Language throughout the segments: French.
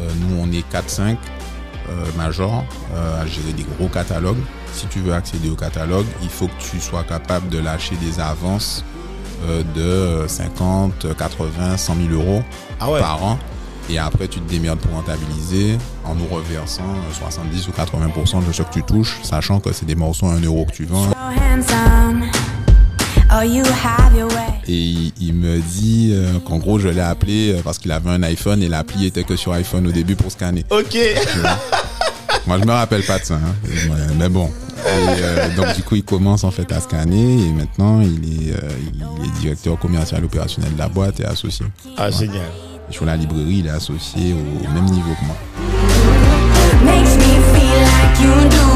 Euh, nous, on est 4-5 euh, majors euh, à gérer des gros catalogues. Si tu veux accéder au catalogue, il faut que tu sois capable de lâcher des avances euh, de 50, 80, 100 000 euros Ah ouais. par an. Et après, tu te démerdes pour rentabiliser en nous reversant euh, 70 ou 80% de ce que tu touches, sachant que c'est des morceaux à 1 euro que tu vends. Et il, il me dit euh, qu'en gros, je l'ai appelé euh, parce qu'il avait un iPhone et l'appli était que sur iPhone au début pour scanner. Ok. Moi, je me rappelle pas de ça. hein. Mais bon. Et, euh, donc, du coup, il commence en fait à scanner et maintenant, il est, euh, il est directeur commercial opérationnel de la boîte et associé. Ah, génial. Sur la librairie, il est associé au même niveau que moi. Makes me feel like you do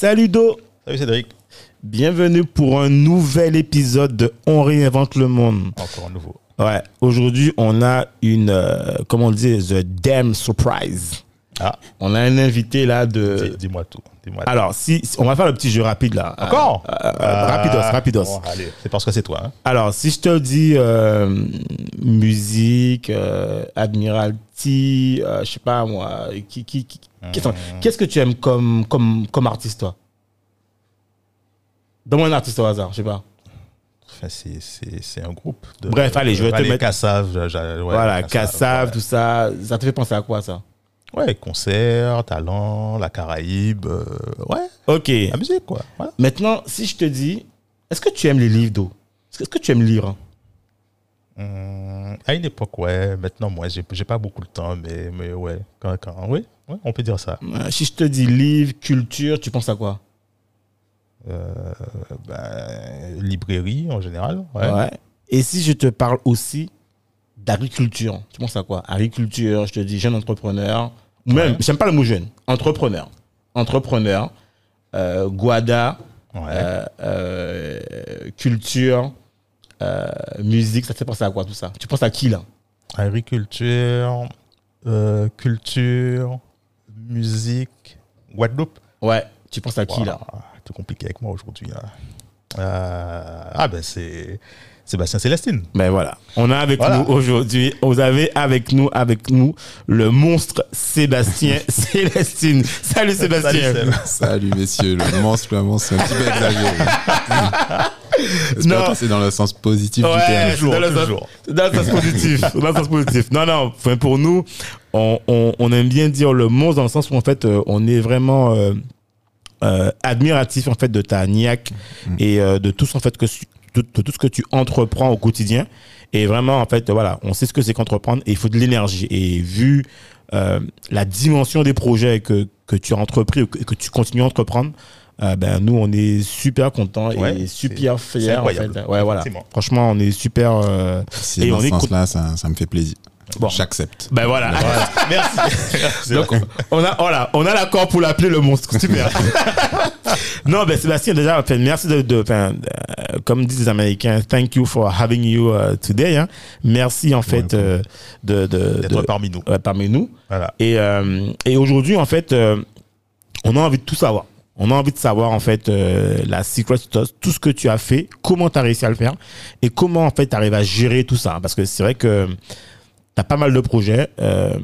Salut Do. Salut Cédric. Bienvenue pour un nouvel épisode de On réinvente le monde. Encore un nouveau. Ouais, aujourd'hui, on a une, euh, comment on dit, the damn surprise. Ah, On a un invité là de. dis- dis-moi tout. Dis-moi tout. Alors, si, si- on va faire le petit jeu rapide là. Encore Euh, euh, Rapidos, Ah, rapidos. bon, allez, c'est parce que c'est toi. Hein. Alors, si je te dis euh, musique, euh, Admiralty, euh, je sais pas moi, qui, qui, qui- attends, qu'est-ce que tu aimes comme, comme, comme artiste, toi? Donne-moi un artiste au hasard, je sais pas. Enfin, c'est, c'est, c'est un groupe. De, Bref, allez, je vais te mettre- ouais, voilà, ouais. tout ça, ça te fait penser à quoi ça? Ouais, concert, talent, la Caraïbe, euh, ouais, Ok. la musique, quoi. Voilà. Maintenant, si je te dis, est-ce que tu aimes les livres d'eau? Est-ce que tu aimes lire Hum, à une époque, ouais. Maintenant, moi, j'ai, j'ai pas beaucoup de temps, mais, mais ouais, quand, quand, oui, ouais, on peut dire ça. Euh, Si je te dis livre, culture, tu penses à quoi? Euh, ben, librairie, en général. Ouais. Ouais. Et si je te parle aussi d'agriculture, tu penses à quoi? Agriculture, je te dis jeune entrepreneur, ou même, Ouais. j'aime pas le mot jeune, entrepreneur. Entrepreneur, euh, Guada, Ouais. euh, euh, culture, musique, ça te fait penser à quoi tout ça? Tu penses à qui là? Agriculture, culture, musique, Guadeloupe. Ouais, tu penses à qui là? C'est compliqué avec moi aujourd'hui. là. Euh, ah ben c'est Sébastien Célestine. Ben voilà, on a avec Voilà. nous aujourd'hui, vous avez avec nous, avec nous, le monstre Sébastien Célestine. Salut Sébastien. Salut, messieurs, le monstre, le monstre, c'est un petit peu exagéré. Non. c'est dans le sens positif du Ouais, terme. Toujours, dans le sens- toujours. Dans le sens positif. Dans le sens positif. Non, non. Enfin, pour nous, on, on, on aime bien dire le monstre dans le sens où en fait, euh, on est vraiment euh, euh, admiratif en fait de ta niaque et euh, de tout ce, en fait que de, de tout ce que tu entreprends au quotidien. Et vraiment, en fait, voilà, on sait ce que c'est qu'entreprendre et il faut de l'énergie. Et vu euh, la dimension des projets que, que tu as entrepris et que, tu continues à entreprendre, euh, ben nous, on est super contents Ouais, et super fiers. En fait. Ouais, voilà. Franchement, on est super. euh, Et dans on ce est sens-là, ça, ça me fait plaisir. Bon. J'accepte. Ben voilà. Merci. Merci. Donc on a voilà, on a l'accord pour l'appeler le monstre. Super. non, ben Sébastien déjà, enfin, merci de, de enfin, euh, comme disent les Américains, thank you for having you uh, today. hein. Merci en fait euh, de de- D'être parmi nous. ouais, parmi nous. Voilà. Et euh, et aujourd'hui en fait, euh, on a envie de tout savoir. On a envie de savoir en fait euh, la secret sauce, tout ce que tu as fait, comment tu as réussi à le faire et comment en fait tu arrives à gérer tout ça. Parce que c'est vrai que tu as pas mal de projets. Euh,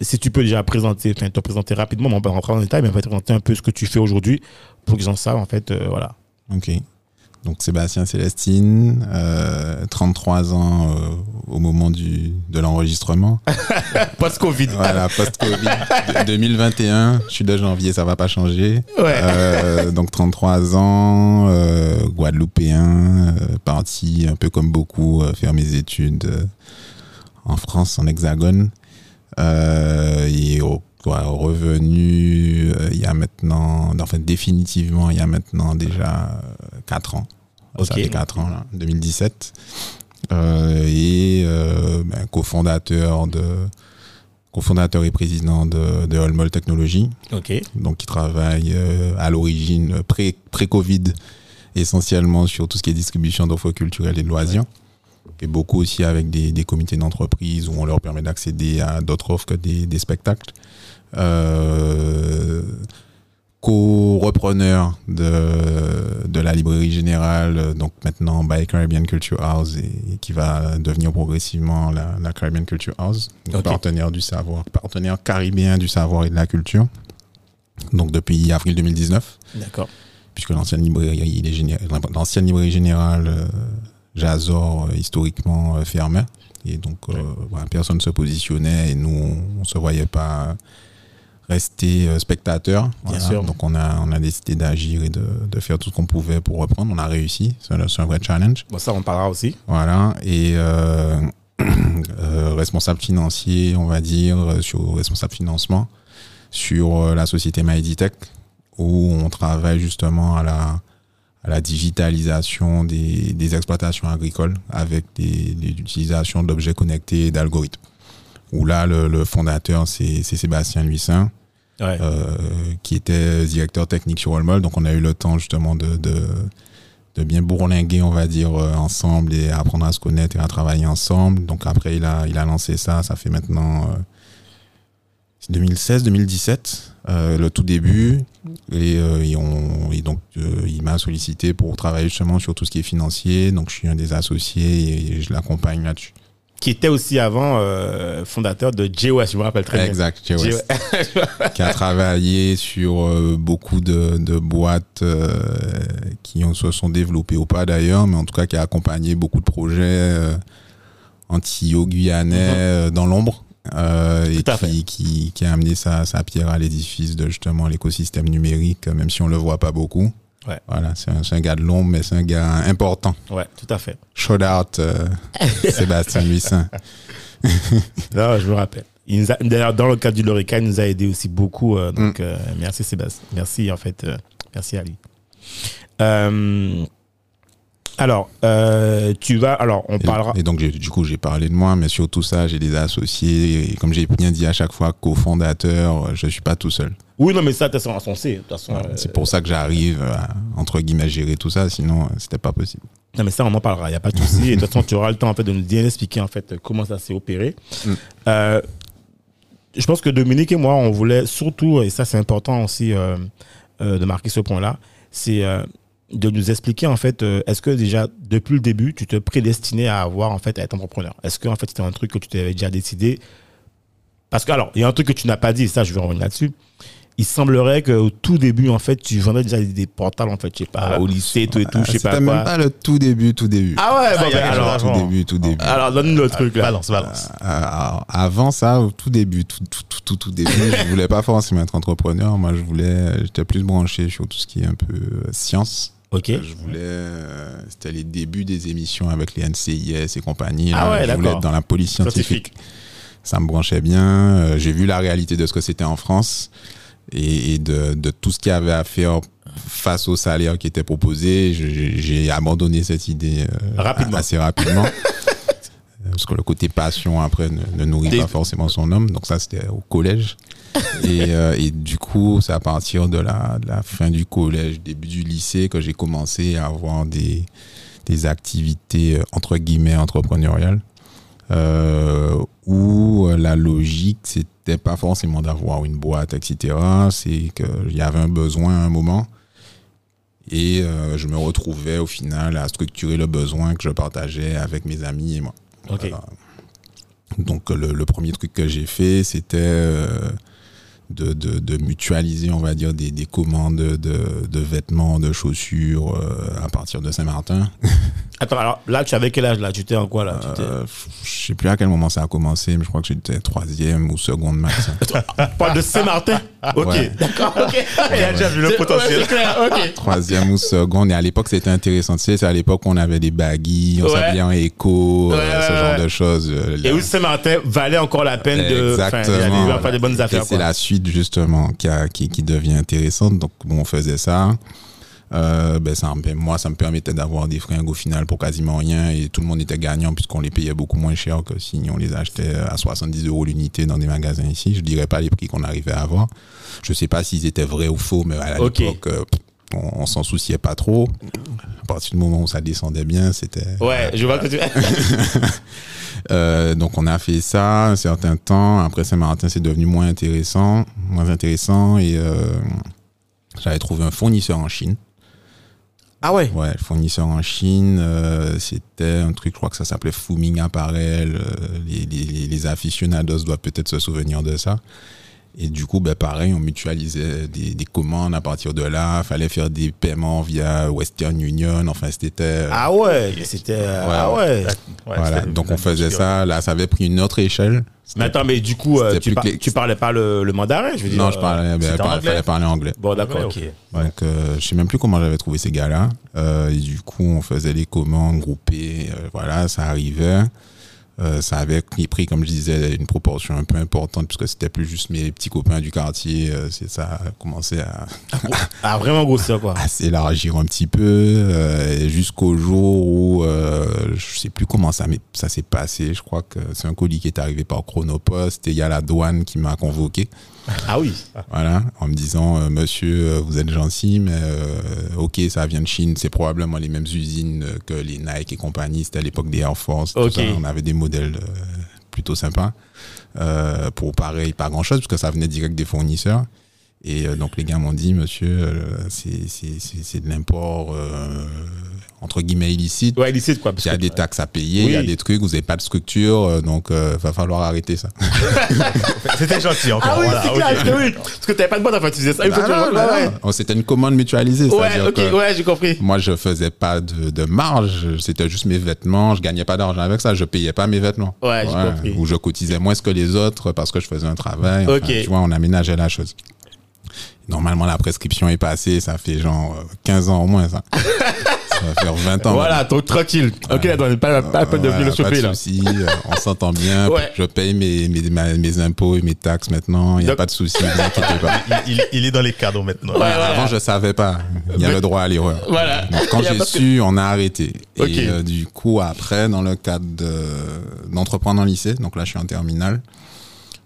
si tu peux déjà présenter, enfin te présenter rapidement, mais on peut rentrer le détail, mais on va te présenter un peu ce que tu fais aujourd'hui pour qu'ils en savent en fait. euh, voilà. Ok. Donc Sébastien Célestine, euh, 33 ans euh, au moment du, de l'enregistrement. Post-Covid. Voilà, post-Covid. De- 2021, je suis de janvier, ça va pas changer. Ouais. Donc 33 ans, guadeloupéen, parti un peu comme beaucoup faire mes études en France, en Hexagone. Euh, et au- quoi, revenu euh, il y a maintenant, enfin définitivement il y a maintenant déjà 4 ans. Ok. Ça fait 4 ans, là, 2017. Euh, et euh, ben, cofondateur de cofondateur et président de, de Holmol Technologies, donc qui travaille euh, à l'origine pré- pré-Covid essentiellement sur tout ce qui est distribution d'offres culturelles et de loisirs. Et beaucoup aussi avec des, des comités d'entreprise où on leur permet d'accéder à d'autres offres que des, des spectacles. Euh, co-repreneur de, de la librairie générale, donc maintenant by Caribbean Culture House, et, et qui va devenir progressivement la, la Caribbean Culture House, partenaire du savoir, partenaire caribéen du savoir et de la culture. Donc depuis avril 2019, D'accord. puisque l'ancienne librairie, il est géné- l'ancienne librairie générale euh, Jazor, euh, historiquement euh, fermait. Et donc, euh, voilà, personne ne se positionnait et nous, on ne se voyait pas rester spectateur. Bien sûr. Donc, on a, on a décidé d'agir et de, de faire tout ce qu'on pouvait pour reprendre. On a réussi. C'est un, vrai challenge. Bon, ça, on parlera aussi. Voilà. Et euh, euh, responsable financier, on va dire, sur responsable financement sur la société MyEditech, où on travaille justement à la, à la digitalisation des, des exploitations agricoles avec utilisations d'objets connectés et d'algorithmes. Où là, le, le fondateur, c'est Sébastien Luissin, Ouais. euh, qui était directeur technique sur Olmol. Donc, on a eu le temps justement de, de, de bien bourlinguer, on va dire, euh, ensemble et apprendre à se connaître et à travailler ensemble. Donc, après, il a, il a lancé ça. Ça fait maintenant euh, 2016-2017, euh, le tout début. Et, euh, et on, et donc, euh, il m'a sollicité pour travailler justement sur tout ce qui est financier. Donc, je suis un des associés et je l'accompagne là-dessus. Qui était aussi avant euh, fondateur de JOS, je me rappelle très bien. Exact. JOS. qui a travaillé sur euh, beaucoup de, de boîtes euh, qui ont, se sont développées ou pas d'ailleurs, mais en tout cas qui a accompagné beaucoup de projets euh, antillais-guyanais euh, dans l'ombre. Euh, et qui, qui, qui a amené sa, sa pierre à l'édifice de justement l'écosystème numérique, même si on le voit pas beaucoup. Ouais. Voilà, c'est un, gars de l'ombre, mais c'est un gars important. ouais, tout à fait. Shout out euh, Sébastien Luissin. Là, je me rappelle. D'ailleurs, dans le cadre du Lorica, il nous a aidé aussi beaucoup. euh, donc, Mm. euh, merci Sébastien. Merci, en fait. euh, merci à lui. Alors, euh, tu vas. Alors, on Et, parlera. et donc, du coup, j'ai parlé de moi, mais sur tout ça, j'ai des associés. Et comme j'ai bien dit à chaque fois, cofondateur, je suis pas tout seul. Oui, non, mais ça, de toute façon, on sait. Euh, C'est pour ça que j'arrive à, entre guillemets, gérer tout ça. Sinon, euh, c'était pas possible. Non, mais ça, on en parlera. Il n'y a pas de souci. Et de toute façon, tu auras le temps en fait, de nous bien expliquer en fait, comment ça s'est opéré. Mm. Euh, je pense que Dominique et moi, on voulait surtout, et ça, c'est important aussi euh, de marquer ce point-là, c'est de nous expliquer en fait, euh, est-ce que déjà, depuis le début, tu te prédestinais à avoir en fait, à être entrepreneur? Est-ce que en fait, c'était un truc que tu t'avais déjà décidé? Parce que, alors, il y a un truc que tu n'as pas dit, et ça, je vais revenir là-dessus. Il semblerait qu'au tout début, en fait, tu vendais déjà des, portails, en fait, je sais pas, Ah, au lycée, tout et tout, Ah, je sais C'était pas même quoi. pas le tout début, tout début. Ah ouais, bon, il y a ben, alors, tout début, tout début. alors donne-nous le truc là. Balance, balance. Euh, avant ça, au tout début, tout, tout, tout, tout, tout début, je voulais pas forcément être entrepreneur. Moi, je voulais, j'étais plus branché sur tout ce qui est un peu euh, science. Ok. Je voulais, euh, c'était les débuts des émissions avec les NCIS et compagnie. Ah ouais, je voulais être dans la police scientifique. Ça me branchait bien. Euh, J'ai vu la réalité de ce que c'était en France et, et de, de tout ce qu'il y avait à faire face au salaire qui était proposé. J'ai abandonné cette idée euh, Rapidement. assez rapidement. Euh, Parce que le côté passion, après, ne, ne nourrit Des- pas forcément son homme. Donc ça, c'était au collège. et, euh, et c'est à partir de la, de la fin du collège, début du lycée, que j'ai commencé à avoir des, des activités, euh, entre guillemets, entrepreneuriales. Euh, où euh, la logique, c'était pas forcément d'avoir une boîte, etc. C'est qu'il y avait un besoin à un moment. Et euh, je me retrouvais au final à structurer le besoin que je partageais avec mes amis et moi. Donc le, le premier truc que j'ai fait, c'était de, de- mutualiser, on va dire, des, des commandes de, de vêtements, de chaussures euh, à partir de Saint-Martin. Attends, alors là, tu avais quel âge là? Tu étais en quoi là? Euh, je sais plus à quel moment ça a commencé, mais je crois que j'étais troisième ou seconde max. hein. Parle de Saint-Martin? Ok, Ouais. d'accord, ok. Il a déjà vu le potentiel. ouais, c'est clair, ok. troisième ou seconde. Et à l'époque, c'était intéressant. Tu sais, c'est à l'époque où on avait des baguilles, on Ouais. s'habillait en écho, euh, Ouais, ce genre ouais. de choses. euh, Et où Saint-Martin valait encore la peine de. Enfin, il avait- faire des bonnes affaires. C'est la suite justement qui, a- qui, qui devient intéressante. Donc bon, on faisait ça. Euh, ben, ça moi, ça me permettait d'avoir des fringues au final pour quasiment rien et tout le monde était gagnant puisqu'on les payait beaucoup moins cher que si on les achetait à 70 euros l'unité dans des magasins ici. Je dirais pas les prix qu'on arrivait à avoir. Je sais pas s'ils étaient vrais ou faux, mais à l'époque, euh, on, on s'en souciait pas trop. À partir du moment où ça descendait bien, c'était. Ouais, je vois que tu. Euh, donc on a fait ça un certain temps. Après Saint-Martin, c'est devenu moins intéressant, moins intéressant et euh, j'avais trouvé un fournisseur en Chine. Ah ouais? Ouais, fournisseur en Chine, euh, c'était un truc, je crois que ça s'appelait Fuming Apparel. euh, les, les, les aficionados doivent peut-être se souvenir de ça. Et du coup, ben pareil, on mutualisait des, des commandes à partir de là. Fallait faire des paiements via Western Union. Enfin, c'était. Ah ouais, c'était. euh, Ah ouais. Ouais, voilà. c'était Donc on faisait ça. Là, ça avait pris une autre échelle. Mais attends, mais du coup, euh, tu, par- tu parlais pas le, le mandarin, je veux dire. Non, je parlais, par- anglais fallait parler anglais. Bon, d'accord, ok. ok. Donc, euh, je sais même plus comment j'avais trouvé ces gars-là. Euh, et du coup, on faisait les commandes groupées. euh, voilà, ça arrivait. Euh, ça avait pris, comme je disais, une proportion un peu importante puisque c'était plus juste mes petits copains du quartier. euh, c'est ça a commencé à, Ah, vraiment grossir, quoi. à s'élargir un petit peu euh, jusqu'au jour où euh, je sais plus comment ça, ça s'est passé. Je crois que c'est un colis qui est arrivé par Chronopost et il y a la douane qui m'a convoqué. Ah oui. Voilà, en me disant, euh, monsieur, euh, vous êtes gentil, mais euh, ok, ça vient de Chine, c'est probablement les mêmes usines euh, que les Nike et compagnie, c'était à l'époque des Air Force, tout Ok. ça. on avait des modèles euh, plutôt sympas, euh, pour pareil, pas grand-chose, parce que ça venait direct des fournisseurs. Et euh, donc les gars m'ont dit, monsieur, euh, c'est- de l'import, euh, entre guillemets, illicite. Ouais, illicite, quoi. Parce Il y a que- des taxes à payer, il y a des trucs, vous n'avez pas de structure, euh, donc euh, va falloir arrêter ça. C'était gentil encore. Ah oui, voilà, c'est clair, parce que oui. Parce que t'avais pas de boîte, en fait, tu faisais ça. Fois, Bah non, bah ouais, non. C'était une commande mutualisée. Ouais, ok, que ouais, j'ai compris. Moi, je faisais pas de, de marge. C'était juste mes vêtements. Je gagnais pas d'argent avec ça. Je payais pas mes vêtements. Ouais, j'ai compris. Ou je cotisais moins que les autres parce que je faisais un travail. Enfin, Ok. Tu vois, on aménageait la chose. Normalement, la prescription est passée. Ça fait genre euh, 15 ans au moins, ça. Ça va faire 20 ans. Voilà, donc tranquille. Ok, attends, pas, pas la peine de venir le choper, pas de là. souci, euh, on s'entend bien. Ouais. Je paye mes, mes, ma- mes impôts et mes taxes maintenant. Il n'y a Donc- pas de souci, ne vous inquiétez pas. Il, il- il est dans les cadres maintenant. Ouais. Avant, je savais pas. Il y a Mais- le droit à l'erreur. Voilà. Donc, quand j'ai pas que- su, on a arrêté. Ok. Et euh, du coup, après, dans le cadre de- d'entreprendre en lycée, donc là, je suis en terminale,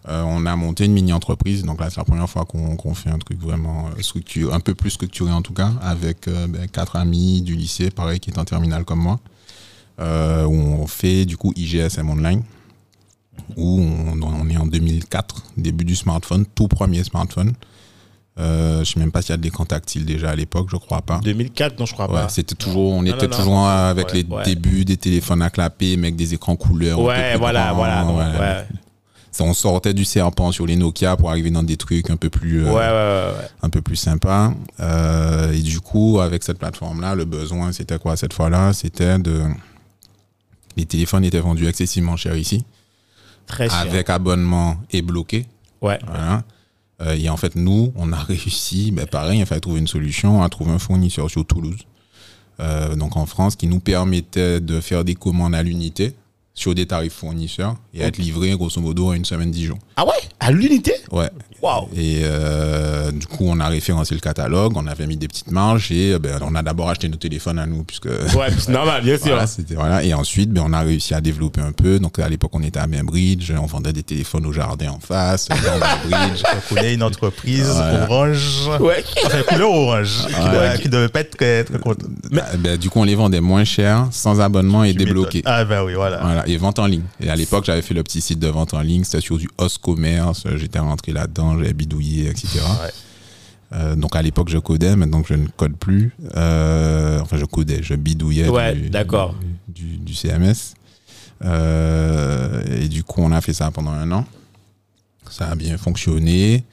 euh, on a monté une mini-entreprise. Donc là, c'est la première fois qu'on fait un truc vraiment euh, structuré, un peu plus structuré en tout cas, avec euh, ben, quatre amis du lycée, pareil, qui est en terminale comme moi, euh, où on fait du coup IGSM Online, où on, on est en 2004, début du smartphone, tout premier smartphone. Je sais même pas s'il y a de l'écran tactile déjà à l'époque, je crois pas. 2004, non, je crois Ouais, pas. c'était toujours, on Non, était non, non. toujours avec Ouais, les ouais. débuts des téléphones à clapper, mais avec des écrans couleurs. Ouais, voilà, grands, voilà. On sortait du serpent sur les Nokia pour arriver dans des trucs un peu plus, euh, Ouais, ouais, ouais, ouais. un peu plus sympas. Euh, et du coup, avec cette plateforme-là, le besoin, c'était quoi cette fois-là? C'était de, les téléphones étaient vendus excessivement cher ici, Très cher. avec abonnement et bloqué. Ouais. Voilà. Euh, et en fait, nous, on a réussi, ben pareil, il fallait trouver une solution, à trouver un fournisseur sur Toulouse, euh, donc en France, qui nous permettait de faire des commandes à l'unité sur des tarifs fournisseurs et être livré grosso modo en une semaine, dix jours. Ah ouais? À l'unité? Ouais. Waouh Et euh, du coup, on a référencé le catalogue, on avait mis des petites marges et euh, ben, on a d'abord acheté nos téléphones à nous, puisque Ouais, c'est normal, bien sûr. voilà, c'était voilà. Et ensuite, ben, on a réussi à développer un peu. Donc à l'époque, on était à Bainbridge, on vendait des téléphones au jardin en face, dans. On connaît une entreprise Voilà. orange. Ouais. Enfin, couleur orange. Qui, qui devait pas être très. Bah, ben, du coup, on les vendait moins cher, sans abonnement et débloqué. Ah, ben oui, voilà. Voilà, et vente en ligne. Et à l'époque, j'avais fait le petit site de vente en ligne, c'était sur du Os Commerce, j'étais rentré là-dedans, j'avais bidouillé, etc. Ouais. Euh, donc à l'époque, je codais, maintenant je ne code plus. Euh, enfin, je codais, je bidouillais Ouais, du, d'accord. du, du CMS. Euh, et du coup, on a fait ça pendant un an. Ça a bien fonctionné.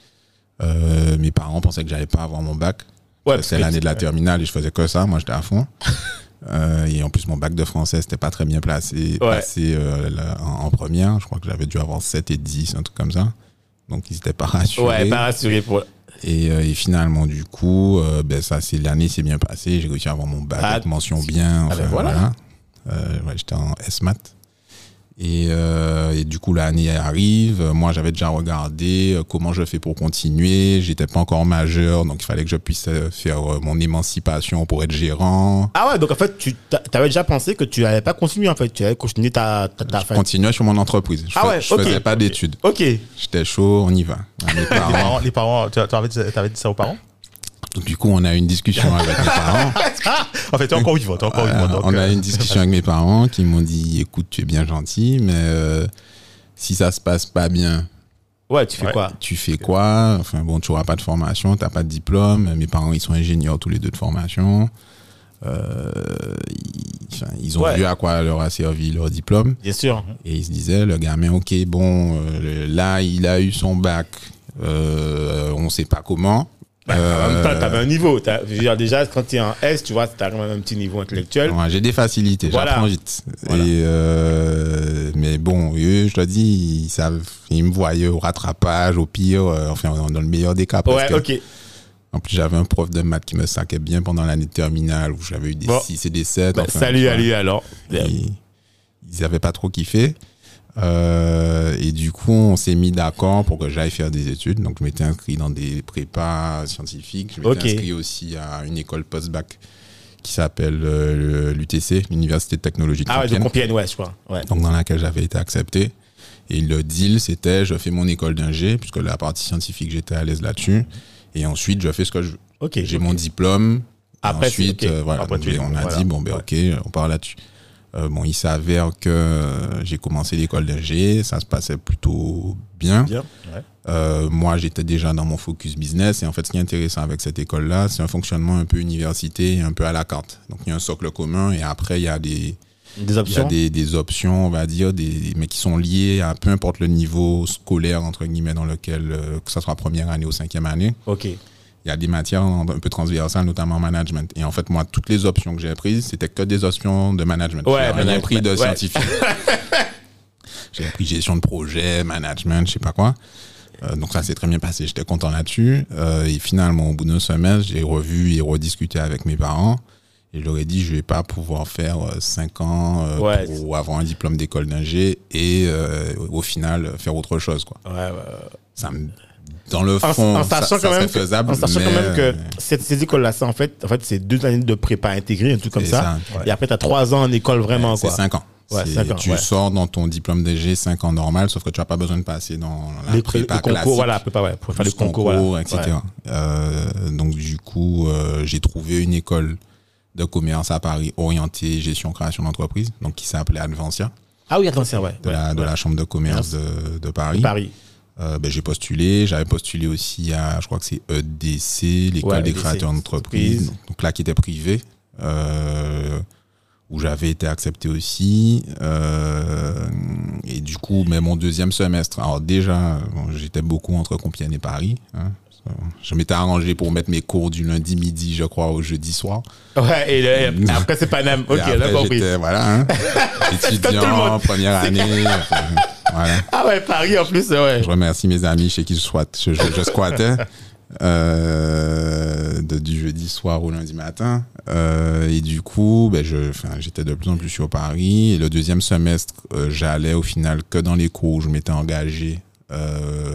Euh, mes parents pensaient que j'allais pas avoir mon bac. Ouais, c'est l'année de la terminale et je faisais que ça. Moi, j'étais à fond. Euh, et en plus, mon bac de français, c'était pas très bien placé, Ouais. passé euh, en, en première. Je crois que j'avais dû avoir 7 et 10, un truc comme ça. Donc, ils étaient pas rassurés. Ouais, pas rassuré pour. Et, euh, et finalement, du coup, ben, ça, c'est l'année s'est bien passée. J'ai réussi à avoir mon bac Ah, avec mention bien. ah, ben voilà. voilà. Ouais, J'étais en S-Mat. Et, euh, et du coup, l'année arrive. Moi, j'avais déjà regardé euh, comment je fais pour continuer. J'étais pas encore majeur, donc il fallait que je puisse euh, faire mon émancipation pour être gérant. Ah ouais, donc en fait, tu avais déjà pensé que tu n'allais pas continuer, en fait. Tu allais continuer ta. ta, ta Je continuais sur mon entreprise. Je, Ah fais- ouais, je ok. faisais pas d'études. Ok. J'étais chaud, on y va. Mes Les parents- parents, les parents tu avais, dit ça aux parents? Donc, du coup, on a eu une discussion avec mes parents. En fait, t'es encore vivant, t'es encore vivant. donc, on a euh, eu une discussion avec mes parents qui m'ont dit écoute, tu es bien gentil, mais euh, si ça se passe pas bien, Ouais, tu fais Ouais. quoi? Tu fais quoi? Enfin bon, tu auras pas de formation, t'as pas de diplôme. Mes parents, ils sont ingénieurs tous les deux de formation. Euh, ils, ont Ouais. vu à quoi leur a servi leur diplôme Bien sûr. et ils se disaient le gamin, ok, bon, euh, là, il a eu son bac, euh, on sait pas comment. Bah, en même temps, Euh, t'avais un niveau. T'as- je veux dire, déjà, quand tu es en S, tu vois, t'as quand même un petit niveau intellectuel. Ouais, j'ai des facilités, Voilà. j'apprends vite. Voilà. Et euh, mais bon, eux, je te dis, ils savent, ils me voyaient au rattrapage, au pire, euh, enfin dans le meilleur des cas. parce Ouais, que, ok. En plus, j'avais un prof de maths qui me saquait bien pendant l'année de terminale où j'avais eu des Bon. 6 et des 7. Bah, enfin, salut à lui alors. Ils, ils avaient pas trop kiffé. Euh, et du coup, on s'est mis d'accord pour que j'aille faire des études. Donc, je m'étais inscrit dans des prépas scientifiques. Je m'étais inscrit aussi à une école post-bac qui s'appelle euh, l'UTC, l'Université de technologie de Ah ouais, de Compiègne. Compiègne, ouais, je crois. Ouais. donc dans laquelle j'avais été accepté. Et le deal, c'était je fais mon école d'ingé, puisque la partie scientifique, j'étais à l'aise là-dessus. Et ensuite, je fais ce que je veux. J'ai mon diplôme. Après, ensuite, c'est ok. euh, voilà, Après, donc, tu- on a voilà. dit, bon, ben ok, on part là-dessus. Euh, bon, il s'avère que euh, j'ai commencé l'école d'ingé, ça se passait plutôt bien. Bien. Euh, moi, j'étais déjà dans mon focus business. Et en fait, ce qui est intéressant avec cette école-là, c'est un fonctionnement un peu université, un peu à la carte. Donc, il y a un socle commun et après, il y a des, Des il y a options. des, des options, on va dire, des, mais qui sont liées à peu importe le niveau scolaire, entre guillemets, dans lequel, euh, que ce soit première année ou cinquième année. Ok. Il y a des matières un peu transversales, notamment en management. Et en fait, moi, toutes les options que j'ai prises, c'était que des options de management. Ouais, j'ai rien pris de ouais. scientifique. j'ai pris gestion de projet, management, je sais pas quoi. Euh, donc ça s'est très bien passé, j'étais content là-dessus. Euh, et finalement, au bout d'un semestre, j'ai revu et rediscuté avec mes parents. Et je leur ai dit, je vais pas pouvoir faire 5 ans euh, Ouais. pour avoir un diplôme d'école d'ingé et euh, au final faire autre chose. Quoi. Ouais, ouais. Ça me- dans le En, fond, en ça, sachant ça quand serait même, que, faisable. en sachant quand même que cette, ces écoles-là, en fait, en fait c'est deux années de prépa intégrée, un truc comme ça. Et après, tu as trois ans en école vraiment, C'est quoi. 5 ans. Ouais, C'est- cinq ans, tu ouais. sors dans ton diplôme DG 5 ans normal, sauf que tu n'as pas besoin de passer dans la Les, prépa les concours, voilà, prépa, ouais, pour faire les plus concours, voilà. etc. Ouais. Euh, donc du coup, euh, j'ai trouvé une école de commerce à Paris orientée gestion création d'entreprise, donc qui s'appelait Advancia, Ah oui, c'est vrai. de, Ouais, la, de ouais. la chambre de commerce de, de Paris. Paris. Euh, ben, j'ai postulé, j'avais postulé aussi à, je crois que c'est EDC, l'école Ouais, des EDC, créateurs d'entreprise, entreprise. donc, là qui était privé, euh, où j'avais été accepté aussi. euh, et du coup, mais mon deuxième semestre, alors déjà, bon, j'étais beaucoup entre Compiègne et Paris. hein. je m'étais arrangé pour mettre mes cours du lundi midi, je crois, au jeudi soir. Ouais, et, le- après, c'est Paname. Ok, là, compris. voilà, hein, étudiant, première année. enfin, voilà. Ah ouais, Paris en plus, ouais. Je remercie mes amis chez qui je, squatte- je, je- je squattais euh, de, du jeudi soir au lundi matin. Euh, et du coup, ben, je, j'étais de plus en plus sur Paris. Et le deuxième semestre, euh, j'allais au final que dans les cours où je m'étais engagé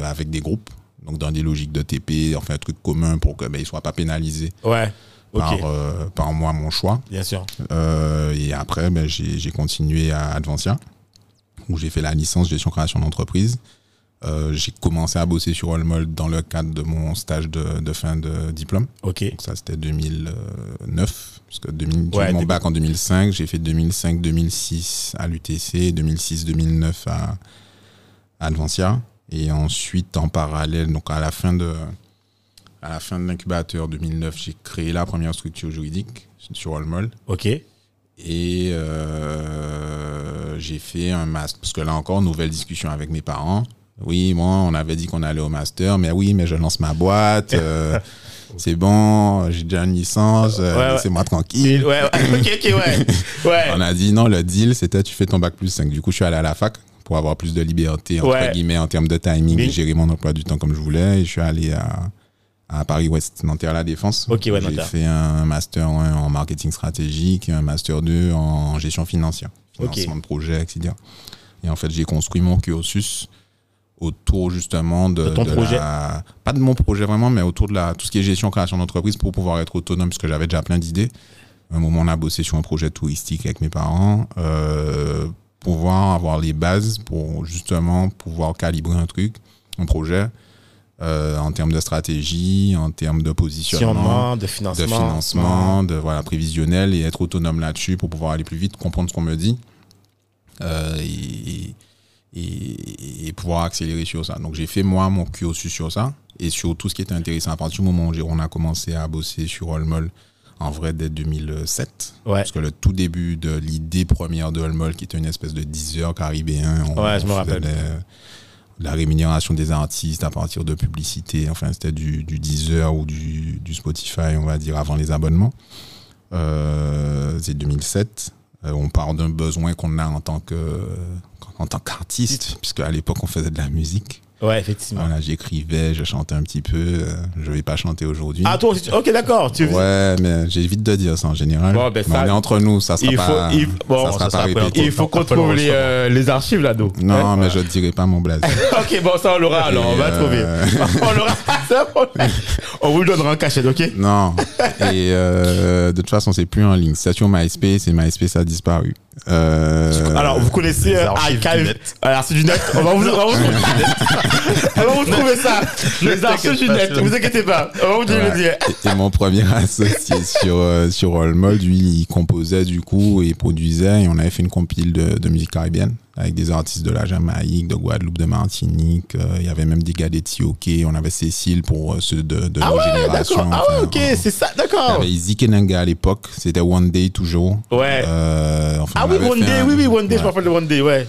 avec des groupes. Donc dans des logiques de TP, enfin un truc commun pour que ben, ils soient pas pénalisés Ouais, par, par moi, mon choix. bien sûr. Et après, ben, j'ai j'ai continué à Advancia, où j'ai fait la licence gestion création d'entreprise. Euh, j'ai commencé à bosser sur Allmold dans le cadre de mon stage de, de fin de diplôme. Ok. Donc ça, c'était 2009, parce que 2000 j'ai Ouais, mon bac en 2005, j'ai fait 2005-2006 à l'UTC, 2006-2009 à, à Advancia. Et ensuite, en parallèle, donc à la fin de, à la fin de l'incubateur 2009, j'ai créé la première structure juridique sur Allmold. Ok. Et euh, j'ai fait un master. Parce que là encore, nouvelle discussion avec mes parents. Oui, moi, on avait dit qu'on allait au master, mais oui, mais je lance ma boîte. euh, c'est bon, j'ai déjà une licence, euh, Ouais, ouais. laissez-moi tranquille. Ouais, ouais, ok, ok, ouais. Ouais. On a dit non, le deal, c'était tu fais ton bac plus 5. Du coup, je suis allé à la fac pour avoir plus de liberté, entre guillemets, en termes de timing, et gérer mon emploi du temps comme je voulais. Et je suis allé à, à Paris-Ouest, Nanterre La Défense. Ok, ouais, J'ai fait un master 1 en marketing stratégique, un master 2 en gestion financière, financement de projet, etc. Et en fait, j'ai construit mon cursus autour justement de, De ton de projet. la- pas de mon projet vraiment, mais autour de la, tout ce qui est gestion, création d'entreprise pour pouvoir être autonome, parce que j'avais déjà plein d'idées. Un moment, on a bossé sur un projet touristique avec mes parents, euh, pouvoir avoir les bases pour justement pouvoir calibrer un truc, un projet, euh, en termes de stratégie, en termes de positionnement, Financement, de financement. de voilà prévisionnel et être autonome là-dessus pour pouvoir aller plus vite, comprendre ce qu'on me dit euh, et, et, et pouvoir accélérer sur ça. Donc j'ai fait moi mon cursus sur ça et sur tout ce qui était intéressant. À partir du moment où on a commencé à bosser sur Olmol en vrai dès 2007, Ouais. parce que le tout début de l'idée première de Olmol qui était une espèce de 10 heures caribéen, on, Ouais, je me rappelle. faisait la rémunération des artistes à partir de publicité. Enfin, c'était du, du Deezer ou du, du Spotify, on va dire, avant les abonnements. Euh, c'est 2007. Euh, on part d'un besoin qu'on a en tant que en tant qu'artiste, puisque à l'époque on faisait de la musique. Ouais, effectivement. Voilà, j'écrivais, je chantais un petit peu. euh, je vais pas chanter aujourd'hui. Ah, toi aussi, tu- ok, d'accord. Tu Ouais, mais j'évite de dire ça en général. Bon, ben, Mais ça- on est entre nous, ça sera il faut, pas, il, bon, ça sera ça pas sera répété. il faut qu'on trouve les, euh, les archives là-dedans. Non, mais je ne dirai pas mon blaze. ok, bon, ça on l'aura alors, on va Et, trouver. euh, on l'aura. on- On vous le donnera en cachette, ok? Non. Et euh, de toute façon, c'est plus en ligne. C'est sur MySpace et MySpace a disparu. Euh, Alors, vous connaissez euh, Archive. Alors, c'est du net. On va vous, on va vous, on va vous trouver ça. Les archives du net. Vous inquiétez pas. On va vous dire le Ouais. dire. Et, et mon premier associé sur, euh, sur Allmold, lui, il composait du coup et produisait. Et on avait fait une compile de, de musique caribéenne avec des artistes de la Jamaïque, de Guadeloupe, de Martinique. Euh, il y avait même des gars Tioké. On avait Cécile pour euh, ceux de, de Ah nos ouais, générations. d'accord. Ah ouais, ok, on- c'est ça, Il y d'accord. avait à l'époque. C'était One Day toujours. Ouais. Euh, enfin, Ah oui, One Day, un- oui, oui, One Day, je me rappelle de One Day, ouais.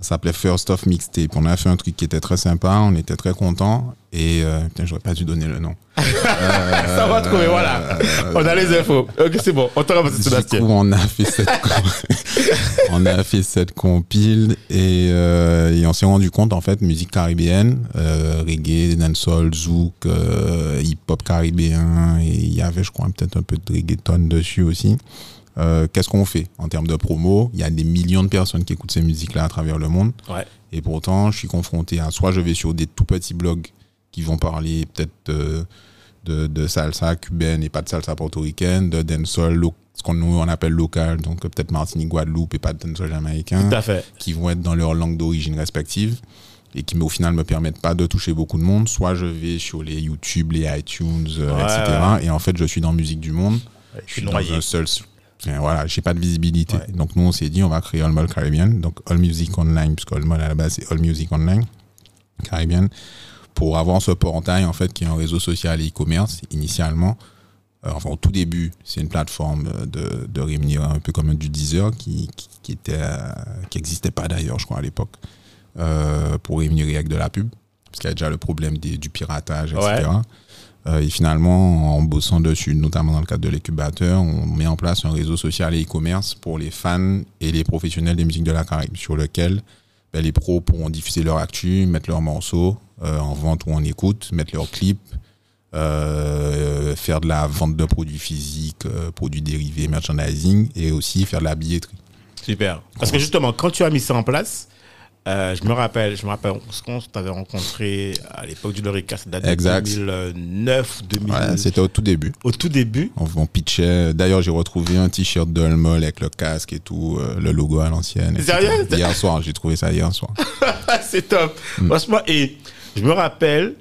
Ça s'appelait First of Mixtape. On a fait un truc qui était très sympa, on était très contents. Et euh, putain, j'aurais pas dû donner le nom. Ça va trouver, voilà. On a les infos. Ok, c'est bon. On t'aura passé Du coup, Sébastien. on a fait cette, on a fait cette compile et, euh, et on s'est rendu compte en fait musique caribéenne, euh, reggae, dancehall, zouk, euh, hip-hop caribéen et il y avait je crois peut-être un peu de reggaeton dessus aussi. Euh, Qu'est-ce qu'on fait en termes de promo? Il y a des millions de personnes qui écoutent ces musiques-là à travers le monde. Ouais. Et pourtant, je suis confronté à soit je vais sur des tout petits blogs qui vont parler peut-être de, de, de salsa cubaine et pas de salsa portoricaine, de dancehall, ce qu'on nous on appelle local, donc euh, peut-être Martinique, Guadeloupe et pas de dancehall jamaïcain, Tout à fait. qui vont être dans leur langue d'origine respective et qui au final me permettent pas de toucher beaucoup de monde. Soit je vais sur les YouTube, les iTunes, euh, Ouais, etc. Et en fait, je suis dans musique du monde. Ouais, Je suis suis dans noyé. un seul. Voilà, j'ai pas de visibilité. Ouais. Donc nous, on s'est dit, on va créer All Mall Caribbean, donc All Music Online, puisque All Mall à la base c'est All Music Online Caribbean, pour avoir ce portail en fait qui est un réseau social et e-commerce initialement. Euh, enfin, au tout début, c'est une plateforme de, de rémunération un peu comme du Deezer qui, qui, qui était euh, qui existait pas d'ailleurs, je crois à l'époque, euh, pour rémunérer avec de la pub, parce qu'il y a déjà le problème des- du piratage, etc. et finalement, en bossant dessus, notamment dans le cadre de l'incubateur, on met en place un réseau social et e-commerce pour les fans et les professionnels des musiques de la Caraïbe, sur lequel ben, les pros pourront diffuser leur actu, mettre leurs morceaux euh, en vente ou en écoute, mettre leurs clips, euh, faire de la vente de produits physiques, euh, produits dérivés, merchandising, et aussi faire de la billetterie. Super. Parce que justement, quand tu as mis ça en place, euh, je me rappelle, je me rappelle ce qu'on t'avait rencontré à l'époque du Lorica, ça date de Exact. 2009, 2000, Ouais, C'était au tout début. au tout début. On, on pitchait. D'ailleurs, j'ai retrouvé un t-shirt de avec le casque et tout, euh, le logo à l'ancienne. Sérieux? Hier soir, j'ai trouvé ça hier soir. c'est top. Mm. Franchement, et je me rappelle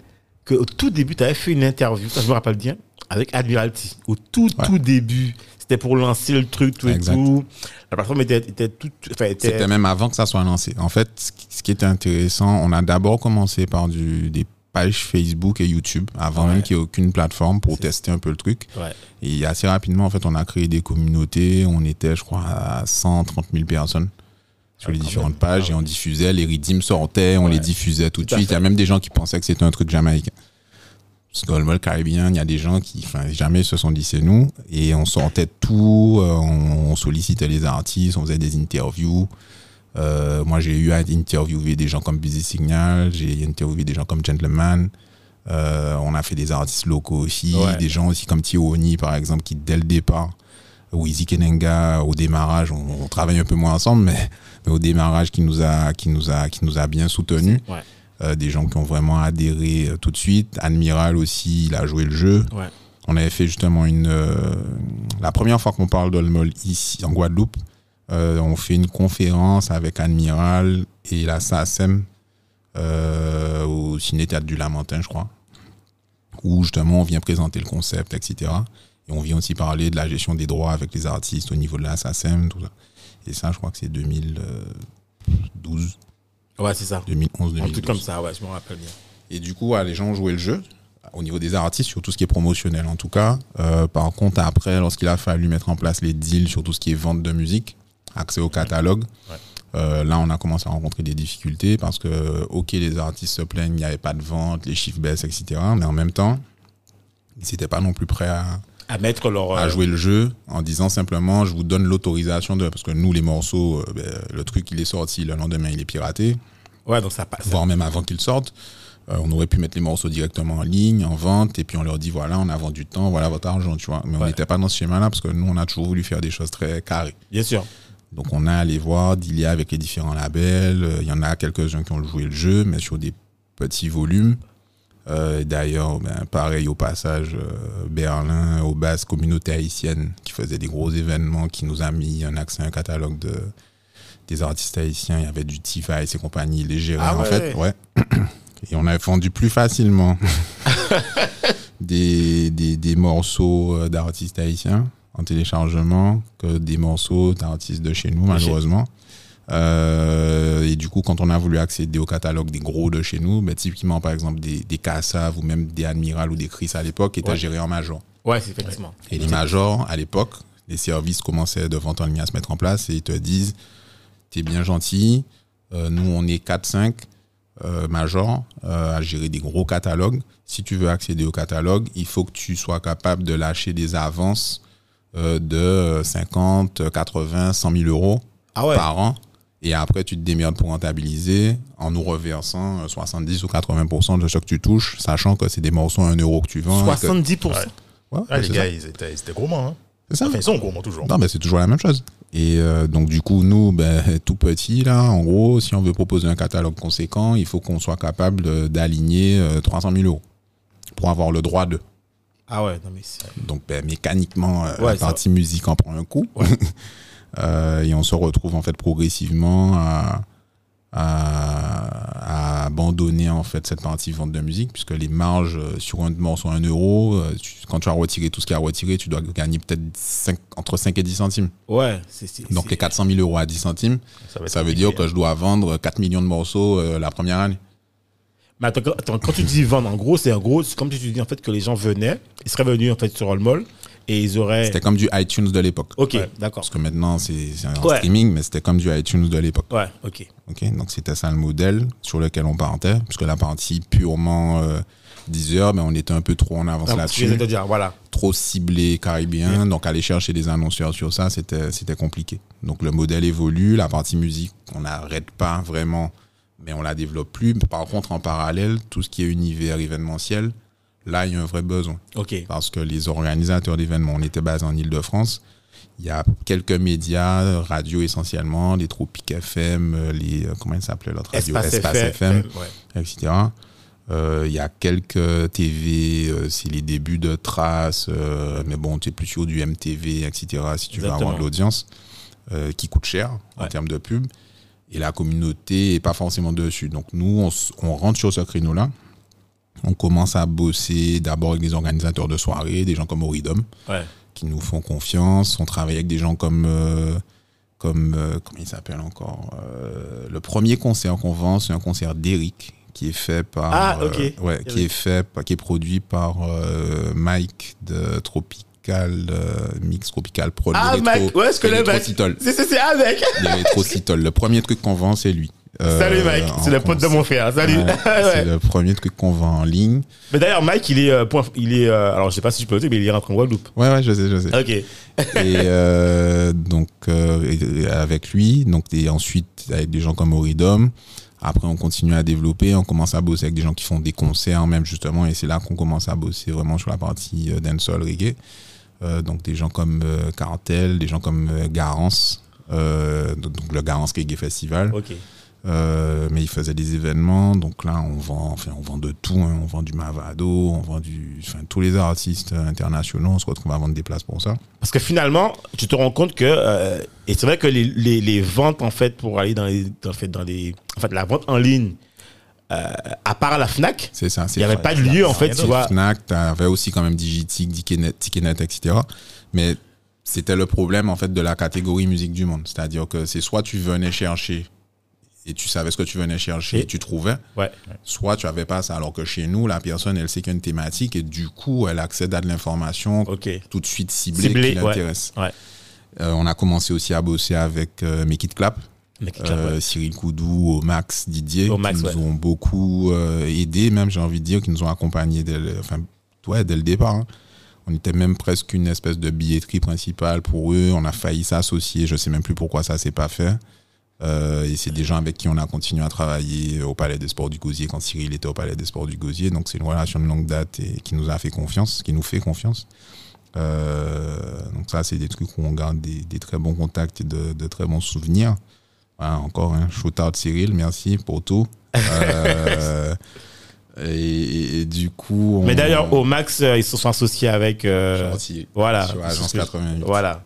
qu'au tout début, tu avais fait une interview, ça je me rappelle bien, avec Admiralty. Au tout, Ouais. tout début. C'était pour lancer le truc, tout Exact. et tout. La plateforme était, était toute. Était, C'était même avant que ça soit lancé. En fait, ce qui- était intéressant, on a d'abord commencé par du, des pages Facebook et YouTube, avant Ouais. même qu'il n'y ait aucune plateforme pour tester un peu le truc. Ouais. Et assez rapidement, en fait, on a créé des communautés. On était, je crois, à 130 000 personnes sur les quand différentes pages Ah et on diffusait, les rythmes sortaient, on Ouais. les diffusait tout de suite. Il y a même des gens qui pensaient que c'était un truc jamaïcain. Parce que dans le caribéen, il y a des gens qui, enfin, jamais se sont dit c'est nous. Et on sortait tout, euh, on, on sollicitait les artistes, on faisait des interviews. Euh, moi, j'ai eu à interviewer des gens comme Busy Signal, j'ai interviewé des gens comme Gentleman. Euh, on a fait des artistes locaux aussi, Ouais. des gens aussi comme Tioni, par exemple, qui dès le départ, Wizzy Kenenga, au démarrage, on, on travaille un peu moins ensemble, mais, mais au démarrage, qui nous a, qui nous a, qui nous a bien soutenus. Ouais. Euh, des gens qui ont vraiment adhéré euh, tout de suite. Admiral aussi, il a joué le jeu. Ouais. On avait fait justement une. euh, la première fois qu'on parle d'Olmol ici, en Guadeloupe, euh, on fait une conférence avec Admiral et la SACEM euh, au Ciné-Théâtre du Lamentin, je crois, où justement on vient présenter le concept, etc. Et on vient aussi parler de la gestion des droits avec les artistes au niveau de la SACEM, tout ça. Et ça, je crois que c'est 2012, Ouais, c'est ça. 2011, Un 2012. truc comme ça, ouais, je me rappelle bien. Et du coup, ouais, les gens ont joué le jeu au niveau des artistes, sur tout ce qui est promotionnel en tout cas. Euh, par contre, après, lorsqu'il a fallu mettre en place les deals sur tout ce qui est vente de musique, accès au catalogue, euh, là, on a commencé à rencontrer des difficultés parce que, ok, les artistes se plaignent, il n'y avait pas de vente, les chiffres baissent, etc. Mais en même temps, ils n'étaient pas non plus prêts à, À mettre leur. à euh, jouer le jeu en disant simplement je vous donne l'autorisation de parce que nous les morceaux euh, ben, le truc il est sorti le lendemain il est piraté Ouais, donc ça passe. voire même avant qu'ils sortent. Euh, on aurait pu mettre les morceaux directement en ligne, en vente, et puis on leur dit voilà, on a vendu du temps, voilà votre argent, tu vois. Mais on n'était pas dans ce schéma-là parce que nous, on a toujours voulu faire des choses très carrées. Bien sûr. Donc on a allé voir, dealer avec les différents labels. Euh, Il y en a quelques-uns qui ont joué le jeu, mais sur des petits volumes. Euh, D'ailleurs, ben, pareil au passage, euh, Berlin, aux bases communautés haïtiennes qui faisaient des gros événements, qui nous a mis un accès à un catalogue de, des artistes haïtiens. Il y avait du T-Vice et compagnie, les gérer Ah en ouais. fait. Ouais. Et on a vendu plus facilement des, des, des morceaux euh, d'artistes haïtiens en téléchargement que des morceaux d'artistes de chez nous, malheureusement. Euh, et du coup, quand on a voulu accéder au catalogue des gros de chez nous, ben, typiquement, par exemple, des, des ou même des Admiral ou des Chris à l'époque étaient Ouais. gérés en major. Ouais, c'est effectivement. Et les majors, à l'époque, les services commençaient de vente en ligne à se mettre en place et ils te disent T'es bien gentil, euh, nous on est 4-5 euh, majors à gérer des gros catalogues. Si tu veux accéder au catalogue, il faut que tu sois capable de lâcher des avances de 50, 80, 100 000 euros Ah ouais. par an. Et après, tu te démerdes pour rentabiliser en nous reversant euh, 70 ou 80% de ce que tu touches, sachant que c'est des morceaux à 1 euro que tu vends. et que- 70%. Ouais. Ouais, Ah, les gars, ça. ils étaient, ils étaient gourmands. Hein. C'est ça. Enfin, ils sont gourmands toujours. Non, mais c'est toujours la même chose. Et euh, donc, du coup, nous, ben, tout petit, là, en gros, si on veut proposer un catalogue conséquent, il faut qu'on soit capable d'aligner euh, 300 000 euros pour avoir le droit de. Ah ouais, non mais c'est. Donc, ben, mécaniquement, euh, Ouais, la partie musique en prend un coup. Euh, et on se retrouve, en fait, progressivement à, à, à abandonner, en fait, cette partie vente de musique, puisque les marges euh, sur un morceau à 1 euro, euh, tu- quand tu as retiré tout ce qu'il y a à retirer, tu dois gagner peut-être entre 5 et 10 centimes. Ouais, c'est. c'est- Donc c'est- les 400 000 euros à 10 centimes, Ça, veut dire que je dois vendre 4 millions de morceaux euh, la première année. Mais attends, quand- attends, quand tu dis vendre, en gros, c'est en gros, c'est comme si tu dis en fait que les gens venaient, ils seraient venus en fait sur Allmall et ils auraient. C'était comme du iTunes de l'époque. Ok, Ouais. d'accord. Parce que maintenant c'est Ouais. streaming, mais c'était comme du iTunes de l'époque. Ouais, ok. Ok, Donc c'était ça le modèle sur lequel on partait. Puisque la partie purement euh, Deezer, ben, on était un peu trop en avance là-dessus. de te dire, voilà. Trop ciblé caribéen. Donc aller chercher des annonceurs sur ça, c'était c'était compliqué. Donc le modèle évolue. La partie musique, on n'arrête pas vraiment, mais on la développe plus. Par contre, en parallèle, tout ce qui est univers événementiel, là, il y a un vrai besoin. Parce que les organisateurs d'événements, on était basé en Ile-de-France. Il y a quelques médias, radio essentiellement, les Tropiques FM, les euh, comment il s'appelait l'autre radio, Espace, FM. ouais. etc. Euh, il y a quelques TV, euh, c'est les débuts de Trace, euh, mais bon, tu es plus sur du MTV, etc. Si tu veux avoir de l'audience, qui coûte cher en termes de pub. Et la communauté est pas forcément dessus. Donc nous, on, on rentre sur ce créneau-là. On commence à bosser d'abord avec des organisateurs de soirées, des gens comme Oridom, Ouais. qui nous font confiance. On travaille avec des gens comme, euh, comme euh, comment il s'appelle encore Euh, Le premier concert qu'on vend, c'est un concert d'Eric qui est fait par, Ah, ouais, qui est fait, qui est produit par Mike de Tropical euh, Mix Tropical Pro. Ah, Mike, ouais, Mike. Rétro-Citol. C'est, c'est, c'est avec. Rétro-Citol. Le premier truc qu'on vend, c'est lui. Euh, Salut Mike, c'est le pote de mon frère. Salut. Ouais, Ouais. C'est le premier truc qu'on vend en ligne. Mais d'ailleurs, Mike, il est, euh, point- il est, euh, alors je sais pas si je peux le dire, mais il est rentré en Guadeloupe. Ouais, ouais, je sais, je sais. Ok. et donc avec lui, donc et ensuite avec des gens comme Oridom. Après, on continue à développer, on commence à bosser avec des gens qui font des concerts même justement, et c'est là qu'on commence à bosser vraiment sur la partie dancehall reggae. Donc des gens comme Cartel, des gens comme Garance, donc donc le Garance Reggae Festival. Ok. Euh, mais ils faisaient des événements, donc là on vend, enfin on vend de tout, hein. on vend du Mavado, on vend du, enfin tous les artistes internationaux, on se retrouve à vendre des places pour ça. Parce que finalement, tu te rends compte que, euh, et c'est vrai que les, les, les ventes, en fait, pour aller dans les, en fait, dans les, en fait, la vente en ligne, euh, à part la Fnac, C'est ça. il n'y avait pas de lieu, en fait, tu vois. Fnac, t'avais aussi quand même Digitic, Ticketnet, etc. Mais c'était le problème en fait de la catégorie musique du monde, c'est-à-dire que c'est soit tu venais chercher et tu savais ce que tu venais chercher Et- et tu trouvais, Ouais. soit tu avais pas ça. Alors que chez nous, la personne elle sait qu'il y a une thématique et du coup elle accède à de l'information tout de suite ciblée, Ciblée, qui l'intéresse. Ouais. Euh, on a commencé aussi à bosser avec euh, Make It Clap, euh, Cyril Koudou, Max Didier, Max, qui nous ont beaucoup euh, aidés, même j'ai envie de dire, qui nous ont accompagnés dès le, enfin, ouais, dès le départ. hein. On était même presque une espèce de billetterie principale pour eux. On a failli s'associer. Je sais même plus pourquoi ça s'est pas fait. Euh, et c'est des gens avec qui on a continué à travailler au Palais des Sports du Gosier quand Cyril était au Palais des Sports du Gosier. Donc c'est une relation de longue date et qui nous a fait confiance, qui nous fait confiance. Euh, donc ça, c'est des trucs où on garde des, des très bons contacts et de, de très bons souvenirs. Voilà, encore un shout out Cyril, merci pour tout. Euh, et, et- et du coup, on, Mais d'ailleurs, au max, euh, ils se sont associés avec. Gentil. voilà. Sur Agence C'est ce que- 88. Voilà.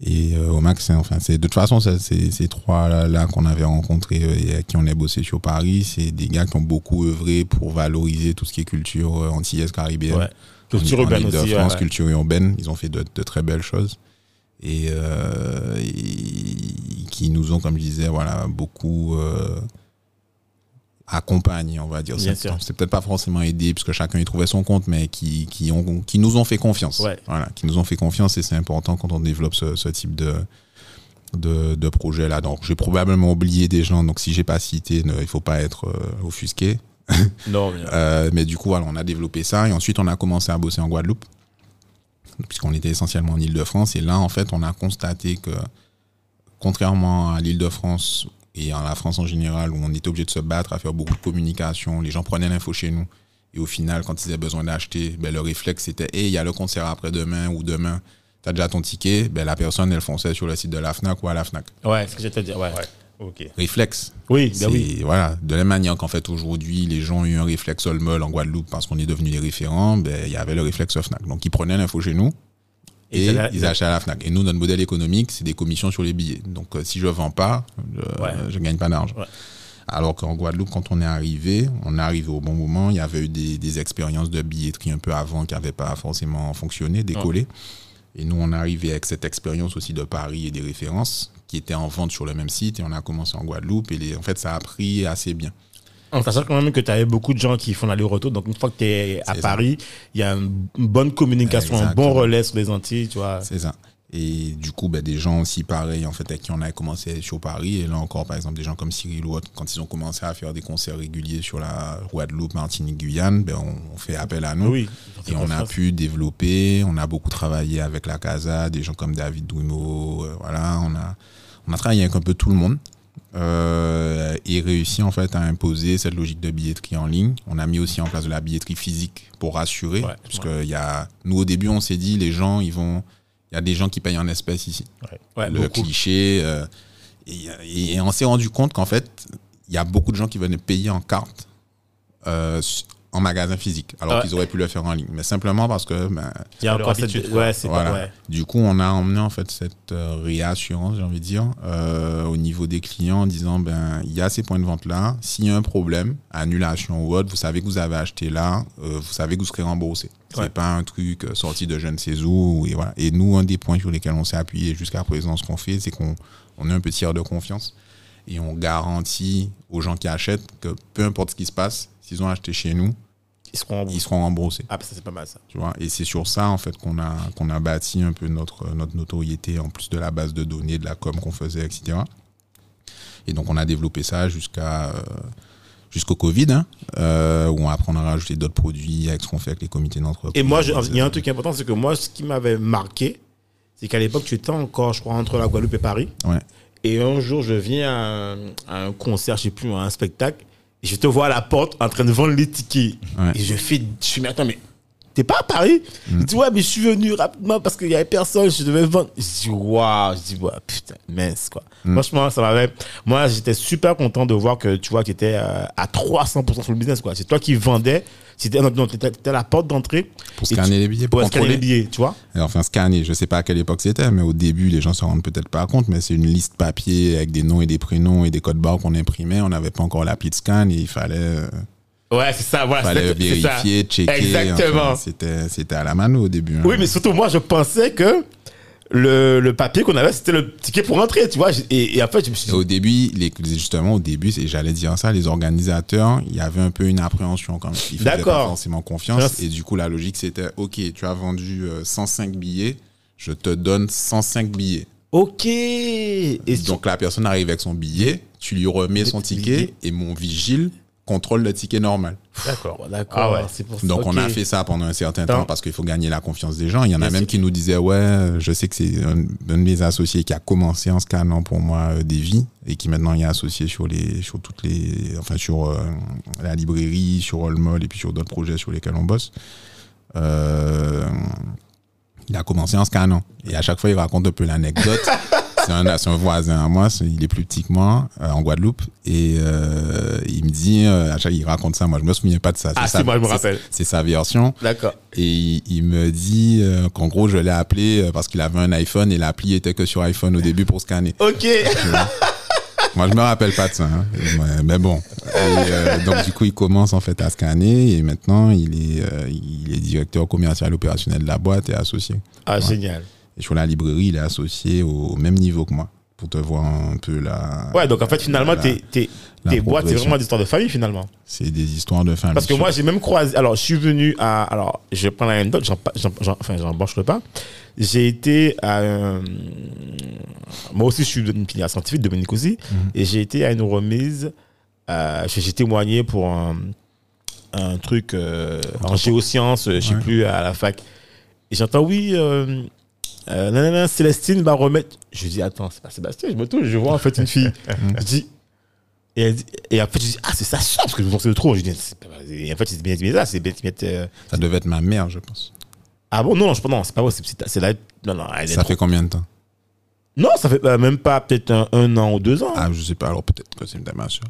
Et euh, au max, enfin, c'est de toute façon, ces trois là, là qu'on avait rencontrés euh, et à qui on a bossé sur Paris, c'est des gars qui ont beaucoup œuvré pour valoriser tout ce qui est culture euh, antillaise caribéenne. Ouais. Culture urbaine aussi. Ouais. culture urbaine, ils ont fait de, de très belles choses. Et, euh, et qui nous ont, comme je disais, voilà, beaucoup accompagnés, on va dire. C'est peut-être pas forcément aidé, parce que chacun y trouvait son compte, mais qui, qui, ont, qui nous ont fait confiance. Ouais. Voilà, qui nous ont fait confiance, et c'est important quand on développe ce, ce type de, de, de projet-là. Donc, j'ai probablement oublié des gens, donc si j'ai pas cité, ne- il faut pas être euh, offusqué. Non, mais, Euh, mais du coup, voilà, on a développé ça et ensuite on a commencé à bosser en Guadeloupe, puisqu'on était essentiellement en Ile-de-France. Et là, en fait, on a constaté que, contrairement à l'Île-de-France et à la France en général, où on était obligé de se battre à faire beaucoup de communication, les gens prenaient l'info chez nous. Et au final, quand ils avaient besoin d'acheter, ben, le réflexe c'était Hey, il y a le concert après-demain ou demain, tu as déjà ton ticket? Ben, la personne, elle fonçait sur le site de la Fnac ou à la Fnac. ouais, ce que te dire. Ouais. Ok. Réflexe. Oui, ben oui. voilà, de la même manière qu'en fait aujourd'hui les gens ont eu un réflexe Olmol en Guadeloupe parce qu'on est devenu des référents, ben il y avait le réflexe Fnac. Donc ils prenaient l'info chez nous et, ils achetaient à la Fnac. Et nous notre modèle économique c'est des commissions sur les billets. Donc euh, si je vends pas, je, Ouais. je gagne pas d'argent. Ouais. Alors qu'en Guadeloupe quand on est arrivé, on est arrivé au bon moment. Il y avait eu des, des expériences de billetterie un peu avant qui n'avaient pas forcément fonctionné, décollé. Et nous, on est arrivé avec cette expérience aussi de Paris et des références qui étaient en vente sur le même site. Et on a commencé en Guadeloupe. Et les, en fait, ça a pris assez bien. En sachant quand même que tu avais beaucoup de gens qui font l'aller-retour. Donc, une fois que tu es à. Paris, il y a une bonne communication, un bon relais sur les Antilles, tu vois. C'est ça. Et du coup, ben, des gens aussi pareils, en fait, avec qui on a commencé sur Paris. Et là encore, par exemple, des gens comme Cyril ou autre, quand ils ont commencé à faire des concerts réguliers sur la Guadeloupe, Martinique, Guyane, ben, on, fait appel à nous. Oui. Et on a pu développer, on a beaucoup travaillé avec la Casa, des gens comme David Douimo, euh, voilà, on a, on a travaillé avec un peu tout le monde euh, et réussi en fait à imposer cette logique de billetterie en ligne. On a mis aussi en place de la billetterie physique pour rassurer, Ouais, parce ouais. que il y a, nous au début on s'est dit les gens ils vont, il y a des gens qui payent en espèces ici, Ouais, le beaucoup. cliché, euh, et, et on s'est rendu compte qu'en fait il y a beaucoup de gens qui venaient payer en carte. euh, en magasin physique, alors Ouais. qu'ils auraient pu le faire en ligne. Mais simplement parce que ben, Il y a encore cette. Ouais, c'est voilà. pas. Ouais. Du coup, on a emmené en fait cette euh, réassurance, j'ai envie de dire, euh, au niveau des clients en disant ben il y a ces points de vente là. S'il y a un problème, annulation ou autre, vous savez que vous avez acheté là, euh, vous savez que vous serez remboursé. C'est Ouais. pas un truc euh, sorti de je ne sais où. Et voilà. Et nous, un des points sur lesquels on s'est appuyé jusqu'à présent, ce qu'on fait, c'est qu'on on a un petit tiers de confiance et on garantit aux gens qui achètent que peu importe ce qui se passe, s'ils ont acheté chez nous, Ils seront. ils seront remboursés Ah, bah, ça, c'est pas mal ça. tu vois et c'est sur ça en fait qu'on a qu'on a bâti un peu notre notre notoriété en plus de la base de données de la com qu'on faisait etc Et donc, on a développé ça jusqu'à euh, jusqu'au Covid, hein, euh, où après on a rajouté d'autres produits avec ce qu'on fait avec les comités d'entreprise. Et moi, il y a un truc important, c'est que moi, ce qui m'avait marqué, c'est qu'à l'époque, tu étais encore, je crois, entre la Guadeloupe et Paris. Ouais. Et un jour, je viens à un, à un concert, je sais plus, à un spectacle, je te vois à la porte en train de vendre les tickets. Ouais. Et je fais, je suis, mais attends, mais t'es pas à Paris? Mm. Il dit, ouais, mais je suis venu rapidement parce qu'il y avait personne, je devais vendre. Je dis, waouh, je dis, ouais, putain, mince, quoi. Mm. Franchement, ça m'avait. Moi, j'étais super content de voir que tu vois, tu étais euh, à 300% sur le business, quoi. C'est toi qui vendais, c'était non, la porte d'entrée. Pour scanner tu- les billets, pour Pour scanner les contrôler. billets, tu vois. Et Enfin, scanner, je sais pas à quelle époque c'était, mais au début, les gens se rendent peut-être pas compte, mais c'est une liste papier avec des noms et des prénoms et des codes barres qu'on imprimait. On n'avait pas encore l'appli de scan et il fallait, euh, Ouais, c'est ça, voilà. fallait ça. vérifier, checker. Exactement. Enfin, c'était, c'était à la mano au début. hein. Oui, mais surtout, moi, je pensais que le, le papier qu'on avait, c'était le ticket pour entrer, tu vois. Et, et fait, je me suis Et dit, au début, les, justement, au début, c'est- j'allais dire ça, les organisateurs, il y avait un peu une appréhension quand même. Ils faisaient pas forcément confiance. Merci. Et du coup, la logique, c'était, OK, tu as vendu euh, 105 billets, je te donne 105 billets. ok. Et Donc la personne arrive avec son billet, tu lui remets son ticket et mon vigile contrôle le ticket normal. D'accord. D'accord, Ah ouais. c'est pour ça. Donc on a fait ça pendant un certain temps parce qu'il faut gagner la confiance des gens. Il y en a même sûr. qui nous disaient ouais, je sais que c'est un, un de mes associés qui a commencé en scannant pour moi euh, des vies et qui maintenant est associé sur les sur toutes les enfin sur euh, la librairie, sur Allmall et puis sur d'autres projets sur lesquels on bosse. Euh, il a commencé en scannant et à chaque fois il raconte un peu l'anecdote. c'est un, un voisin à moi, il est plus petit que moi, euh, en Guadeloupe, et euh, il me dit, euh, à chaque, il raconte ça, moi je me souviens pas de ça. Ah, C'est si, moi, je me rappelle. C'est sa version. D'accord. Et il, il me dit qu'en gros, je l'ai appelé parce qu'il avait un iPhone et l'appli était que sur iPhone au début pour scanner. Ok. Moi, je me rappelle pas de ça. hein. Ouais, Mais bon. Et, euh, donc, du coup, il commence en fait à scanner et maintenant, il est, euh, il est directeur commercial opérationnel de la boîte et associé. Ah, Ouais. génial. Et sur la librairie, il est associé au, même niveau que moi pour te voir un peu la. Ouais, donc en fait, finalement, la- tes, tes, la tes boîtes, c'est vraiment des histoires de famille, finalement. C'est des histoires de famille. Parce que moi, j'ai même croisé. Alors, je suis venu à. Alors, je vais prendre j'en, j'en- enfin, j'en bâcherai pas. J'ai été à. moi aussi, je suis une filière scientifique, Dominique aussi. Et j'ai été à une remise. euh, j'ai j'ai témoigné pour un, un truc euh, en géosciences, je sais Ouais. plus, à la fac. Et j'entends, oui. Euh, nanana, Célestine va remettre. Je dis, attends, c'est pas Sébastien, je me touche, je vois en fait une fille. je dis, et, elle dit- et en fait, je dis, ah, c'est ça, ça, parce que je pensais le trop. Je dis, et en fait, c'est bien, ça, c'est bien, euh, Ça devait être ma mère, je pense. Ah bon, non, non, je pense, non, c'est pas vrai, c'est, la, non, non, elle est Ça trop- fait combien de temps? Non, ça fait euh, même pas peut-être un, un an ou deux ans. Ah, je sais pas. Alors peut-être que c'est ma soeur.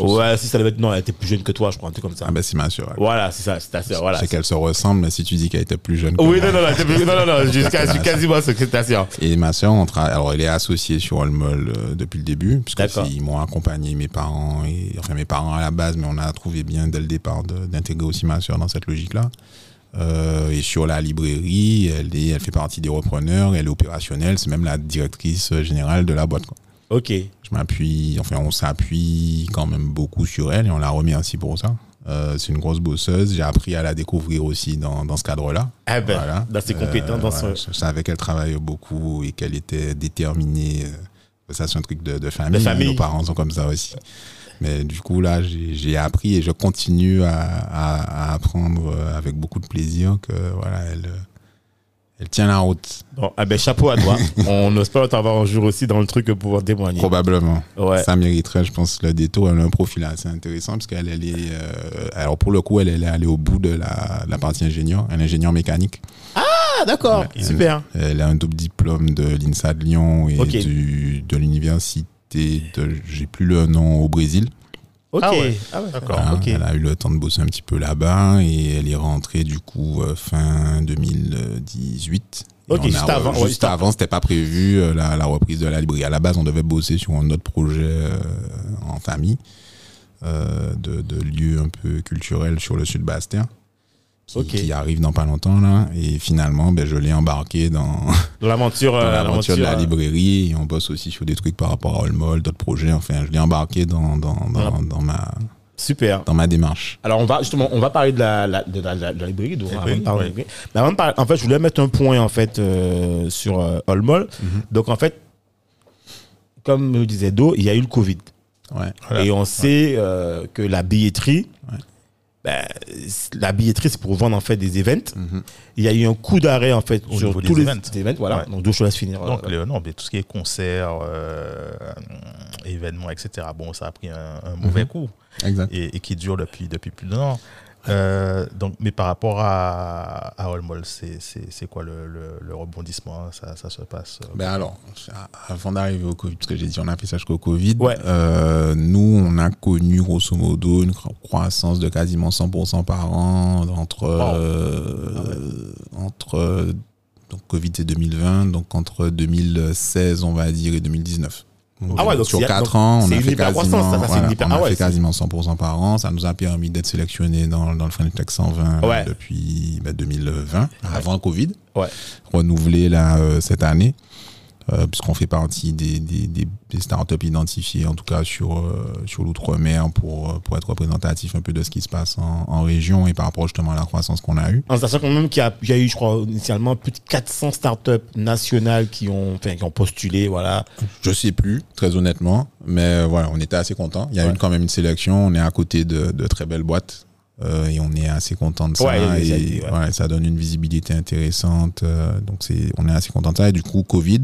Ouais, si ça devait être, non, elle était plus jeune que toi, je crois, un truc comme ça. Ah, ben c'est ma soeur. Voilà, c'est ça, c'est ta sœur, voilà. je sais qu'elle se ressemble, mais si tu dis qu'elle était plus jeune que Oui, moi- non, non, non, plus- non, non, non, jusqu'à, je suis quasiment sûr que c'est ta sœur. Et ma on tra- alors elle est associée sur Olmol euh, depuis le début, puisque D'accord. c'est- ils m'ont accompagné, mes parents, et, enfin mes parents à la base, mais on a trouvé bien dès le départ d'intégrer aussi ma soeur dans cette logique-là. Euh, et sur la librairie, elle, est, elle fait partie des repreneurs, elle est opérationnelle, c'est même la directrice générale de la boîte. Quoi. Ok. Je m'appuie, enfin on s'appuie quand même beaucoup sur elle et on la remercie pour ça. Euh, c'est une grosse bosseuse, j'ai appris à la découvrir aussi dans, dans ce cadre-là. Eh ben, Voilà. dans ses compétences, dans voilà, son- Je savais qu'elle travaillait beaucoup et qu'elle était déterminée. euh, Ça, c'est un truc de, de famille. De famille. Nos parents sont comme ça aussi. Mais du coup, là, j'ai appris et je continue à, à- à apprendre euh, avec beaucoup de plaisir que voilà, elle, euh, elle tient la route, Bon, ah ben, chapeau à toi. On espère t'avoir un jour aussi dans le truc pour pouvoir témoigner. probablement. Ouais. Ça mériterait, je pense, le détour. Elle a un profil assez intéressant parce qu'elle elle est. euh, alors, pour le coup, elle, est allée au bout de la, de la partie ingénieur. Elle est ingénieure mécanique. Ah, d'accord. Ouais. Super. Elle a un double diplôme de l'INSA de Lyon et du, de l'université de, j'ai plus le nom, au Brésil. Ok. Ah ouais. D'accord. Voilà, Ok. Elle a eu le temps de bosser un petit peu là-bas et elle est rentrée du coup euh, fin 2018. Et Ok, a juste avant, ouais, Juste avant, c'était pas prévu euh, la, la reprise de la librairie. À la base, on devait bosser sur un autre projet euh, en famille euh, de, de lieu un peu culturel sur le sud Bastien. Qui, arrive dans pas longtemps là et finalement ben, je l'ai embarqué dans, l'aventure, euh, l'aventure de la euh, librairie et on bosse aussi sur des trucs par rapport à Olmol, d'autres projets. Enfin, je l'ai embarqué dans, dans, dans, Voilà. dans ma, Super. dans ma démarche. Alors on va justement, on va parler de la, la- de la, de librairie. donc, Librairie, avant de parler de la ouais. librairie. Mais avant de parler- en fait, je voulais mettre un point en fait euh, sur euh. Mhm. Donc en fait, comme le disait Do, il y a eu le Covid. Ouais. Voilà. Et on sait euh, que la billetterie, Ben, la billetterie, c'est pour vendre en fait des events. Mhm. Il y a eu un coup d'arrêt en fait Au sur tous des les events. events. Voilà. Ouais. Donc, Do, je te laisse finir. Donc, Euh, non, mais tout ce qui est concerts, euh, événements, etc., bon, ça a pris un, un mauvais Mhm. coup Exact. et, et qui dure depuis, depuis plus d'un an. Euh, donc, mais par rapport à, à Olmol, c'est quoi le, le- le rebondissement ça, ça se passe euh, Ben alors, avant d'arriver au Covid, parce que j'ai dit on a fait ça jusqu'au Covid, Ouais. euh, nous on a connu grosso modo une cro- croissance de quasiment 100% par an entre euh, entre donc Covid c'est 2020, donc entre 2016 on va dire et 2019. Donc, Ah ouais, donc sur c'est- 4 donc ans, on a fait quasiment, ça, ça, c'est voilà, une hyper- on a ah ouais, fait quasiment 100% par an. Ça nous a permis d'être sélectionné dans, dans le French Tech 120 Ouais. depuis ben, 2020, avant le Covid Ouais. renouvelé là euh, cette année, euh, puisqu'on fait partie des, des, des, des startups identifiées, en tout cas sur, euh, sur l'outre-mer, pour, euh, pour être représentatif un peu de ce qui se passe en, en région et par rapport justement à la croissance qu'on a eue. En sachant quand même qu'il y, a- il y a eu, je crois, initialement plus de 400 startups nationales qui ont, enfin, qui ont postulé, voilà. Je sais plus, très honnêtement, mais voilà, on était assez contents. Il y a Ouais. eu quand même une sélection, on est à côté de, de très belles boîtes. euh, et on est assez content de ça Ouais, et ouais. ça donne une visibilité intéressante euh, donc c'est on est assez content de ça et du coup Covid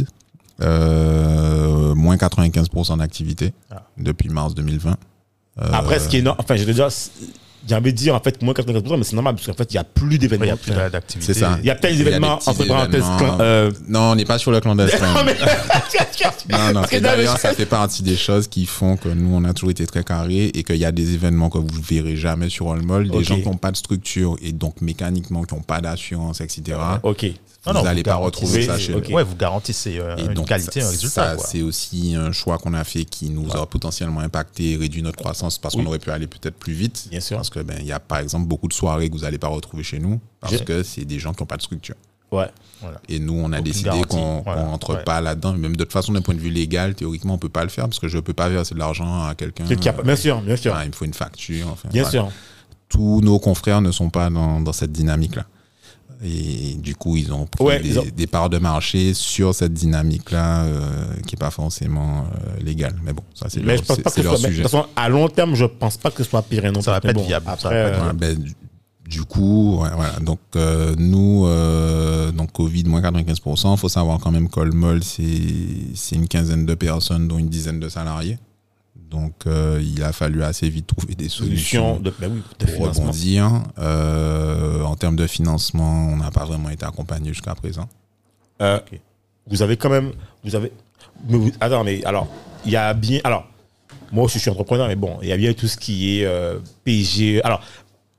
euh, moins 95% d'activité Ah. depuis mars 2020 Euh, Après, ce qui est normal, enfin, je veux dire, c'est- j'ai envie de dire, en fait, moins 94%, mais c'est normal, parce qu'en fait, il n'y a plus Il d'événements. n'y a plus d'activité. C'est ça. Il y a peut-être des Il des événements, entre parenthèses, euh, non on n'est pas sur le clandestin non, mais- Non, non, d'ailleurs, ça fait partie des choses qui font que nous, on a toujours été très carrés et qu'il y a des événements que vous verrez jamais sur Allmall, des Ok. gens qui n'ont pas de structure et donc mécaniquement qui n'ont pas d'assurance, etc. Ok. Vous n'allez pas retrouver ça chez ok. nous. Ouais, vous garantissez euh, une donc, qualité, ça, un résultat. c'est aussi un choix qu'on a fait qui nous a potentiellement impacté et réduit notre croissance parce Oui. qu'on aurait pu aller peut-être plus vite. Bien sûr. Parce que ben y a par exemple beaucoup de soirées que vous n'allez pas retrouver chez nous parce que c'est des gens qui n'ont pas de structure. Ouais. Et nous, on a Aucune décidé qu'on Voilà. rentre Ouais. pas là-dedans. Même de toute façon, d'un point de vue légal, théoriquement, on peut pas le faire parce que je peux pas verser de l'argent à quelqu'un. Qu'il Bien sûr, bien sûr. Ah, il me faut une facture. enfin, Bien voilà. sûr. Tous nos confrères ne sont pas dans, dans cette dynamique-là. Et du coup, ils ont pris Ouais, des, ils ont- des parts de marché sur cette dynamique-là euh, qui est pas forcément euh, légale. Mais bon, ça, c'est leur, je pense c'est- pas que c'est ce leur soit. mais De sujet. toute façon, à long terme, je pense pas que ce soit pire et non Ça va plus. pas être viable, ça Après, va pas être euh, ben, du, du coup, ouais, voilà. Donc, euh, nous, euh, donc Covid, moins 95%. Il faut savoir quand même qu'Olmol, c'est c'est une quinzaine de personnes, dont une dizaine de salariés. Donc, euh, il a fallu assez vite trouver des solution solutions de, oui, de pour rebondir. Euh, en termes de financement, on n'a pas vraiment été accompagné jusqu'à présent. Euh, Vous avez quand même. Vous avez. Mais vous- attends, mais alors, il y a bien. Alors, moi aussi, je suis entrepreneur, mais bon, il y a bien tout ce qui est PGE. Alors,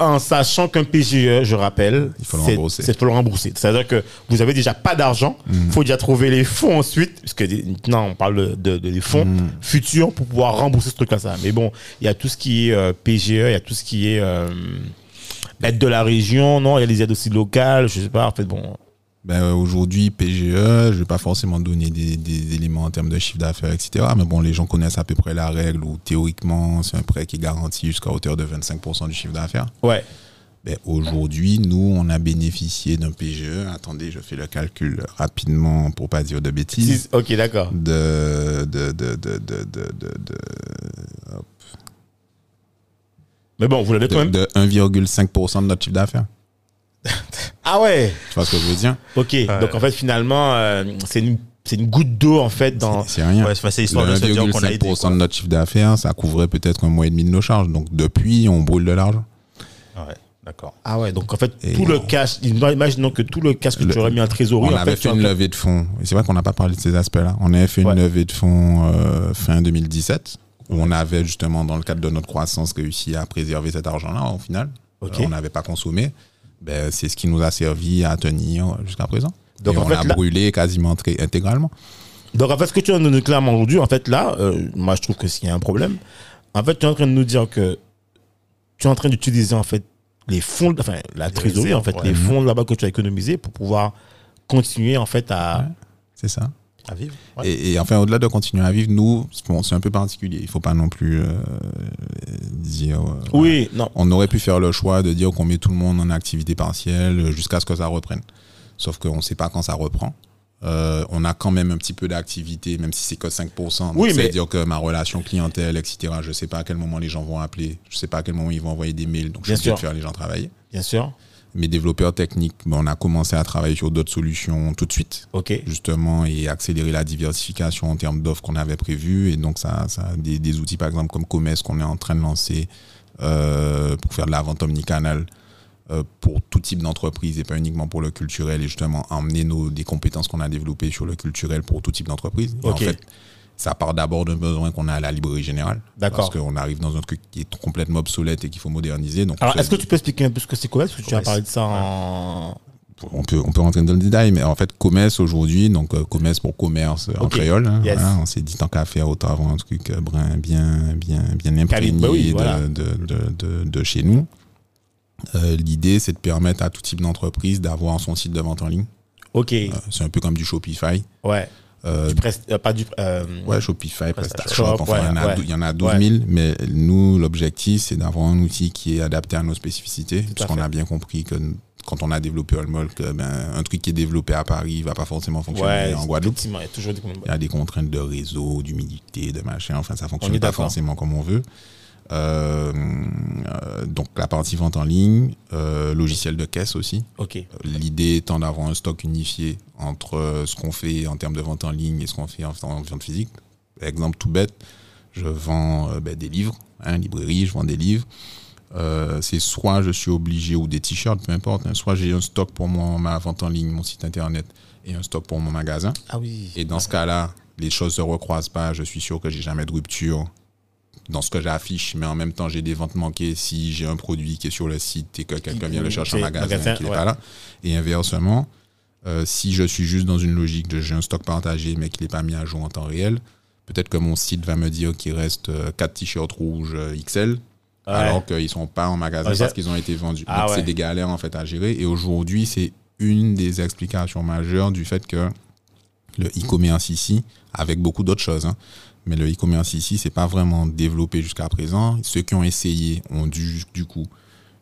en sachant qu'un PGE, je rappelle, Il faut le c'est- rembourser. C'est faut le rembourser. C'est-à-dire que vous avez déjà pas d'argent, il Mhm. faut déjà trouver les fonds ensuite, puisque des- maintenant on parle de, de- de- des fonds Mhm. futurs pour pouvoir rembourser ce truc-là. Ça. Mais bon, il y a tout ce qui est euh, PGE, il y a tout ce qui est euh, aide de la région, non, il y a les aides aussi locales, je sais pas, en fait, bon. Ben, Aujourd'hui, PGE, je vais pas forcément donner des, des éléments en termes de chiffre d'affaires, etc. Mais bon, les gens connaissent à peu près la règle où théoriquement, c'est un prêt qui est garanti jusqu'à hauteur de 25% du chiffre d'affaires. Ouais. Ben, Aujourd'hui, nous, on a bénéficié d'un PGE. Attendez, je fais le calcul rapidement pour pas dire de bêtises. Ok, d'accord. De, de, de, de, de, de, Mais bon, vous l'avez quand même. de 1,5% de notre chiffre d'affaires. Ah ouais. Tu vois ce que je veux dire Ok. Donc en fait, finalement, euh, c'est une, c'est une goutte d'eau en fait dans. C'est rien. Ouais, c'est c'est histoire de Le se dire qu'on a aidé. 1,5% quoi. de notre chiffre d'affaires, ça couvrait peut-être un mois et demi de nos charges. Donc depuis, on brûle de l'argent. Ouais, d'accord. Ah ouais. Donc en fait, Et tout le on- cash. Imaginons que tout le cash que Le- tu aurais mis en trésorerie. On en avait fait une levée de fonds. C'est vrai qu'on n'a pas parlé de ces aspects-là. On avait fait une Ouais. levée de fonds euh, fin 2017, où on avait justement, dans le cadre de notre croissance, réussi à préserver cet argent-là au final. Ok. Euh, on n'avait pas consommé. Ben, c'est ce qui nous a servi à tenir jusqu'à présent. Donc, Et en on fait, l'a là- brûlé quasiment très intégralement. Donc en fait, ce que tu viens de nous dire clairement aujourd'hui, en fait là, euh, moi je trouve que s'il y a un problème, en fait tu es en train de nous dire que tu es en train d'utiliser en fait les fonds, enfin la trésorerie en fait, les ouais. fonds là-bas que tu as économisés pour pouvoir continuer en fait à. C'est ça. À vivre. Ouais. Et, et enfin, au-delà de continuer à vivre, nous, bon, c'est un peu particulier. Il faut pas non plus euh, dire. euh, voilà. Oui, non. On aurait pu faire le choix de dire qu'on met tout le monde en activité partielle jusqu'à ce que ça reprenne. Sauf qu'on ne sait pas quand ça reprend. Euh, on a quand même un petit peu d'activité, même si c'est que 5%. Oui, mais- C'est-à-dire que ma relation clientèle, etc., je sais pas à quel moment les gens vont appeler, je sais pas à quel moment ils vont envoyer des mails, donc je suis obligé sûr. de faire les gens travailler. Bien sûr. Mes développeurs techniques, ben, on a commencé à travailler sur d'autres solutions tout de suite, Ok. justement, et accélérer la diversification en termes d'offres qu'on avait prévues. Et donc, ça, ça des, des outils, par exemple, comme Comes, qu'on est en train de lancer euh, pour faire de la vente omnicanal euh, pour tout type d'entreprise et pas uniquement pour le culturel, et justement emmener nos, des compétences qu'on a développées sur le culturel pour tout type d'entreprise. Ok. En fait, ça part d'abord d'un besoin qu'on a à la librairie générale. D'accord. Parce qu'on arrive dans un truc qui est complètement obsolète et qu'il faut moderniser. Donc, Alors, est-ce que tu peux expliquer un peu ce que c'est Comes Parce que tu as parlé de ça en. on peut, on peut rentrer dans le détail, mais en fait, commerce aujourd'hui, donc euh, commerce pour commerce euh, en créole. hein, Yes. voilà, on s'est dit tant qu'à faire, autant avoir un truc euh, bien, bien, bien imprégné bah oui, de, voilà. de, de, de- chez nous. Euh, L'idée, c'est de permettre à tout type d'entreprise d'avoir son site de vente en ligne. Ok. C'est un peu comme du Shopify. Ouais. Euh, Du euh, pas du. euh, Ouais, Shopify, PrestaShop, enfin, il, y en a, ouais, a 12 ouais. 000, mais nous, l'objectif, c'est d'avoir un outil qui est adapté à nos spécificités, Tout à parce qu'on fait. a bien compris que quand on a développé Allmol, que ben, un truc qui est développé à Paris va pas forcément fonctionner en Guadeloupe. Il y a toujours des Il y a des contraintes de réseau, d'humidité, de machin, enfin, ça On fonctionne pas forcément comme on veut. Euh, euh, donc, la partie vente en ligne, euh, logiciel de caisse aussi. Ok. L'idée étant d'avoir un stock unifié entre ce qu'on fait en termes de vente en ligne et ce qu'on fait en, en vente physique. Exemple tout bête, je vends ben, des livres, hein, librairie, je vends des livres. C'est soit je suis obligé, ou des t-shirts, peu importe, hein, soit j'ai un stock pour moi, ma vente en ligne, mon site internet, et un stock pour mon magasin. Ah oui. Et dans ce cas-là, les choses se recroisent pas. Je suis sûr que j'ai jamais de rupture dans ce que j'affiche, mais en même temps, j'ai des ventes manquées si j'ai un produit qui est sur le site et que quelqu'un vient le chercher en magasin, magasin, qui n'est ouais. pas là. Et inversement, euh, si je suis juste dans une logique de j'ai un stock partagé, mais qui n'est pas mis à jour en temps réel, peut-être que mon site va me dire qu'il reste 4 t-shirts rouges euh, XL, Ouais. alors qu'ils sont pas en magasin Ouais, parce qu'ils ont été vendus. Ah Donc c'est des galères en fait à gérer. Et aujourd'hui, c'est une des explications majeures du fait que le e-commerce ici, avec beaucoup d'autres choses, hein, mais le e-commerce ici, c'est pas vraiment développé jusqu'à présent. Ceux qui ont essayé ont dû du coup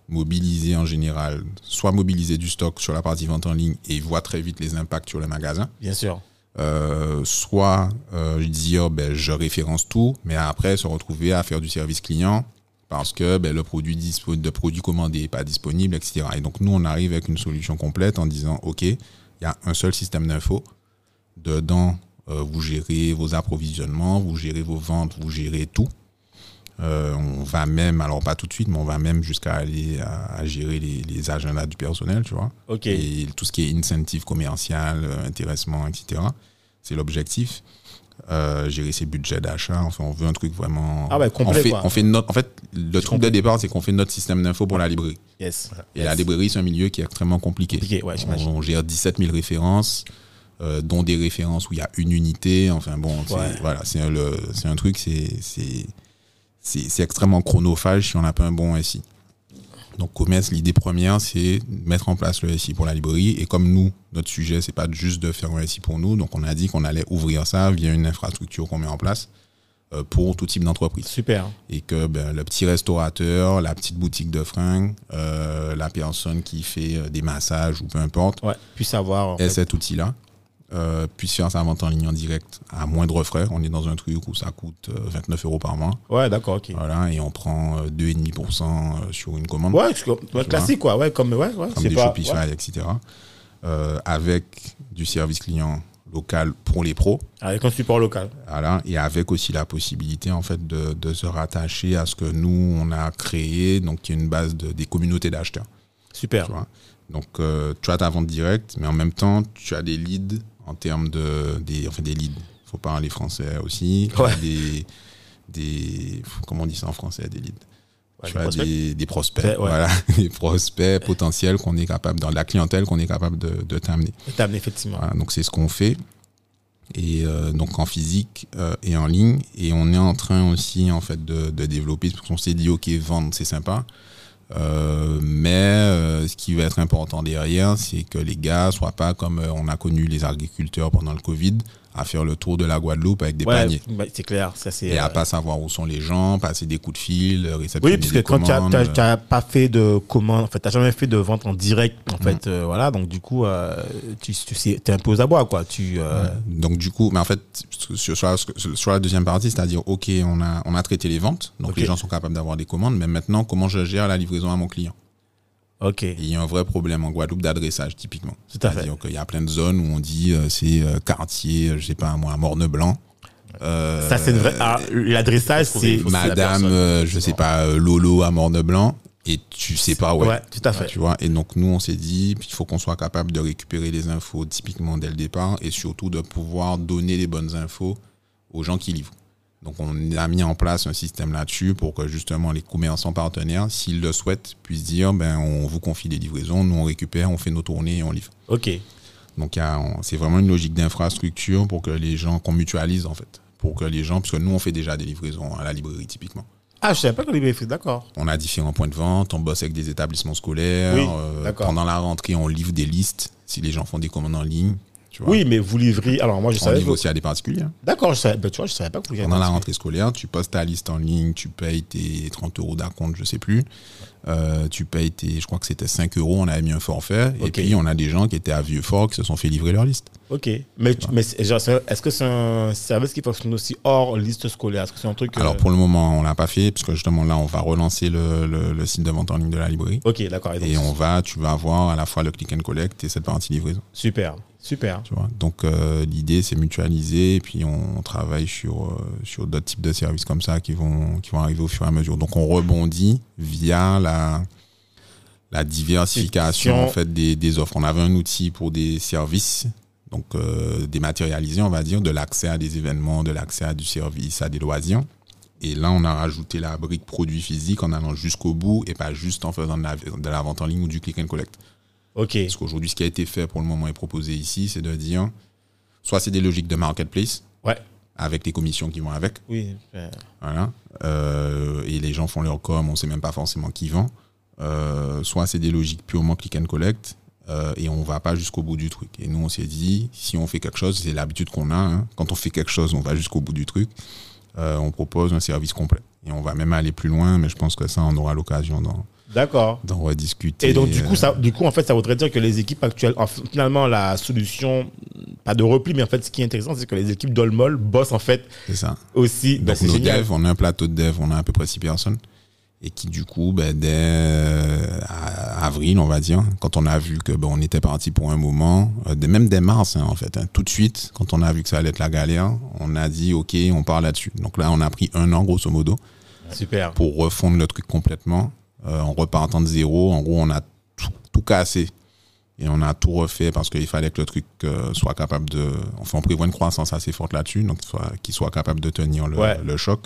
mobiliser en général, soit mobiliser du stock sur la partie vente en ligne et voient très vite les impacts sur le magasin, Bien sûr. euh, soit euh, dire ben, je référence tout, mais après se retrouver à faire du service client parce que ben, le produit dispo- de produit commandé n'est pas disponible, etc. Et donc nous, on arrive avec une solution complète en disant, OK, il y a un seul système d'info. Dedans, vous gérez vos approvisionnements, vous gérez vos ventes, vous gérez tout. Euh, on va même, alors pas tout de suite, mais on va même jusqu'à aller à, à gérer les, les agendas du personnel, tu vois Ok. et tout ce qui est incentive commercial, euh, intéressement, etc. C'est l'objectif. Euh, gérer ses budgets d'achat. Enfin, on veut un truc vraiment. Ah ouais, complet, on fait, quoi. on fait notre, en fait, le truc de départ, c'est qu'on fait notre système d'info pour la librairie. Yes. Et Yes. la librairie, c'est un milieu qui est extrêmement compliqué. Compliqué, ouais, on, on gère 17 000 références, euh, dont des références où il y a une unité. Enfin bon, Ouais. voilà, c'est un, truc, c'est extrêmement chronophage si on n'a pas un bon SI. Donc commerce, l'idée première, c'est mettre en place le SI pour la librairie. Et comme nous, notre sujet, c'est pas juste de faire un SI pour nous, donc on a dit qu'on allait ouvrir ça via une infrastructure qu'on met en place euh, pour tout type d'entreprise Super. et que ben, le petit restaurateur, la petite boutique de fringues, euh, la personne qui fait des massages ou peu importe, Ouais. Puis savoir. en ait fait. cet outil-là, euh, puisse faire sa vente en ligne en direct à moindre frais. On est dans un truc où ça coûte euh, 29 euros par mois. Ouais, d'accord, ok. Voilà, et on prend euh, 2,5% euh, sur une commande, Ouais, classique, quoi. Ouais, comme, ouais, ouais. comme des pas- Shopify, ouais. etc. Euh, avec du service client local pour les pros. Avec un support local. Voilà, et avec aussi la possibilité en fait de, de se rattacher à ce que nous on a créé, donc qui est une base de, des communautés d'acheteurs. Super. Tu vois. Donc euh, tu as ta vente directe, mais en même temps tu as des leads en termes de des enfin des leads. Faut parler français aussi. Ouais. des des comment on dit ça en français des leads. Ouais, tu des as prospects. des, des prospects, Ouais. voilà, des prospects potentiels qu'on est capable dans la clientèle qu'on est capable de, de t'amener. Étable, effectivement. Voilà, donc c'est ce qu'on fait. Et euh, donc en physique euh, et en ligne. Et on est en train aussi en fait de, de développer, parce qu'on s'est dit ok vendre c'est sympa. Euh, mais euh, ce qui va être important derrière, c'est que les gars soient pas comme euh, on a connu les agriculteurs pendant le Covid, à faire le tour de la Guadeloupe avec des Ouais, paniers. bah, c'est clair. Ça, c'est, Et à euh, pas savoir où sont les gens, passer des coups de fil, réceptionner Oui, puisque quand tu euh, n'as pas fait de commande, en fait, tu jamais fait de vente en direct, en Mm. fait, euh, voilà, donc du coup, euh, tu, tu sais, es un peu aux abois, quoi. Tu, euh, Donc du coup, mais en fait, sur, sur la, sur la deuxième partie, c'est-à-dire, ok, on a, on a traité les ventes, donc les gens sont capables d'avoir des commandes, mais maintenant, comment je gère la livraison à mon client? Ok. Et il y a un vrai problème en Guadeloupe d'adressage, typiquement. Tout à fait. C'est-à-dire qu'il y a plein de zones où on dit, euh, c'est euh, quartier, je sais pas moi, Morne-Blanc. Euh, Ça, c'est une vraie. ah, L'adressage, c'est. la Madame, euh, je sais pas, euh, Lolo à Morne-Blanc, et tu sais pas, ouais. Ouais, tout à fait. Tu vois, et donc nous, on s'est dit, il faut qu'on soit capable de récupérer les infos typiquement dès le départ et surtout de pouvoir donner les bonnes infos aux gens qui livrent. Donc on a mis en place un système là-dessus pour que justement les commerçants partenaires, s'ils le souhaitent, puissent dire, ben on vous confie des livraisons, nous on récupère, on fait nos tournées et on livre. Ok. Donc c'est vraiment une logique d'infrastructure pour que les gens, qu'on mutualise en fait, pour que les gens, parce que nous on fait déjà des livraisons à la librairie typiquement. Ah, je savais pas avait fait, d'accord. On a différents points de vente, on bosse avec des établissements scolaires. Oui, euh, d'accord. pendant la rentrée, on livre des listes si les gens font des commandes en ligne. Tu vois. Oui, mais vous livrez. Alors, moi, je on savais. livre aussi à des particuliers. hein. D'accord, je savais. ben, tu vois, je savais pas que vous. Pendant la rentrée scolaire, tu postes ta liste en ligne, tu payes tes 30 euros d'acompte, je sais plus. Euh, tu payes tes, je crois que c'était 5 euros, on avait mis un forfait. Et puis, on a des gens qui étaient à Vieux-Fort qui se sont fait livrer leur liste. Ok. Mais, tu- mais est-ce que c'est un service qui fonctionne aussi hors liste scolaire? Est-ce que c'est un truc. euh, Alors, pour le moment, on l'a pas fait, parce que justement, là, on va relancer le, le- le site de vente en ligne de la librairie. Ok, d'accord. Et on va, tu vas avoir à la fois le click and collect et cette partie livraison. Super, super. Tu vois. Donc euh, l'idée c'est mutualiser et puis on, travaille sur euh, sur d'autres types de services comme ça qui vont qui vont arriver au fur et à mesure. Donc on rebondit via la la diversification en fait des, des offres. On avait un outil pour des services donc euh, dématérialisés on va dire de l'accès à des événements, de l'accès à du service, à des loisirs. Et là, on a rajouté la brique produit physique en allant jusqu'au bout et pas juste en faisant de la, de la vente en ligne ou du click and collect. Ok. Parce qu'aujourd'hui, ce qui a été fait pour le moment et proposé ici, c'est de dire soit c'est des logiques de marketplace Ouais. Avec les commissions qui vont avec, Oui. euh, voilà, Euh, et les gens font leur com, on sait même pas forcément qui vend. Euh, soit c'est des logiques purement click and collect euh, et on va pas jusqu'au bout du truc. Et nous, on s'est dit, si on fait quelque chose, c'est l'habitude qu'on a. hein, quand on fait quelque chose, on va jusqu'au bout du truc. On propose un service complet. Et on va même aller plus loin, mais je pense que ça, on aura l'occasion d'en D'accord. d'en rediscuter. Et donc, du euh, coup, ça, du coup, en fait, ça voudrait dire que les équipes actuelles, finalement, la solution, pas de repli, mais en fait, ce qui est intéressant, c'est que les équipes d'Olmol bossent, en fait, c'est ça. aussi. Donc c'est nos génial. devs, on a un plateau de dev, on a à peu près six personnes. Et qui du coup, ben, dès euh, avril, on va dire, quand on a vu que ben, on était parti pour un moment, euh, même dès mars hein, en fait, hein, tout de suite, quand on a vu que ça allait être la galère, on a dit ok, on part là-dessus. Donc là, on a pris un an grosso modo Super. pour refondre le truc complètement, euh, en repartant de zéro. En gros, on a tout, tout cassé et on a tout refait parce qu'il fallait que le truc euh, soit capable de. Enfin, on prévoit une croissance assez forte là-dessus, donc qu'il soit, capable de tenir le, Ouais. le choc.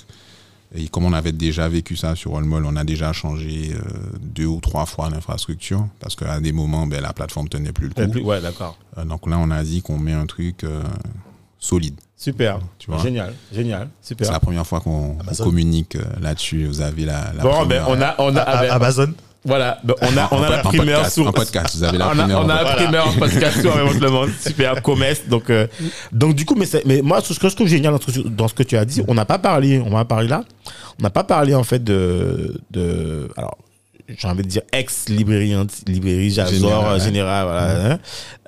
Et comme on avait déjà vécu ça sur Olmol, on a déjà changé euh, deux ou trois fois l'infrastructure parce qu'à des moments, ben, la plateforme tenait plus le coup. plus- Ouais, d'accord. Donc là, on a dit qu'on met un truc solide. Super. Tu vois. Génial. Génial. C'est Super. la première fois qu'on communique euh, là-dessus. Vous avez la. la Bon, ben, première- on a, on a, A- ah, ben, Amazon. voilà, ben, on a, on En a la primeur podcast, sur. en podcast, vous avez la on a, primeur on en a la podcast. primeur en podcast sur le monde. Super, commerce. Donc, euh, donc du coup, mais, c'est- mais moi, ce que je trouve génial dans ce, que- dans ce que tu as dit, on n'a pas parlé, on va parler là, on n'a pas parlé en fait de, de alors, j'ai envie de dire ex-librairie, librairie Jazor, Général, général, voilà. hein.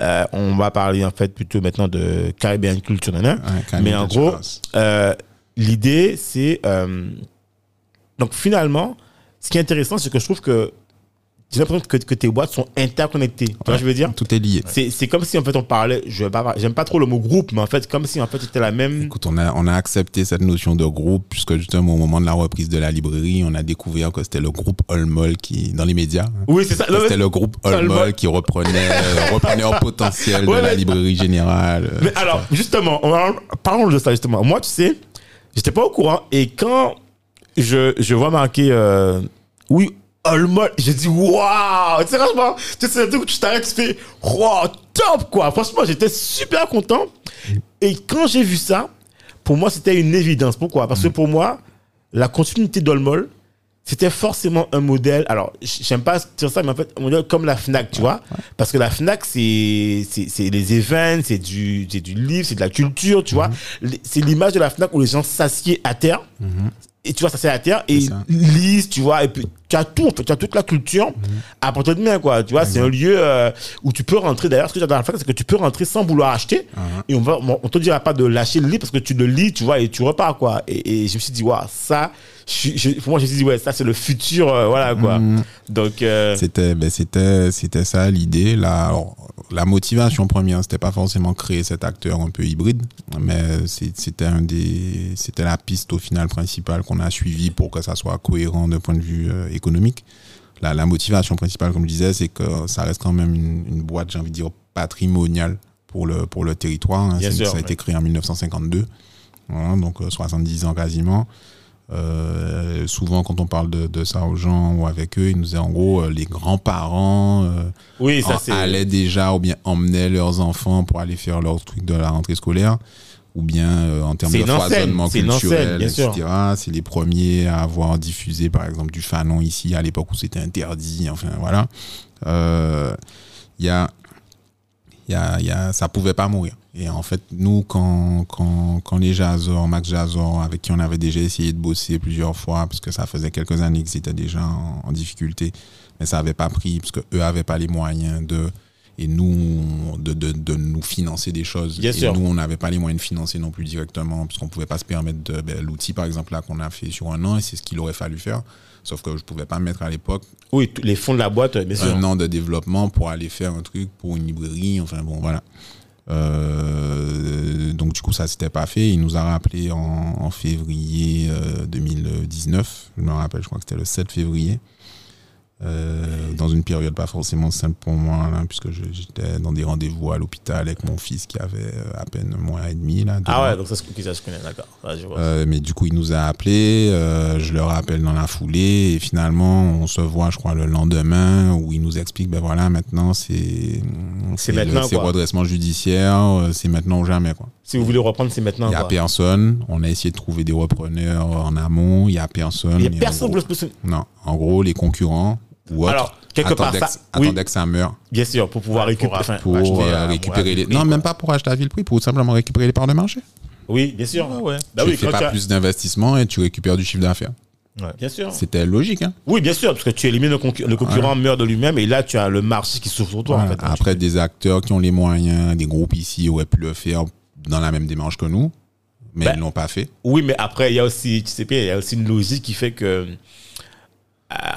Euh, on va parler en fait plutôt maintenant de Caribbean Culture. Ouais, Mais en gros, euh, l'idée, c'est. euh, donc finalement, ce qui est intéressant, c'est que je trouve que j'ai l'impression que, que tes boîtes sont interconnectées. Tu vois ce que je veux dire Tout est lié. c'est, c'est comme si en fait on parlait, je j'aime pas trop le mot groupe, mais en fait, comme si en fait c'était la même. Écoute, on a, on a accepté cette notion de groupe, puisque justement au moment de la reprise de la librairie, on a découvert que c'était le groupe Olmol qui, dans les médias, hein, Oui, c'est ça. c'était le groupe Olmol. Qui reprenait, euh, reprenait au potentiel Ouais, de la librairie générale. euh, Mais alors, justement, parlons de ça justement. Moi, tu sais, j'étais pas au courant et quand je, je vois marqué euh, oui, Olmol, j'ai dit waouh! Tu sais, franchement, tu sais, c'est un truc où tu t'arrêtes, tu fais waouh, top quoi! Franchement, j'étais super content. Et quand j'ai vu ça, pour moi, c'était une évidence. Pourquoi? Parce que pour moi, la continuité d'Olmol, c'était forcément un modèle. Alors, j'aime pas dire ça, mais en fait, un modèle comme la Fnac, tu vois? Parce que la Fnac, c'est les événements, c'est du, c'est du livre, c'est de la culture, tu vois? Mhm. Les- C'est l'image de la Fnac où les gens s'assiedent à terre. Et tu vois, s'assiedent à terre et lisent, tu vois? Et puis, tu as tout, en fait, tu as toute la culture à portée de main, quoi. Tu vois, c'est un lieu euh, où tu peux rentrer. D'ailleurs, ce que j'adore Fnac, c'est que tu peux rentrer sans vouloir acheter. Uh-huh. Et on va, on te dira pas de lâcher le livre parce que tu le lis, tu vois, et tu repars, quoi. Et, et je me suis dit, waouh, ça, je, je- pour moi, je me suis dit, ouais, ça, c'est le futur, euh, voilà, quoi. Donc, euh, C'était, ben, c'était, c'était ça l'idée. La, alors, la motivation première, c'était pas forcément créer cet acteur un peu hybride, mais c'était un des, c'était la piste au final principale qu'on a suivie pour que ça soit cohérent d'un point de vue euh, économique. La, la motivation principale, comme je disais, c'est que ça reste quand même une, une boîte, j'ai envie de dire, patrimoniale pour le, pour le territoire. hein. Sûr, ça a été créé en 1952, Voilà, donc euh, 70 ans quasiment. Euh, souvent, quand on parle de, de ça aux gens ou avec eux, ils nous disent en gros, euh, les grands-parents euh, oui, allaient déjà ou bien emmenaient leurs enfants pour aller faire leur truc de la rentrée scolaire ou bien euh, en termes de culturel, etc. C'est les premiers à avoir diffusé, par exemple, du fanon ici à l'époque où c'était interdit. Enfin, voilà. Euh, Il y a, y a, y a, ça pouvait pas mourir. Et en fait, nous, quand, quand, quand les Jazor, Max Jazor, avec qui on avait déjà essayé de bosser plusieurs fois, parce que ça faisait quelques années qu'ils étaient déjà en, en difficulté, mais ça avait pas pris, parce qu'eux avaient pas les moyens de, et nous, de, de, de nous financer des choses. Bien et sûr. nous, on n'avait pas les moyens de financer non plus directement, parce qu'on pouvait pas se permettre de, ben, l'outil, par exemple, là, qu'on a fait sur un an, et c'est ce qu'il aurait fallu faire. Sauf que je pouvais pas mettre à l'époque Oui, les fonds de la boîte, bien sûr. un an de développement pour aller faire un truc pour une librairie. Enfin bon, voilà. Euh, donc du coup, ça s'était pas fait. Il nous a rappelé en, en février euh, 2019. Je me rappelle, je crois que c'était le 7 février. Euh, dans une période pas forcément simple pour moi, là, puisque j'étais dans des rendez-vous à l'hôpital avec mon fils qui avait euh, à peine un mois et demi. Là, Ah mois. ouais, donc ça, se- connaît, d'accord. Euh, mais du coup, il nous a appelé, euh, je le rappelle dans la foulée, et finalement, on se voit, je crois, le lendemain, où il nous explique, ben voilà, maintenant, c'est C'est redressement judiciaire, euh, c'est maintenant ou jamais, quoi. Si vous voulez reprendre, c'est maintenant. Il n'y a quoi. personne, on a essayé de trouver des repreneurs en amont, il n'y a personne. Il n'y a personne gros- pour le Non, en gros, les concurrents ou autres Alors, quelque part, attendaient, ça- que, oui. que ça meure Bien sûr, pour pouvoir Ouais, récupérer. pour- acheter euh, récupérer les... vil Non, même pas pour acheter à vil prix, pour simplement récupérer les parts de marché. oui, bien sûr. Ah ouais. Bah tu oui, fais pas tu as- plus d'investissement et tu récupères du chiffre d'affaires. Bien sûr. C'était logique, hein Oui, bien sûr, parce que tu élimines le, concu- le concurrent meurt de lui-même et là, tu as le marché qui s'ouvre sur toi. en fait. Après, des acteurs qui ont les moyens, des groupes ici auraient pu le faire dans la même démarche que nous, mais Ben, ils l'ont pas fait. Oui, mais après, il y a aussi, tu sais il y a aussi une logique qui fait que,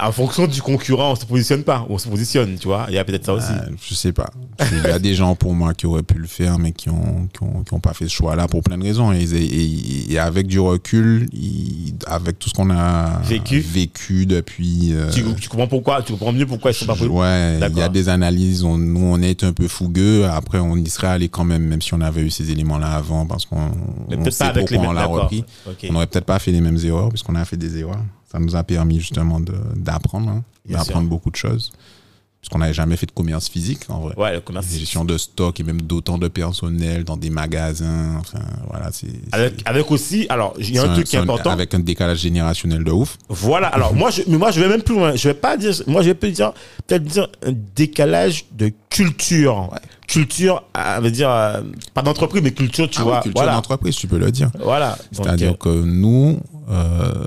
en fonction du concurrent, on se positionne pas, on se positionne, tu vois. Il y a peut-être ça aussi. Euh, je sais pas. Il y a des gens pour moi qui auraient pu le faire, mais qui ont, qui ont, qui ont pas fait ce choix-là pour plein de raisons. Et, et- et avec du recul, avec tout ce qu'on a Vécu. vécu depuis. euh, tu, tu comprends pourquoi, tu comprends mieux pourquoi ils sont pas poli- ouais, il y a des analyses. On, nous, on est un peu fougueux. Après, on y serait allé quand même, même si on avait eu ces éléments-là avant, parce qu'on on peut-être sait pas avec les pourquoi on l'a repris. On n'aurait peut-être pas fait les mêmes erreurs, puisqu'on a fait des erreurs. Ça nous a permis justement d'apprendre, hein, d'apprendre beaucoup de choses. Puisqu'on n'avait jamais fait de commerce physique, en vrai. Ouais, le commerce. Gestion de stock et même d'autant de personnel dans des magasins. Enfin, voilà, c'est. Avec, avec aussi, alors, il y a un truc qui est important. Avec un décalage générationnel de ouf. Voilà. Alors moi, je, mais moi, je vais même plus loin. Je vais pas dire. Moi, je vais peut-être dire, un décalage de culture. Culture, euh, veut dire euh, pas d'entreprise, mais culture, tu Ah oui, vois. culture voilà. d'entreprise, tu peux le dire. Voilà. C'est-à-dire euh, que nous, euh,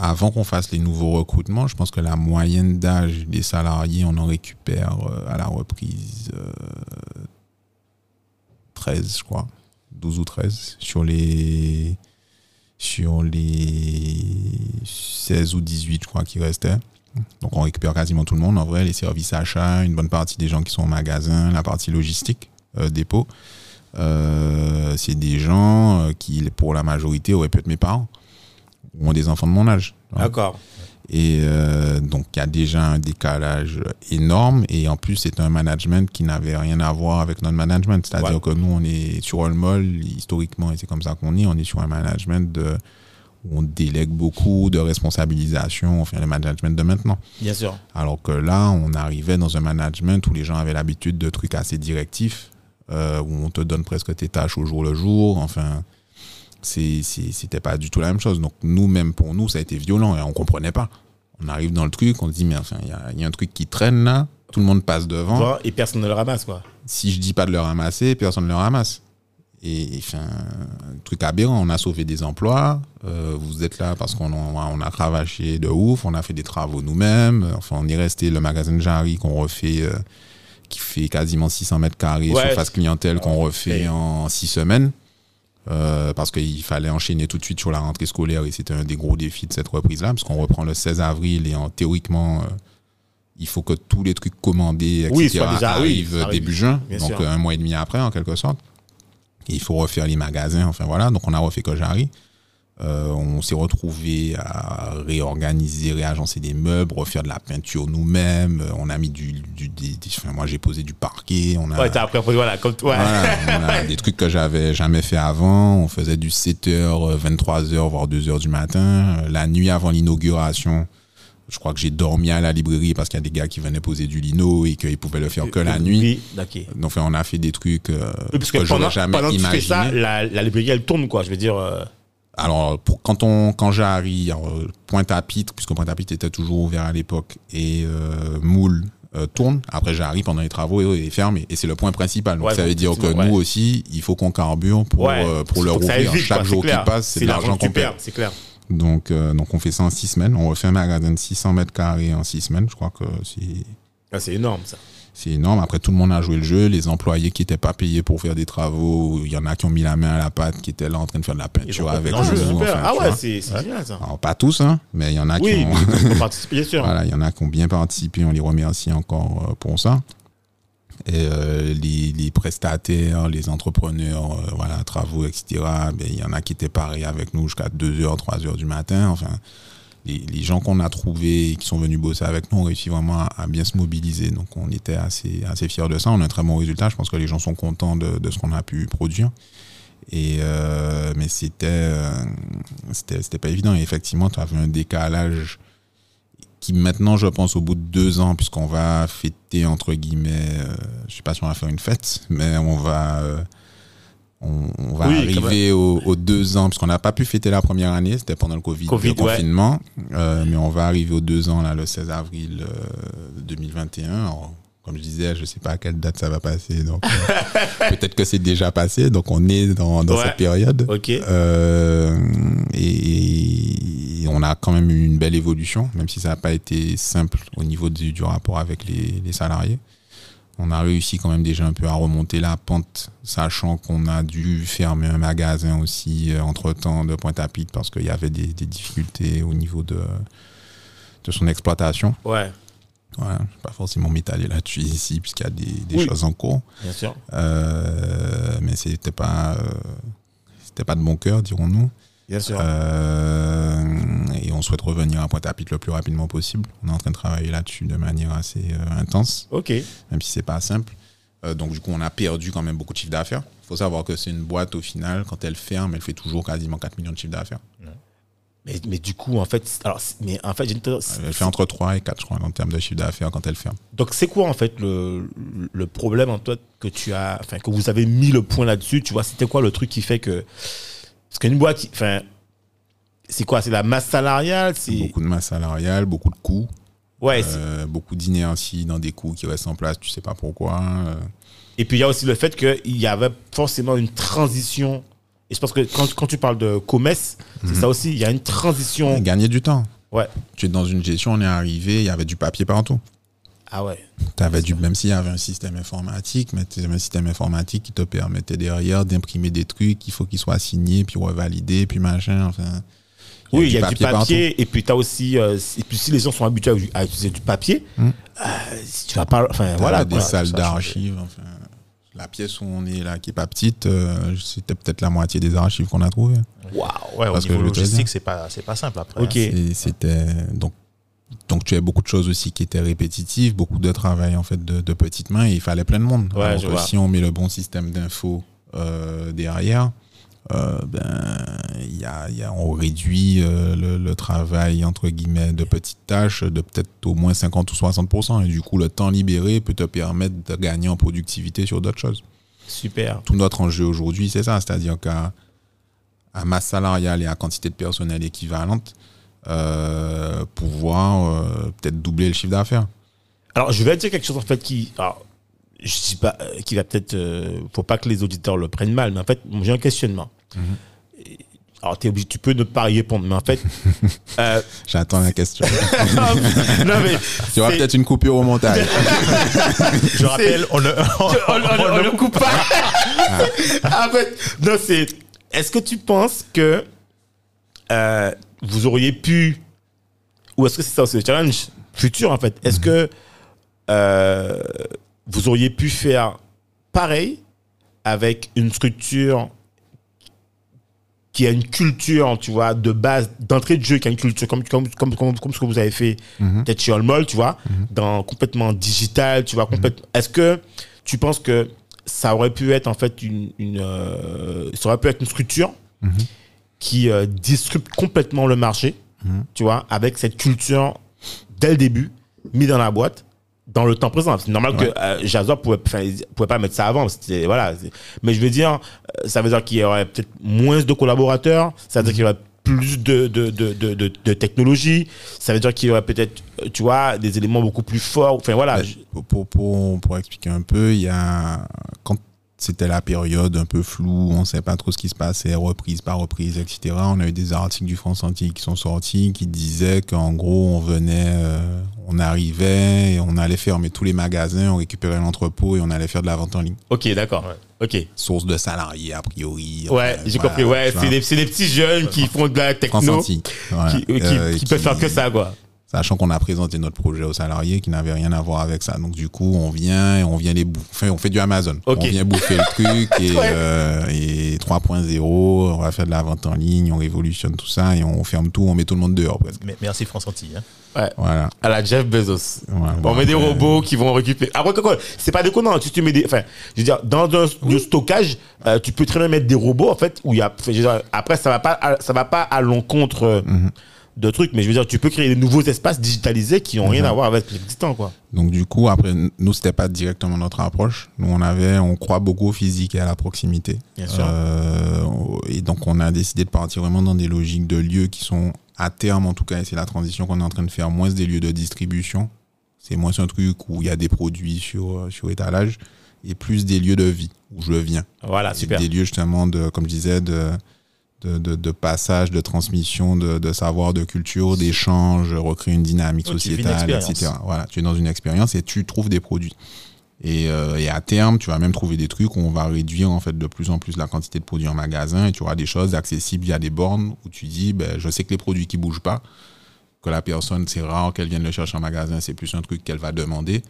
avant qu'on fasse les nouveaux recrutements, je pense que la moyenne d'âge des salariés, on en récupère euh, à la reprise euh, 13, je crois. 12 ou 13 sur les sur les 16 ou 18, je crois, qui restaient. Donc on récupère quasiment tout le monde. En vrai, les services achats, une bonne partie des gens qui sont au magasin, la partie logistique, euh, dépôt. Euh, c'est des gens euh, qui, pour la majorité, auraient pu être mes parents ont des enfants de mon âge. D'accord. Et euh, donc, il y a déjà un décalage énorme. Et en plus, c'est un management qui n'avait rien à voir avec notre management. C'est-à-dire Ouais. que nous, on est sur Allmall, historiquement, et c'est comme ça qu'on est, on est sur un management de, où on délègue beaucoup de responsabilisation, enfin, le management de maintenant. Bien sûr. Alors que là, on arrivait dans un management où les gens avaient l'habitude de trucs assez directifs, euh, où on te donne presque tes tâches au jour le jour. Enfin, c'était pas du tout la même chose. Donc, nous, même pour nous, ça a été violent et on comprenait pas. On arrive dans le truc, on se dit, mais enfin, il y a, il y a un truc qui traîne là, tout le monde passe devant. Et personne ne le ramasse, quoi. Si je dis pas de le ramasser, personne ne le ramasse. Et, et, enfin, un truc aberrant, on a sauvé des emplois, euh, vous êtes là parce qu'on a, on a cravaché de ouf, on a fait des travaux nous-mêmes, enfin on est resté le magasin de Jarry qu'on refait, euh, qui fait quasiment 600 mètres carrés, surface clientèle qu'on refait en 6 semaines, euh, parce qu'il fallait enchaîner tout de suite sur la rentrée scolaire et c'était un des gros défis de cette reprise-là, parce qu'on reprend le 16 avril et en, théoriquement, euh, il faut que tous les trucs commandés, etc., Oui, oui, arrivent arrive. début juin, donc sûr. un mois et demi après en quelque sorte. Et il faut refaire les magasins, enfin voilà. Donc on a refait Kojari. Euh, on s'est retrouvé à réorganiser, réagencer des meubles, refaire de la peinture nous-mêmes. Euh, On a mis du, du des- des- enfin, moi j'ai posé du parquet. On a, Ouais, t'as appris, voilà, comme toi. voilà, on a des trucs que j'avais jamais fait avant. On faisait du 7h, 23h, voire 2h du matin. Euh, La nuit avant l'inauguration, je crois que j'ai dormi à la librairie parce qu'il y a des gars qui venaient poser du lino et qu'ils pouvaient le faire que la nuit. Oui. Donc on a fait des trucs euh, Oui, parce que que pendant, jamais pendant que tu fais ça, la, la librairie, elle tourne, quoi. Je veux dire. euh, Alors, pour, quand, on, quand j'arrive, euh, Pointe-à-Pitre, puisque Pointe-à-Pitre était toujours ouvert à l'époque, et euh, Moule euh, tourne, après j'arrive pendant les travaux et est fermé. Et c'est le point principal. Donc Ouais, ça veut dire que nous aussi, il faut qu'on carbure pour, ouais. euh, pour le rouvrir. Chaque jour qui passe, c'est de l'argent qu'on perd. c'est clair. Donc, donc on fait ça en six semaines. On refait un magasin de 600 mètres carrés en six semaines. Je crois que c'est Ah, c'est énorme, ça. C'est énorme. Après, tout le monde a joué le jeu. Les employés qui n'étaient pas payés pour faire des travaux, il y en a qui ont mis la main à la pâte, qui étaient là en train de faire de la peinture avec nous. enfin, ah ouais, c'est génial, ça. Alors, pas tous, hein, mais il y en a qui ont. participer, bien sûr. voilà, il y en a qui ont bien participé. On les remercie encore euh, pour ça. Et euh, les, les prestataires, les entrepreneurs, euh, voilà, travaux, etc. Ben, il y en a qui étaient parés avec nous jusqu'à 2h, 3h du matin. Enfin, les, gens qu'on a trouvés et qui sont venus bosser avec nous ont réussi vraiment à, bien se mobiliser. Donc, on était assez, assez fiers de ça. On a un très bon résultat. Je pense que les gens sont contents de, ce qu'on a pu produire. Et euh, mais c'était euh, c'était c'était pas évident. Et effectivement, tu avais un décalage qui maintenant, je pense, au bout de deux ans, puisqu'on va fêter entre guillemets, euh, je sais pas si on va faire une fête, mais on va euh, on, on va Oui, arriver aux, aux deux ans, parce qu'on n'a pas pu fêter la première année, c'était pendant le Covid, Covid, le confinement, euh, mais on va arriver aux deux ans là, le 16 avril euh, 2021. Alors, comme je disais, je sais pas à quelle date ça va passer, donc euh, peut-être que c'est déjà passé, donc on est dans, dans Ouais. cette période. Euh, et, et on a quand même eu une belle évolution, même si ça n'a pas été simple au niveau du, du rapport avec les, les salariés. On a réussi quand même déjà un peu à remonter la pente, sachant qu'on a dû fermer un magasin aussi euh, entre-temps de Pointe-à-Pitre parce qu'il y avait des, des difficultés au niveau de, de son exploitation. Ouais, Voilà, je vais pas forcément m'étaler là-dessus ici puisqu'il y a des, des Oui. choses en cours. bien sûr. Euh, mais c'était pas, euh, c'était pas de bon cœur, dirons-nous. Bien sûr. Euh, et on souhaite revenir à Pointe-à-Pitre le plus rapidement possible. On est en train de travailler là-dessus de manière assez euh, intense, ok. même si c'est pas simple. Euh, donc du coup, on a perdu quand même beaucoup de chiffre d'affaires. Il faut savoir que c'est une boîte au final, quand elle ferme, elle fait toujours quasiment 4 millions de chiffre d'affaires. Mais, mais du coup, en fait, alors, mais en fait, j'ai Elle fait entre 3 et 4, je crois, en termes de chiffre d'affaires quand elle ferme. donc c'est quoi en fait le, le problème en toi que tu as, enfin que vous avez mis le point là-dessus, tu vois, c'était quoi le truc qui fait que parce qu'une boîte, enfin, c'est quoi, c'est la masse salariale, c'est Beaucoup de masse salariale, beaucoup de coûts, ouais, euh, beaucoup d'inertie dans des coûts qui restent en place, tu sais pas pourquoi. euh. Et puis il y a aussi le fait qu'il y avait forcément une transition. Et je pense que quand, quand tu parles de commerce, c'est ça aussi, il y a une transition. Gagner du temps. Ouais. Tu es dans une gestion, on est arrivé, il y avait du papier partout. Ah ouais. T'avais du, même s'il y avait un système informatique, mais c'était un système informatique qui te permettait derrière d'imprimer des trucs, il faut qu'ils soient signés, puis revalidés, puis machin, enfin. Oui, il y a du papier. Et puis tu as aussi, euh, et puis si les gens sont habitués à, à utiliser du papier, Hmm. euh, si tu vas pas, enfin voilà. des quoi. salles d'archives, enfin. La pièce où on est là, qui est pas petite, euh, c'était peut-être la moitié des archives qu'on a trouvées. Waouh. Ouais, au Parce que niveau te logistique, c'est pas, c'est pas simple après. Ok. hein. C'était donc donc tu as beaucoup de choses aussi qui étaient répétitives, beaucoup de travail en fait de, de petites mains et il fallait plein de monde. Ouais, Alors que si on met le bon système d'info euh, derrière, euh, ben y a, y a- on réduit euh, le, le travail entre guillemets de petites tâches de peut-être au moins 50 ou 60 et du coup le temps libéré peut te permettre de gagner en productivité sur d'autres choses Super. tout notre enjeu aujourd'hui, c'est ça. C'est-à-dire qu'à à masse salariale et à quantité de personnel équivalente, euh, pouvoir euh, peut-être doubler le chiffre d'affaires. Alors, je vais dire quelque chose en fait qui, alors, je sais pas, euh, qui va peut-être, euh, faut pas que les auditeurs le prennent mal, mais en fait, j'ai un questionnement. Et- Alors, t'es obligé, tu peux ne pas y répondre, mais en fait, J'attends la question. non mais, tu auras c'est- peut-être une coupure au montage. Je rappelle, on ne, on, on- on ne coupe pas. en fait, non, c'est. Est-ce que tu penses que vous auriez pu, ou est-ce que c'est ça aussi le challenge futur en fait? Est-ce que euh, vous auriez pu faire pareil avec une structure qui a une culture, tu vois, de base, d'entrée de jeu, qui a une culture comme, comme, comme, comme, comme ce que vous avez fait peut-être chez Allmall, tu vois, dans complètement digital, tu vois, complètement. Est-ce que tu penses que ça aurait pu être en fait une, une euh, ça aurait pu être une structure qui euh, disrupte complètement le marché, tu vois, avec cette culture dès le début mise dans la boîte dans le temps présent. C'est normal Ouais. que euh, Jazzor pouvait, pas mettre ça avant. Voilà. Mais je veux dire, euh, ça veut dire qu'il y aurait peut-être moins de collaborateurs. Ça veut dire qu'il y aurait plus de, de, de, de, de, de technologie. Ça veut dire qu'il y aurait peut-être, euh, tu vois, des éléments beaucoup plus forts. Enfin, voilà. Pour, pour, pour expliquer un peu, il y a quand c'était la période un peu floue, on ne savait pas trop ce qui se passait, reprise par reprise, etc. On a eu des articles du France Entier qui sont sortis qui disaient qu'en gros, on venait, euh, on arrivait, et on allait fermer tous les magasins, on récupérait l'entrepôt et on allait faire de la vente en ligne. Ok, d'accord. Ok. Source de salariés, a priori. Ouais, j'ai voilà, compris. Ouais, c'est des, c'est des petits jeunes qui font de la France techno. Voilà. qui, qui, Euh, qui peuvent faire que ça, quoi. Sachant qu'on a présenté notre projet aux salariés qui n'avait rien à voir avec ça. Donc du coup, on vient et on vient les bouffer. On fait du Amazon. On vient bouffer le truc et, Ouais. euh, et 3.0, on va faire de la vente en ligne, on révolutionne tout ça et on ferme tout, on met tout le monde dehors presque. Mais- Merci France Antilles. hein. Voilà. À la Jeff Bezos. Ouais, on met des robots qui vont récupérer. Après, quoi, quoi, c'est pas déconnant. Si tu mets des, enfin, je veux dire, dans un du stockage, euh, tu peux très bien mettre des robots, en fait, où il y a, enfin, je veux dire, après, ça va pas, à- ça va pas à l'encontre euh, Mhm. De trucs, mais je veux dire, tu peux créer des nouveaux espaces digitalisés qui ont rien à voir avec l'existant, quoi. Donc du coup, après, nous, c'était pas directement notre approche. Nous, on avait, on croit beaucoup au physique et à la proximité. Bien sûr. Euh, et donc, on a décidé de partir vraiment dans des logiques de lieux qui sont à terme, en tout cas, et c'est la transition qu'on est en train de faire, moins des lieux de distribution. C'est moins un truc où il y a des produits sur, sur étalage et plus des lieux de vie où je viens. Voilà, Et super. Des lieux justement de, comme je disais, de, de, de, de passage, de transmission, de, de savoir, de culture, d'échange, recréer une dynamique une sociétale, etc. Voilà, tu es dans une expérience et tu trouves des produits. Et, euh, et à terme, tu vas même trouver des trucs où on va réduire en fait de plus en plus la quantité de produits en magasin et tu auras des choses accessibles via des bornes où tu dis, ben, je sais que les produits qui bougent pas, que la personne, c'est rare qu'elle vienne le chercher en magasin, c'est plus un truc qu'elle va demander,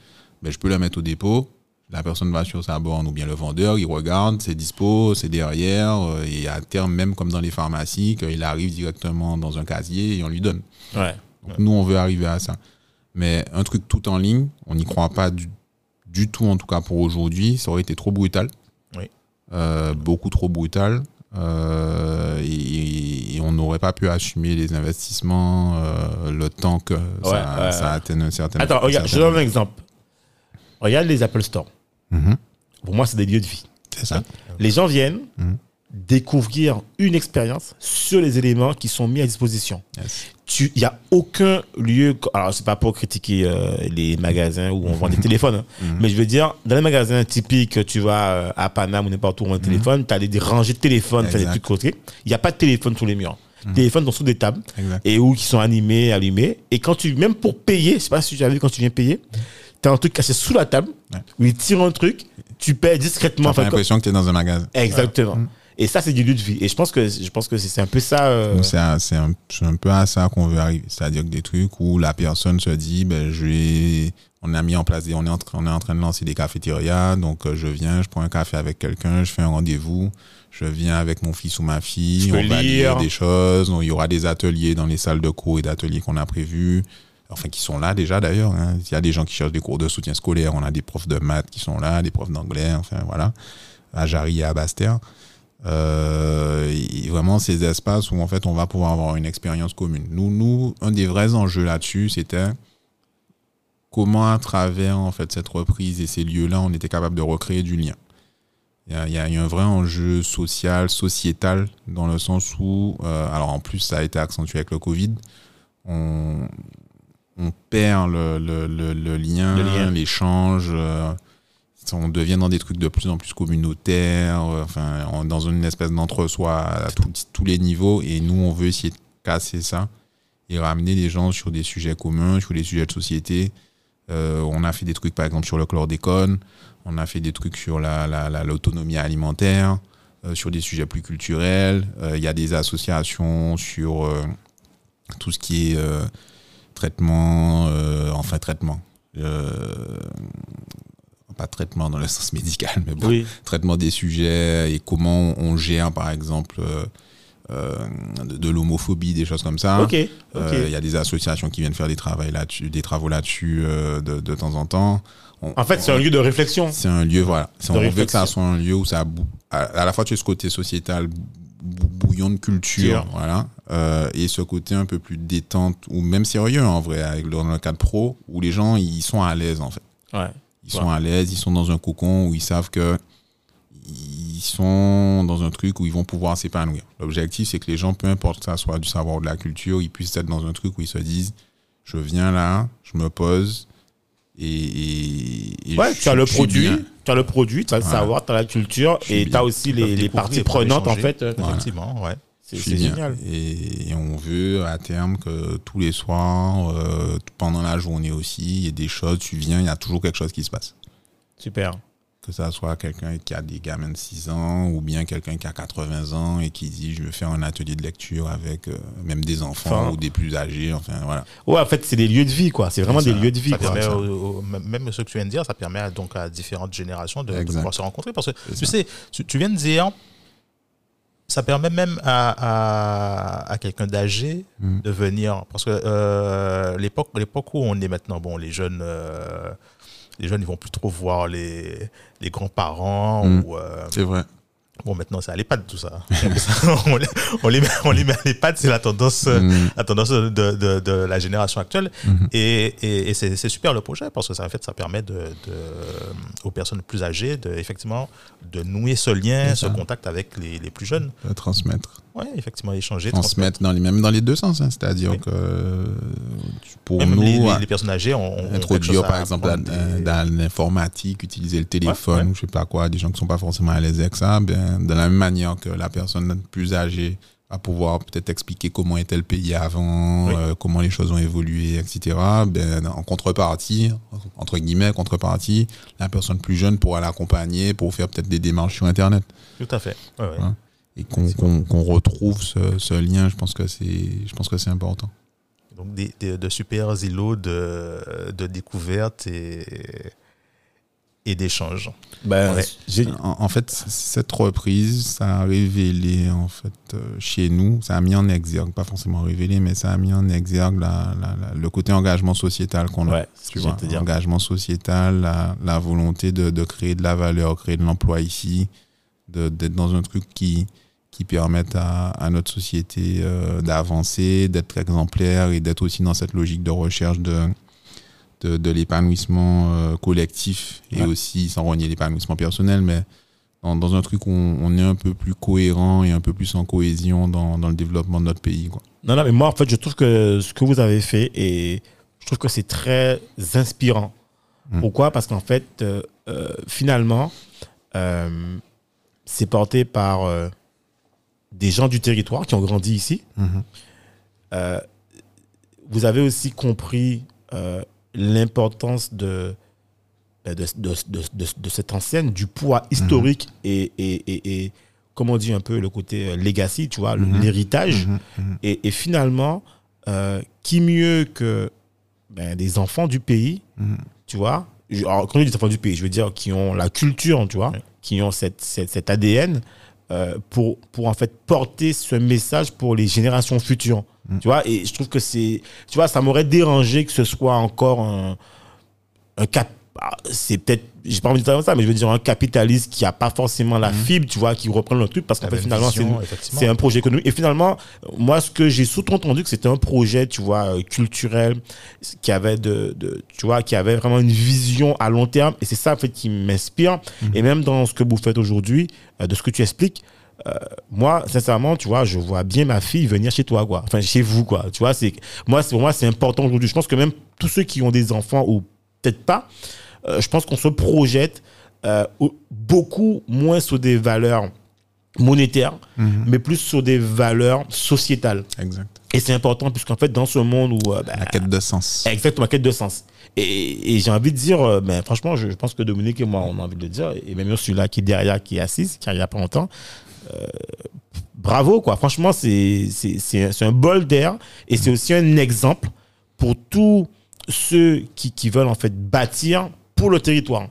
ben, je peux le mettre au dépôt. La personne va sur sa borne ou bien le vendeur, il regarde, c'est dispo, c'est derrière, euh, et à terme, même comme dans les pharmacies, qu'il arrive directement dans un casier et on lui donne. Ouais. Donc, nous, on veut arriver à ça. Mais un truc tout en ligne, on n'y croit pas du, du tout, en tout cas pour aujourd'hui. Ça aurait été trop brutal. Oui. Euh, beaucoup trop brutal. Euh, et, et on n'aurait pas pu assumer les investissements, euh, le temps que ça, ouais, ça atteigne un certain Attends, regarde, je donne un exemple. Regarde les Apple Store. Mhm. Pour moi, c'est des lieux de vie. C'est ça. Les gens viennent Mhm. découvrir une expérience sur les éléments qui sont mis à disposition. Yes. Il n'y a aucun lieu. Alors, c'est pas pour critiquer euh, les magasins où on vend des téléphones, hein. Mhm. mais je veux dire, dans les magasins typiques, tu vas euh, à Paname ou n'importe où on a un téléphone, tu as des, rangées de téléphones, des Mhm. Trucs côté. Il n'y a pas de téléphone sur les murs. Téléphones sont sous des tables et où qui sont animés, allumés. Et quand tu, même pour payer, je sais pas si tu as vu quand tu viens payer, tu as un truc caché sous la table Ouais. où ils tirent un truc, tu payes discrètement. Tu as Enfin, l'impression que tu es dans un magasin. Exactement. Et ça, c'est du lieu de vie. Et je pense que, je pense que c'est un peu ça. euh, C'est un, peu à ça qu'on veut arriver. C'est-à-dire que des trucs où la personne se dit, ben, je vais, on a mis en place des, on est en, train- on est en train de lancer des cafétérias, donc euh, je viens, je prends un café avec quelqu'un, je fais un rendez-vous, je viens avec mon fils ou ma fille, Je on va lire. lire des choses, il y aura des ateliers dans les salles de cours et d'ateliers qu'on a prévus. Enfin, qui sont là déjà d'ailleurs. hein. Il y a des gens qui cherchent des cours de soutien scolaire. On a des profs de maths qui sont là, des profs d'anglais. Enfin, voilà. À Jarry et à Basse-Terre. Euh, et vraiment ces espaces où en fait on va pouvoir avoir une expérience commune. Nous, nous, un des vrais enjeux là-dessus, c'était comment à travers en fait cette reprise et ces lieux-là, on était capable de recréer du lien. Il y a un vrai enjeu social, sociétal, dans le sens où, euh, alors en plus ça a été accentué avec le Covid, on, on perd le, le, le, le lien, l'échange. euh, on devient dans des trucs de plus en plus communautaires, euh, enfin, on- dans une espèce d'entre-soi à tout- tous les niveaux. Et nous, on veut essayer de casser ça et ramener les gens sur des sujets communs, sur des sujets de société. Euh, on a fait des trucs, par exemple, sur le chlordécone. On a fait des trucs sur la, la- la- l'autonomie alimentaire, sur des sujets plus culturels. Il y a des associations sur tout ce qui est traitement, euh, enfin traitement. Euh, pas traitement dans le sens médical, mais bon, Oui. traitement des sujets et comment on gère, par exemple, euh, de, de l'homophobie, des choses comme ça. Il y a des associations qui viennent faire des, travaux là-dessus, des travaux là-dessus de, de temps en temps. On- En fait, c'est un lieu de réflexion. c'est un lieu, voilà. On veut que ça soit un lieu où ça, à, à la fois tu as ce côté sociétal, bouillon de culture, voilà, euh, et ce côté un peu plus détente ou même sérieux en vrai, avec le, dans le cadre pro, où les gens ils sont à l'aise en fait. Ouais. Ils sont à l'aise, ils sont dans un cocon où ils savent que ils sont dans un truc où ils vont pouvoir s'épanouir. L'objectif, c'est que les gens, peu importe que ça soit du savoir ou de la culture, ils puissent être dans un truc où ils se disent, je viens là, je me pose et, et- et Ouais, je tu as le produit, bien. Tu as le produit, tu as le savoir, tu as la culture et tu as aussi les, parties prenantes en fait. Voilà. Effectivement, ouais. C'est génial. Et, et on veut à terme que tous les soirs, euh, pendant la journée aussi, il y ait des choses, tu viens, il y a toujours quelque chose qui se passe. Super. Que ça soit quelqu'un qui a des gamins de 6 ans ou bien quelqu'un qui a 80 ans et qui dit je veux faire un atelier de lecture avec euh, même des enfants Enfin. ou des plus âgés. Enfin voilà. Ouais, en fait, c'est des lieux de vie, quoi. C'est vraiment des lieux de vie, Ça quoi. permet ça. au- au- même ce que tu viens de dire, ça permet à- donc à différentes générations de, pouvoir se rencontrer. Parce que tu sais, tu, viens de dire, ça permet même à, à, à quelqu'un d'âgé Mm. de venir. Parce que euh, l'époque, l'époque où on est maintenant, bon, les jeunes, euh, les jeunes, ils vont plus trop voir les, les grands-parents Mm. ou euh, C'est vrai. bon, maintenant c'est à l'EHPAD tout ça. on, les, on les met, on les met à l'EHPAD, c'est la tendance. Mm. la tendance de, de, de la génération actuelle. Mhm. Et, et, et c'est super le projet parce que ça, en fait, ça permet de, de- aux personnes plus âgées de, effectivement, de nouer ce lien, ce contact avec les, les plus jeunes. De transmettre. Oui, effectivement, échanger, transmettre. Transmettre dans les, même dans les deux sens. hein. C'est-à-dire Oui. que euh, pour Même nous, les, les- les personnes âgées ont, introduire par exemple dans, des- dans l'informatique, utiliser le téléphone, Ouais, ouais. ou je sais pas quoi, des gens qui sont pas forcément à l'aise avec ça, ben, de la même manière que la personne plus âgée va pouvoir peut-être expliquer comment était le pays avant, Oui. euh, comment les choses ont évolué, etc. Ben, en contrepartie, entre guillemets, contrepartie, la personne plus jeune pourra l'accompagner pour faire peut-être des démarches sur Internet. Tout à fait. Ouais, ouais. Ouais. Et qu'on retrouve ce, ce lien, je pense que c'est je pense que c'est important. Donc, des, des- de super îlots de, de découverte et, et d'échange. Ben, Ouais. En, en fait, cette reprise, ça a révélé, en fait, euh, chez nous, ça a mis en exergue, pas forcément révélé, mais ça a mis en exergue la- la- la- le côté engagement sociétal qu'on a. Ouais, tu vois, engagement sociétal, la, la volonté de, de créer de la valeur, créer de l'emploi ici, de- d'être dans un truc qui, qui permette à, à notre société euh, d'avancer, d'être exemplaire et d'être aussi dans cette logique de recherche de, de, de l'épanouissement euh, collectif et Ouais. aussi sans renier l'épanouissement personnel, mais dans, dans un truc où on, on est un peu plus cohérent et un peu plus en cohésion dans, dans le développement de notre pays. Quoi. Non, non, mais moi, en fait, je trouve que ce que vous avez fait, et je trouve que c'est très inspirant. Mm. Pourquoi? Parce qu'en fait, euh, finalement, c'est porté par des gens du territoire qui ont grandi ici. Euh, vous avez aussi compris euh, l'importance de, ben, de, de, de, de- cette ancienne, du poids historique et, et, et, et, comme on dit un peu, le côté euh, legacy, tu vois, Mhm. l'héritage. Mhm, mhm. Et, finalement, euh, qui mieux que ben, des enfants du pays, Mhm. tu vois alors, Quand je dis des enfants du pays, je veux dire qui ont la culture, tu vois, qui ont cette, cette, cet ADN euh, pour, pour en fait porter ce message pour les générations futures. Mhm. Tu vois, et je trouve que c'est. Tu vois, ça m'aurait dérangé que ce soit encore un, un cap. ah, C'est peut-être, j'ai pas envie de dire ça, mais je veux dire un capitaliste qui a pas forcément la fibre, tu vois, qui reprend le truc parce qu'en fait, finalement, c'est un projet économique. Et finalement, moi, ce que j'ai surtout entendu, que c'était un projet, tu vois, euh, culturel, qui avait de, de- tu vois, qui avait vraiment une vision à long terme. Et c'est ça, en fait, qui m'inspire. Et même dans ce que vous faites aujourd'hui, euh, de ce que tu expliques, euh, moi, sincèrement, tu vois, je vois bien ma fille venir chez toi, quoi. Enfin, chez vous, quoi. Tu vois, c'est moi, pour moi, c'est important aujourd'hui. Je pense que même tous ceux qui ont des enfants ou peut-être pas, euh, je pense qu'on se projette euh, au- beaucoup moins sur des valeurs monétaires, mais plus sur des valeurs sociétales. Exact. Et c'est important puisqu'en fait, dans ce monde où euh, bah, La quête de sens. Exactement, quête de sens. Et, et j'ai envie de dire, euh, ben, franchement, je, je pense que Dominique et moi, on a envie de le dire, et même celui-là qui est derrière, qui est assise, qui arrive il n'y a pas longtemps, euh, bravo, quoi. Franchement, c'est un bol d'air, et c'est aussi un exemple pour tous ceux qui, qui veulent en fait bâtir pour le territoire.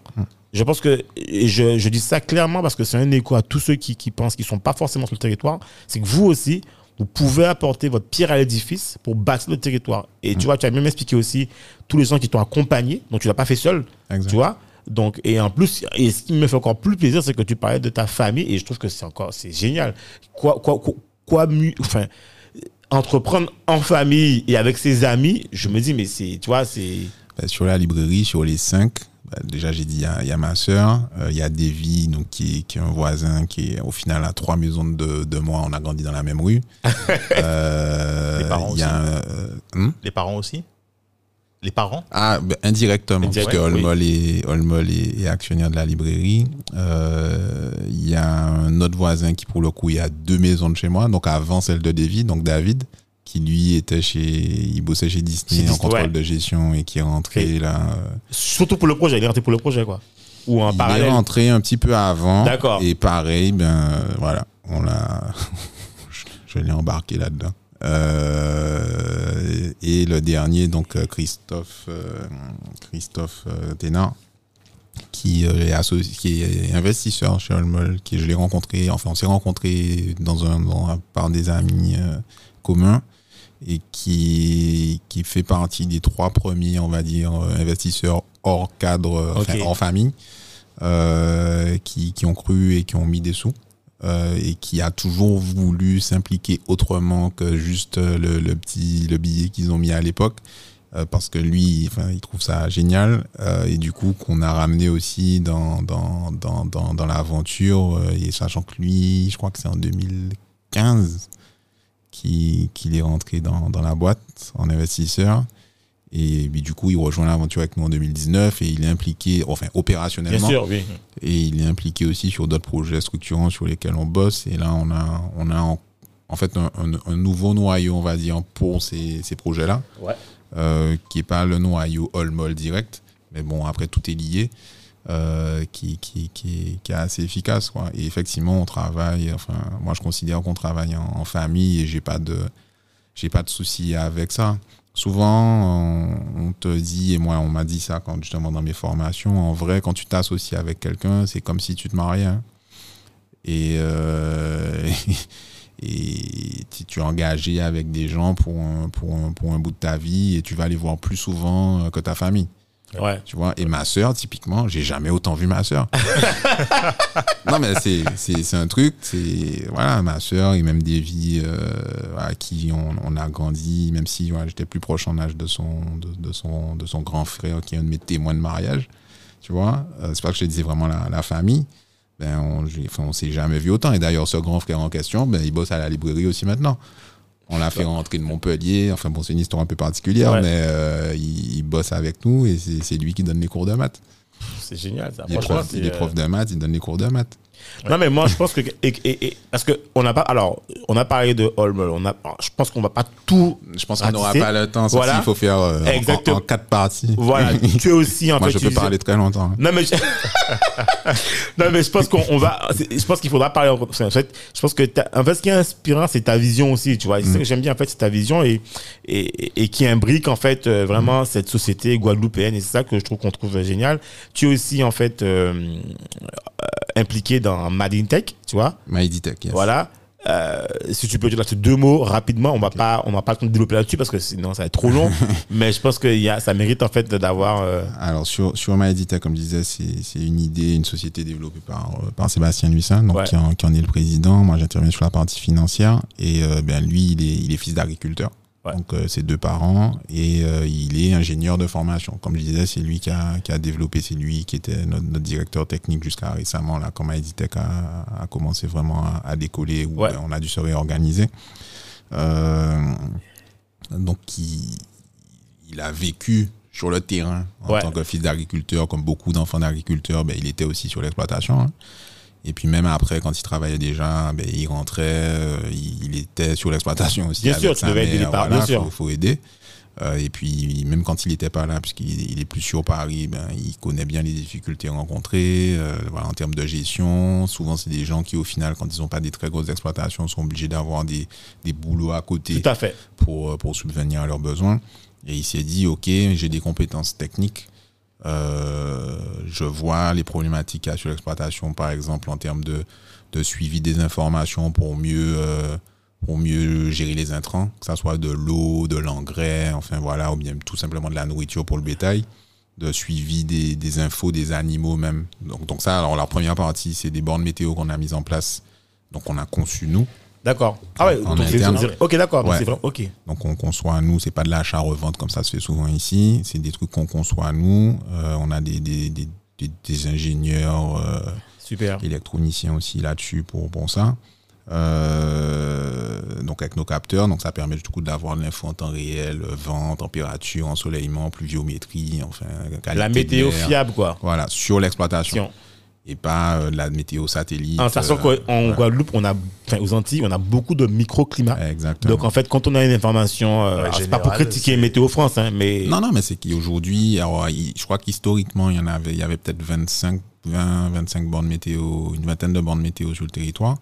Je pense que, je, je dis ça clairement parce que c'est un écho à tous ceux qui, qui pensent qu'ils ne sont pas forcément sur le territoire, c'est que vous aussi, vous pouvez apporter votre pierre à l'édifice pour bâtir le territoire. Et tu vois, tu as même expliqué aussi tous les gens qui t'ont accompagné, donc tu l'as pas fait seul, Exact. tu vois. Donc, et en plus, et ce qui me fait encore plus plaisir, c'est que tu parlais de ta famille, et je trouve que c'est encore, c'est génial. Quoi, quoi, quoi, quoi mieux, enfin, entreprendre en famille et avec ses amis, je me dis, mais c'est, tu vois, c'est, Bah, sur la librairie, sur les cinq, bah, déjà j'ai dit, il y a, il y a ma sœur, euh, il y a Davy, donc, qui, est, qui est un voisin qui est au final à trois maisons de, de moi, on a grandi dans la même rue. Euh, Les parents il y a, euh, hmm? Les parents aussi? Les parents? Ah, ben, indirectement, Indirect, puisque oui. Olmol, est, Olmol est, est actionnaire de la librairie. Euh, Il y a un autre voisin qui, pour le coup, il y a deux maisons de chez moi. Donc avant celle de David, donc David, qui lui était chez, il bossait chez Disney en contrôle ouais. de gestion et qui est rentré là. euh, surtout pour le projet, il est rentré pour le projet, quoi. Ou en il parallèle. est rentré un petit peu avant. D'accord. Et pareil, ben euh, voilà, on l'a, je, l'ai embarqué là-dedans. Euh, et le dernier, donc euh, Christophe, euh, Christophe Ténard, qui est associé, qui est investisseur chez Olmol, qui je l'ai rencontré, enfin on s'est rencontré dans un, dans un- par des amis communs et qui qui fait partie des trois premiers, on va dire, euh, investisseurs hors cadre, euh, enfin, hors famille, euh, qui, qui ont cru et qui ont mis des sous. euh, et qui a toujours voulu s'impliquer autrement que juste le, le petit le billet qu'ils ont mis à l'époque euh, parce que lui enfin il trouve ça génial et du coup qu'on a ramené aussi dans dans dans dans, dans l'aventure et sachant que lui je crois que c'est en 2015 qu'il qu'il est rentré dans dans la boîte en investisseur et puis, du coup il rejoint l'aventure avec nous en 2019 et il est impliqué enfin Bien opérationnellement sûr, oui. et il est impliqué aussi sur d'autres projets structurants sur lesquels on bosse. Et là, on a, on a en, en fait un, un- un nouveau noyau, on va dire, pour ces, ces projets-là, Ouais. euh, qui est pas le noyau all-mall direct, mais bon, après, tout est lié, euh, qui, qui, qui, qui est assez efficace. Quoi. Et effectivement, on travaille, enfin, moi, je considère qu'on travaille en, famille et j'ai pas de, j'ai pas de souci avec ça. Souvent, on, te dit, et moi, on m'a dit ça quand justement dans mes formations, en vrai, quand tu t'associes avec quelqu'un, c'est comme si tu te mariais. hein. Et, euh, tu es engagé avec des gens pour un, pour, un, pour un bout de ta vie et tu vas les voir plus souvent euh, que ta famille. Ouais. Tu vois, et ma sœur, typiquement, j'ai jamais autant vu ma sœur. non, mais c'est, un truc, c'est, voilà, ma sœur et même des vies à qui on, on a grandi, même si voilà, j'étais plus proche en âge de son, de, de son, de son grand frère qui est un de mes témoins de mariage. Tu vois, Euh, c'est pas que je te disais vraiment la, la famille. Ben, on, on s'est jamais vu autant. Et d'ailleurs, ce grand frère en question, ben, il bosse à la librairie aussi maintenant. On l'a fait rentrer de Montpellier. Enfin, bon, c'est une histoire un peu particulière, Ouais. mais euh, il, il bosse avec nous et c'est lui qui donne les cours de maths. C'est génial, ça. Il est, Franchement, prof, c'est, il est prof de maths, il donne les cours de maths. Non, mais moi, je pense que. et- et- et- parce que on n'a pas. Alors, on a parlé de. On a, je pense qu'on va pas tout. Je pense qu'on n'aura pas le temps, Voilà. s'il faut faire euh, en- Exactement. En, quatre parties. Voilà. tu es aussi, en Moi, fait. je peux parler très longtemps. hein. Non mais je... non mais je pense qu'on on va je pense qu'il faudra parler en fait je pense que en fait ce qui est inspirant c'est ta vision aussi tu vois c'est ça que j'aime bien en fait c'est ta vision et et, et qui imbrique en fait euh, vraiment cette société guadeloupéenne et c'est ça que je trouve qu'on trouve génial tu es aussi en fait euh, euh, impliqué dans Mad in Tech tu vois Maïditech, yes. voilà Euh, si tu peux dire deux mots rapidement, on va pas, on va pas le temps de développer là-dessus parce que sinon ça va être trop long. mais je pense que y a, ça mérite en fait d'avoir. euh, Alors sur, sur Maedita, comme je disais, c'est une idée, une société développée par, euh, par Sébastien Luissin, donc Ouais. qui, en, qui en est le président. Moi, j'interviens sur la partie financière. Et euh, ben, lui, il est, il est fils d'agriculteur. Ouais. Donc, euh, ses deux parents. Et euh, il est ingénieur de formation. Comme je disais, c'est lui qui a, qui a développé, c'est lui qui était notre, notre directeur technique jusqu'à récemment, là, quand Editech a, a commencé vraiment à, à décoller, où Ouais. euh, on a dû se réorganiser. Euh, donc, il, il a vécu sur le terrain en Ouais. tant que fils d'agriculteur, comme beaucoup d'enfants d'agriculteurs, ben, il était aussi sur l'exploitation. hein. Et puis même après, quand il travaillait déjà, ben, il rentrait, euh, il, il était sur l'exploitation aussi. Bien avec sûr, tu devais aider les parents, voilà, bien sûr. Faut, faut aider. Euh, et puis même quand il n'était pas là, puisqu'il il est plus sur Paris, ben, il connaît bien les difficultés rencontrées euh, voilà, en termes de gestion. Souvent, c'est des gens qui, au final, quand ils n'ont pas des très grosses exploitations, sont obligés d'avoir des, des boulots à côté Tout à fait. pour, euh, pour subvenir à leurs besoins. Et il s'est dit, OK, j'ai des compétences techniques. Euh, je vois les problématiques a sur l'exploitation, par exemple, en termes de, de suivi des informations pour mieux, euh, pour mieux gérer les intrants, que ce soit de l'eau, de l'engrais, enfin voilà, ou bien tout simplement de la nourriture pour le bétail, de suivi des, des infos des animaux même. Donc, donc ça, alors la première partie, c'est des bornes météo qu'on a mises en place. Donc on a conçu nous. D'accord. Ah ouais, En donc interne. Ok, d'accord. donc Ouais. Ok. Donc on conçoit à nous, c'est pas de l'achat-revente comme ça se fait souvent ici, c'est des trucs qu'on conçoit à nous. Euh, on a des, des, des, des- des ingénieurs, euh, Super. électroniciens aussi là-dessus pour, pour ça. Euh, donc avec nos capteurs, donc ça permet du coup d'avoir l'info en temps réel, vent, température, ensoleillement, pluviométrie, enfin qualité La météo fiable, quoi. Voilà, sur l'exploitation. Et pas euh, la météo satellite. En sachant euh, qu'en voilà. Guadeloupe, on a, enfin, aux Antilles, on a beaucoup de microclimats. Exactement. Donc en fait, quand on a une information, euh, Ouais, c'est pas pour critiquer Météo France, hein, mais Non, non, mais c'est qu'aujourd'hui, alors, il- je crois qu'historiquement, il y en avait, il y avait peut-être 25, 20, 25 bornes météo, une vingtaine de bornes météo sur le territoire.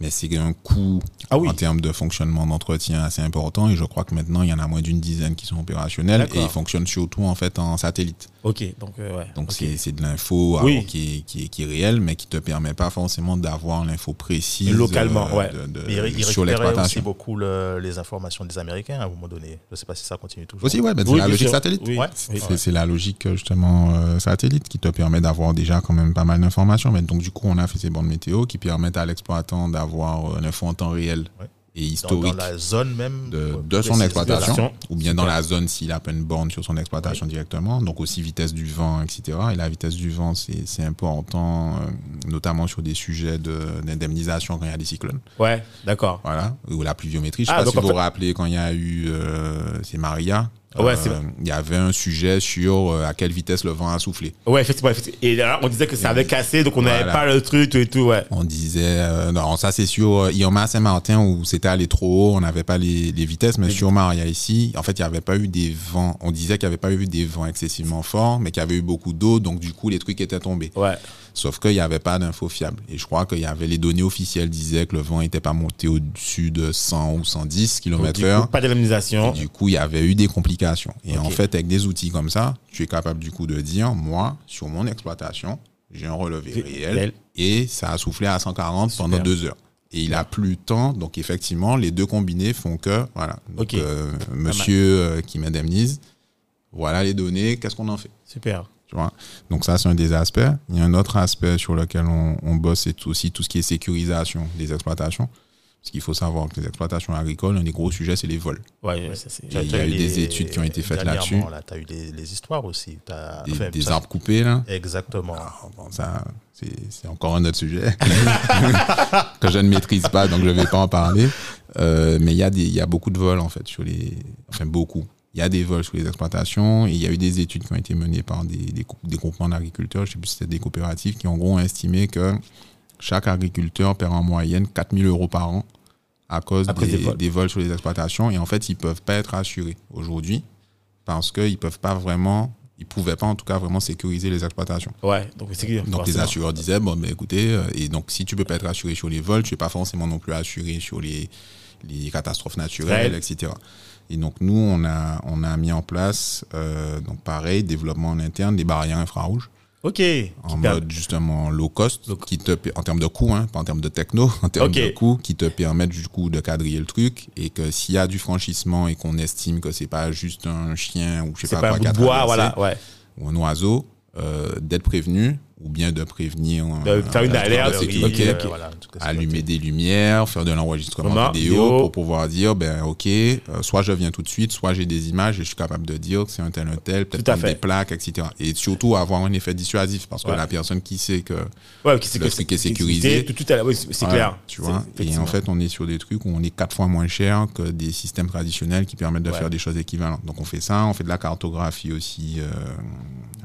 Mais c'est un coût Ah oui. en termes de fonctionnement d'entretien assez important. Et je crois que maintenant, il y en a moins d'une dizaine qui sont opérationnels. Et ils fonctionnent surtout, en fait, en satellite. ok, donc euh, ouais. Donc, ok. c'est c'est de l'info Oui. qui, est, qui, qui est réelle, mais qui te permet pas forcément d'avoir l'info précise. Localement, euh, ouais. de- de- il, il sur aussi l'exploitation. beaucoup le- les informations des Américains à un moment donné. Je ne sais pas si ça continue toujours. Aussi, ouais, ben, c'est Oui, la bien logique sûr. satellite. Oui, Ouais. C'est c'est la logique justement euh, satellite qui te permet d'avoir déjà quand même pas mal d'informations. Mais donc du coup, on a fait ces bandes météo qui permettent à l'exploitant d'avoir euh, l'info en temps réel Ouais. et historique dans la zone même de, de son exploitation, ou bien dans la zone s'il a pas une borne sur son exploitation directement. Donc aussi vitesse du vent, etc. Et la vitesse du vent, c'est c'est important, euh, notamment sur des sujets de- d'indemnisation quand il y a des cyclones. Ouais, d'accord. Voilà, ou la pluviométrie. Je Ah, sais pas si vous fait- rappelez quand il y a eu, euh, c'est Maria. Ouais, euh. Il y avait un sujet sur euh, à quelle vitesse le vent a soufflé. Ouais, effectivement. Et là, on disait que ça avait cassé, donc on n'avait Voilà. pas le truc et tout, ouais. On disait, euh, non, ça c'est sur Ioma Saint-Martin où c'était allé trop haut, on n'avait pas les, les vitesses, mais sur Maria ici, en fait, il n'y avait pas eu des vents. On disait qu'il n'y avait pas eu des vents excessivement forts, mais qu'il y avait eu beaucoup d'eau, donc du coup, les trucs étaient tombés. Ouais. Sauf qu'il n'y avait pas d'infos fiables. Et je crois qu'il y avait les données officielles disaient que le vent n'était pas monté au-dessus de 100 ou 110 Donc, km du coup, heure. pas d'indemnisation. du coup, il y avait eu des complications. Et en fait, avec des outils comme ça, tu es capable du coup de dire, moi, sur mon exploitation, j'ai un relevé Ré- réel réel. et ça a soufflé à 140 pendant deux heures. Et il a plus le temps, donc effectivement, les deux combinés font que, voilà, donc, euh, monsieur euh, qui m'indemnise, voilà les données, qu'est-ce qu'on en fait? Super. Tu vois. Donc ça, c'est un des aspects. Il y a un autre aspect sur lequel on, on bosse, c'est aussi tout ce qui est sécurisation des exploitations. Parce qu'il faut savoir que les exploitations agricoles, un des gros sujets, c'est les vols. Ouais, ouais, ça c'est. Il y a eu des études qui ont été faites là-dessus. Tu as eu les, les histoires aussi. T'as- Des, enfin, des ça- arbres coupés, là. Exactement. Ah, bon, ça, c'est encore un autre sujet que je ne maîtrise pas, donc je ne vais pas en parler. Euh, mais il y, a des- y a beaucoup de vols, en fait, sur les... Enfin, beaucoup. Il y a des vols sur les exploitations et il y a eu des études qui ont été menées par des, des, cou- des groupements d'agriculteurs, je sais plus si c'était des coopératives, qui en gros ont estimé que chaque agriculteur perd en moyenne 4000 euros par an à cause des, des vols. des vols sur les exploitations. Et en fait, ils peuvent pas être assurés aujourd'hui parce qu'ils peuvent pas vraiment, ils pouvaient pas en tout cas vraiment sécuriser les exploitations. Ouais, donc les assureurs disaient bon ben écoutez euh, et donc si tu peux pas être assuré sur les vols, tu es pas forcément non plus assuré sur les les catastrophes naturelles, Ouais. etc. Et donc nous on a on a mis en place euh, donc pareil développement en interne des barrières infrarouges Ok. en mode justement low cost Donc- qui te en termes de coût hein, pas en termes de techno en termes de coût qui te permettent du coup de quadriller le truc et que s'il y a du franchissement et qu'on estime que c'est pas juste un chien ou je sais pas, un quoi bout de bois, voilà, ouais. ou un oiseau, euh, d'être prévenu ou bien de prévenir. De faire une alerte, sécurité, ok. voilà, allumer des lumières, faire de l'enregistrement vidéo, Vidéo. pour pouvoir dire, ben ok, euh, soit je viens tout de suite, soit j'ai des images et je suis capable de dire que c'est un tel, un tel, peut-être des plaques, etc. Et surtout avoir un effet dissuasif parce que Ouais. la personne qui sait que Ouais, qui c'est Le que truc est c'est- sécurisé. Tout, tout à oui, c'est Voilà, clair. Tu vois. Et en fait, on est sur des trucs où on est quatre fois moins cher que des systèmes traditionnels qui permettent de Ouais. faire des choses équivalentes. Donc on fait ça, on fait de la cartographie aussi euh,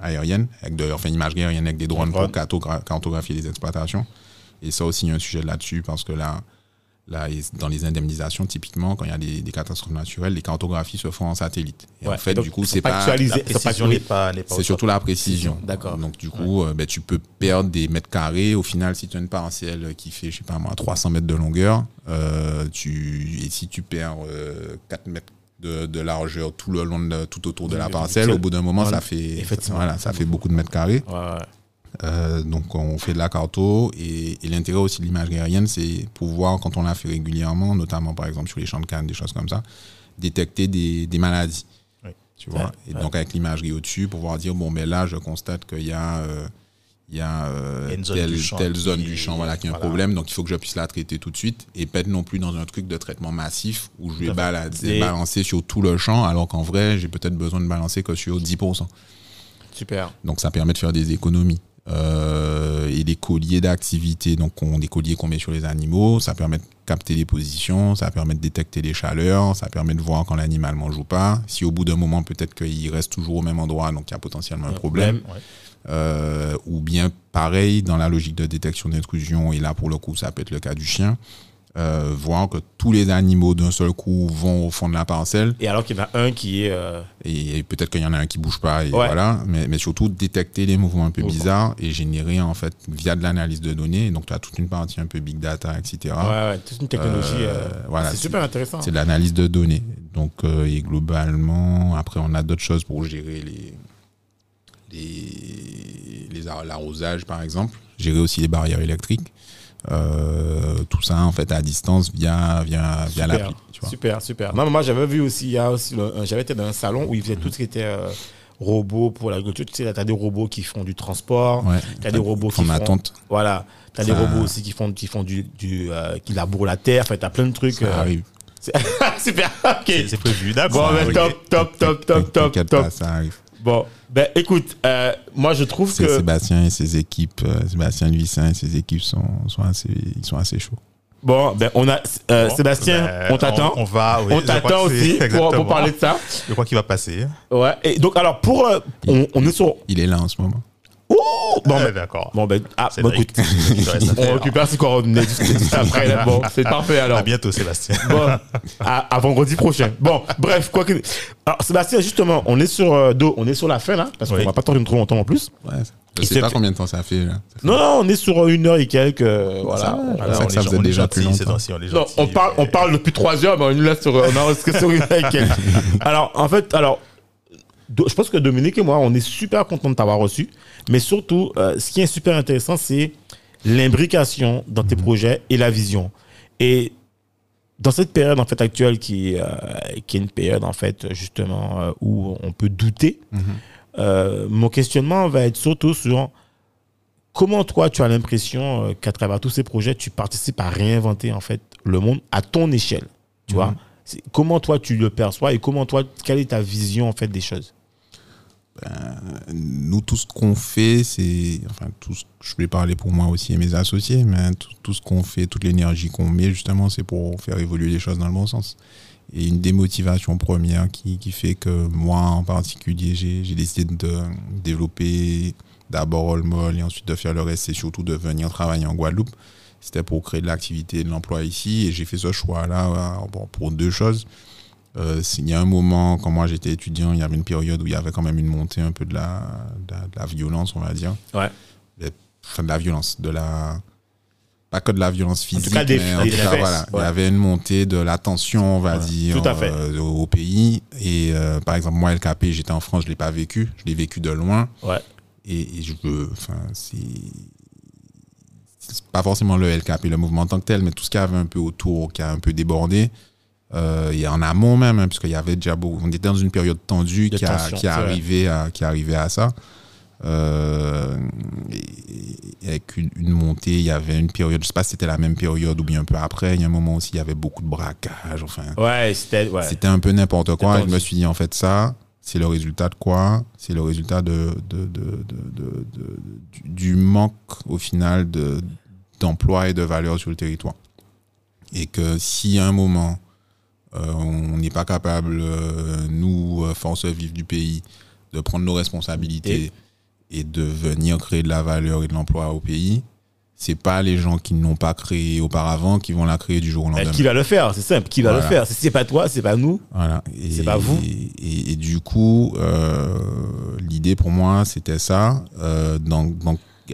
aérienne, avec de, enfin imagerie aérienne avec des drones pour cartogra- cartographier les exploitations. Et ça aussi, il y a un sujet là-dessus parce que là, là, dans les indemnisations, typiquement, quand il y a des, des catastrophes naturelles, les cartographies se font en satellite. Et Ouais. en fait, Donc, du coup, c'est pas, c'est surtout la précision. D'accord. Donc du coup, euh, ben, tu peux perdre des mètres carrés. Au final, si tu as une parcelle qui fait, je sais pas moi, 300 mètres de longueur, euh, tu, et si tu perds euh, 4 mètres de, de largeur tout le long de, tout autour de la parcelle, au bout d'un moment, Voilà. ça fait, voilà, ça fait beaucoup de mètres carrés. Ouais, ouais. Euh, donc on fait de la carto et, et l'intérêt aussi de l'imagerie aérienne, c'est pouvoir, quand on la fait régulièrement, notamment par exemple sur les champs de canne, des choses comme ça, détecter des, des maladies. Oui. Tu vois? Et donc avec l'imagerie au-dessus, pouvoir dire, bon, mais là, je constate qu'il y a, euh, il y a, euh, Il y a une zone telle, champ telle zone du champ voilà, qui a un problème, donc il faut que je puisse la traiter tout de suite et pas être non plus dans un truc de traitement massif où je vais balader- balancer sur tout le champ, alors qu'en vrai, j'ai peut-être besoin de balancer que sur 10%. Super. Donc ça permet de faire des économies. Euh, et des colliers d'activité, donc on, des colliers qu'on met sur les animaux, ça permet de capter les positions, ça permet de détecter les chaleurs, ça permet de voir quand l'animal mange ou pas. Si au bout d'un moment peut-être qu'il reste toujours au même endroit, donc il y a potentiellement un problème. Ouais. Euh, ou bien pareil dans la logique de détection d'intrusion, et là pour le coup ça peut être le cas du chien, euh, voir que tous les animaux d'un seul coup vont au fond de la parcelle Et alors qu'il y en a un qui est. euh, et peut-être qu'il y en a un qui bouge pas et Ouais. voilà mais, mais surtout détecter les mouvements un peu bizarres et générer en fait via de l'analyse de données donc tu as toute une partie un peu big data etc Ouais, ouais, toute une technologie. Euh, euh, voilà, c'est c'est- super intéressant. c'est de l'analyse de données donc euh, et globalement après on a d'autres choses pour gérer les les, les ar- l'arrosage par exemple gérer aussi les barrières électriques Euh, tout ça en fait à distance via via via Super, l'appli super, super. Non, moi, j'avais vu aussi, il y a aussi j'avais été dans un salon où ils faisaient tout ce qui était euh, robots pour l'agriculture. Tu sais, tu as des robots qui font du transport, ouais tu as des robots font qui de la font. tonte Voilà. Tu as des robots aussi qui font, qui font du. du euh, qui labourent la terre. Enfin, tu as plein de trucs. ça euh, arrive c'est- super, ok. C'est prévu, Bon, d'accord. ben, ok. top, top, top, top, top, top. ça arrive Bon, ben écoute, euh, moi je trouve que. Sébastien et ses équipes, euh, Sébastien Luissin et ses équipes sont, sont assez, ils sont assez chauds. Bon, ben on a. euh, Bon, Sébastien, ben, on t'attend. On, va, oui, On t'attend aussi pour, parler de ça. Je crois qu'il va passer. Ouais. Et donc, alors, pour. euh, on, on est sur. Il est là en ce moment. Ouh Bon, Ouais, ben, d'accord. bon, ben, ah, bon, écoute. On récupère ses coordonnées juste, juste après. là. Bon, c'est parfait alors. À bientôt, Sébastien. Bon, à, à vendredi prochain. Bon, bref, quoi que. Alors, Sébastien, justement, on est sur euh, Do, on est sur la fin là, parce qu'on Oui. va pas tarder trop longtemps en plus. Ouais, je sais pas combien de temps ça fait là. Ça fait- Non, non, on est sur une heure et quelques. euh, voilà. Ça Voilà, on ça faisait déjà plus longtemps. on Non, parle, mais- on parle depuis trois heures, mais on est là sur, on a sur une heure et quelques. Alors, en fait, alors, je pense que Dominique et moi, on est super contents de t'avoir reçu. Mais surtout, euh, ce qui est super intéressant, c'est l'imbrication dans tes projets et la vision. Et dans cette période en fait actuelle qui, euh, qui est une période en fait justement euh, où on peut douter, euh, mon questionnement va être surtout sur comment toi tu as l'impression qu'à travers tous ces projets tu participes à réinventer en fait le monde à ton échelle, tu vois? Comment toi tu le perçois et comment toi quelle est ta vision en fait des choses? Nous, tout ce qu'on fait, c'est, enfin, tout ce- je vais parler pour moi aussi et mes associés, mais tout, ce qu'on fait, toute l'énergie qu'on met, justement, c'est pour faire évoluer les choses dans le bon sens. Et une des motivations premières qui, qui fait que moi, en particulier, j'ai j'ai décidé de développer d'abord Olmol et ensuite de faire le reste, c'est surtout de venir travailler en Guadeloupe. C'était pour créer de l'activité et de l'emploi ici. Et j'ai fait ce choix-là euh, bon, pour deux choses. Euh, il y a un moment, quand moi j'étais étudiant, il y avait une période où il y avait quand même une montée un peu de la, de la, de la violence, on va dire. Ouais. Mais- Enfin, de la violence, de la. Pas que de la violence physique, cas, des- mais en des tout cas, voilà. Il y avait une montée de la tension, on va Ouais, dire, tout à fait. euh, au, pays. Et euh, par exemple, moi, LKP, j'étais en France, je ne l'ai pas vécu. Je l'ai vécu de loin. Ouais. Et, et je veux. Enfin, c'est. Pas forcément le LKP, le mouvement en tant que tel, mais tout ce qu'il y avait un peu autour, qui a un peu débordé. Euh, et en amont même, hein, puisqu'il y avait déjà beaucoup. On était dans une période tendue qui, a, tension, qui, vrai. arrivé à, qui à ça. Euh, et- et avec une, une montée, il y avait une période, je sais pas si c'était la même période ou bien un peu après, il y a un moment aussi, il y avait beaucoup de braquages, enfin, Ouais, c'était. Ouais. un peu n'importe quoi. Et je me suis dit, en fait, ça, c'est le résultat de quoi? C'est le résultat de, du manque, au final, de, d'emploi et de valeur sur le territoire. Et que si à un moment, euh, on n'est pas capable, euh, nous, euh, forces vives du pays, de prendre nos responsabilités et, de venir créer de la valeur et de l'emploi au pays, c'est pas les gens qui n'ont pas créé auparavant qui vont la créer du jour au lendemain. Qui va le faire C'est simple. Qui va Voilà. le faire Si c'est pas toi, c'est pas nous. Voilà. C'est pas vous. Et, et- et du coup, euh, l'idée pour moi, c'était ça. Euh,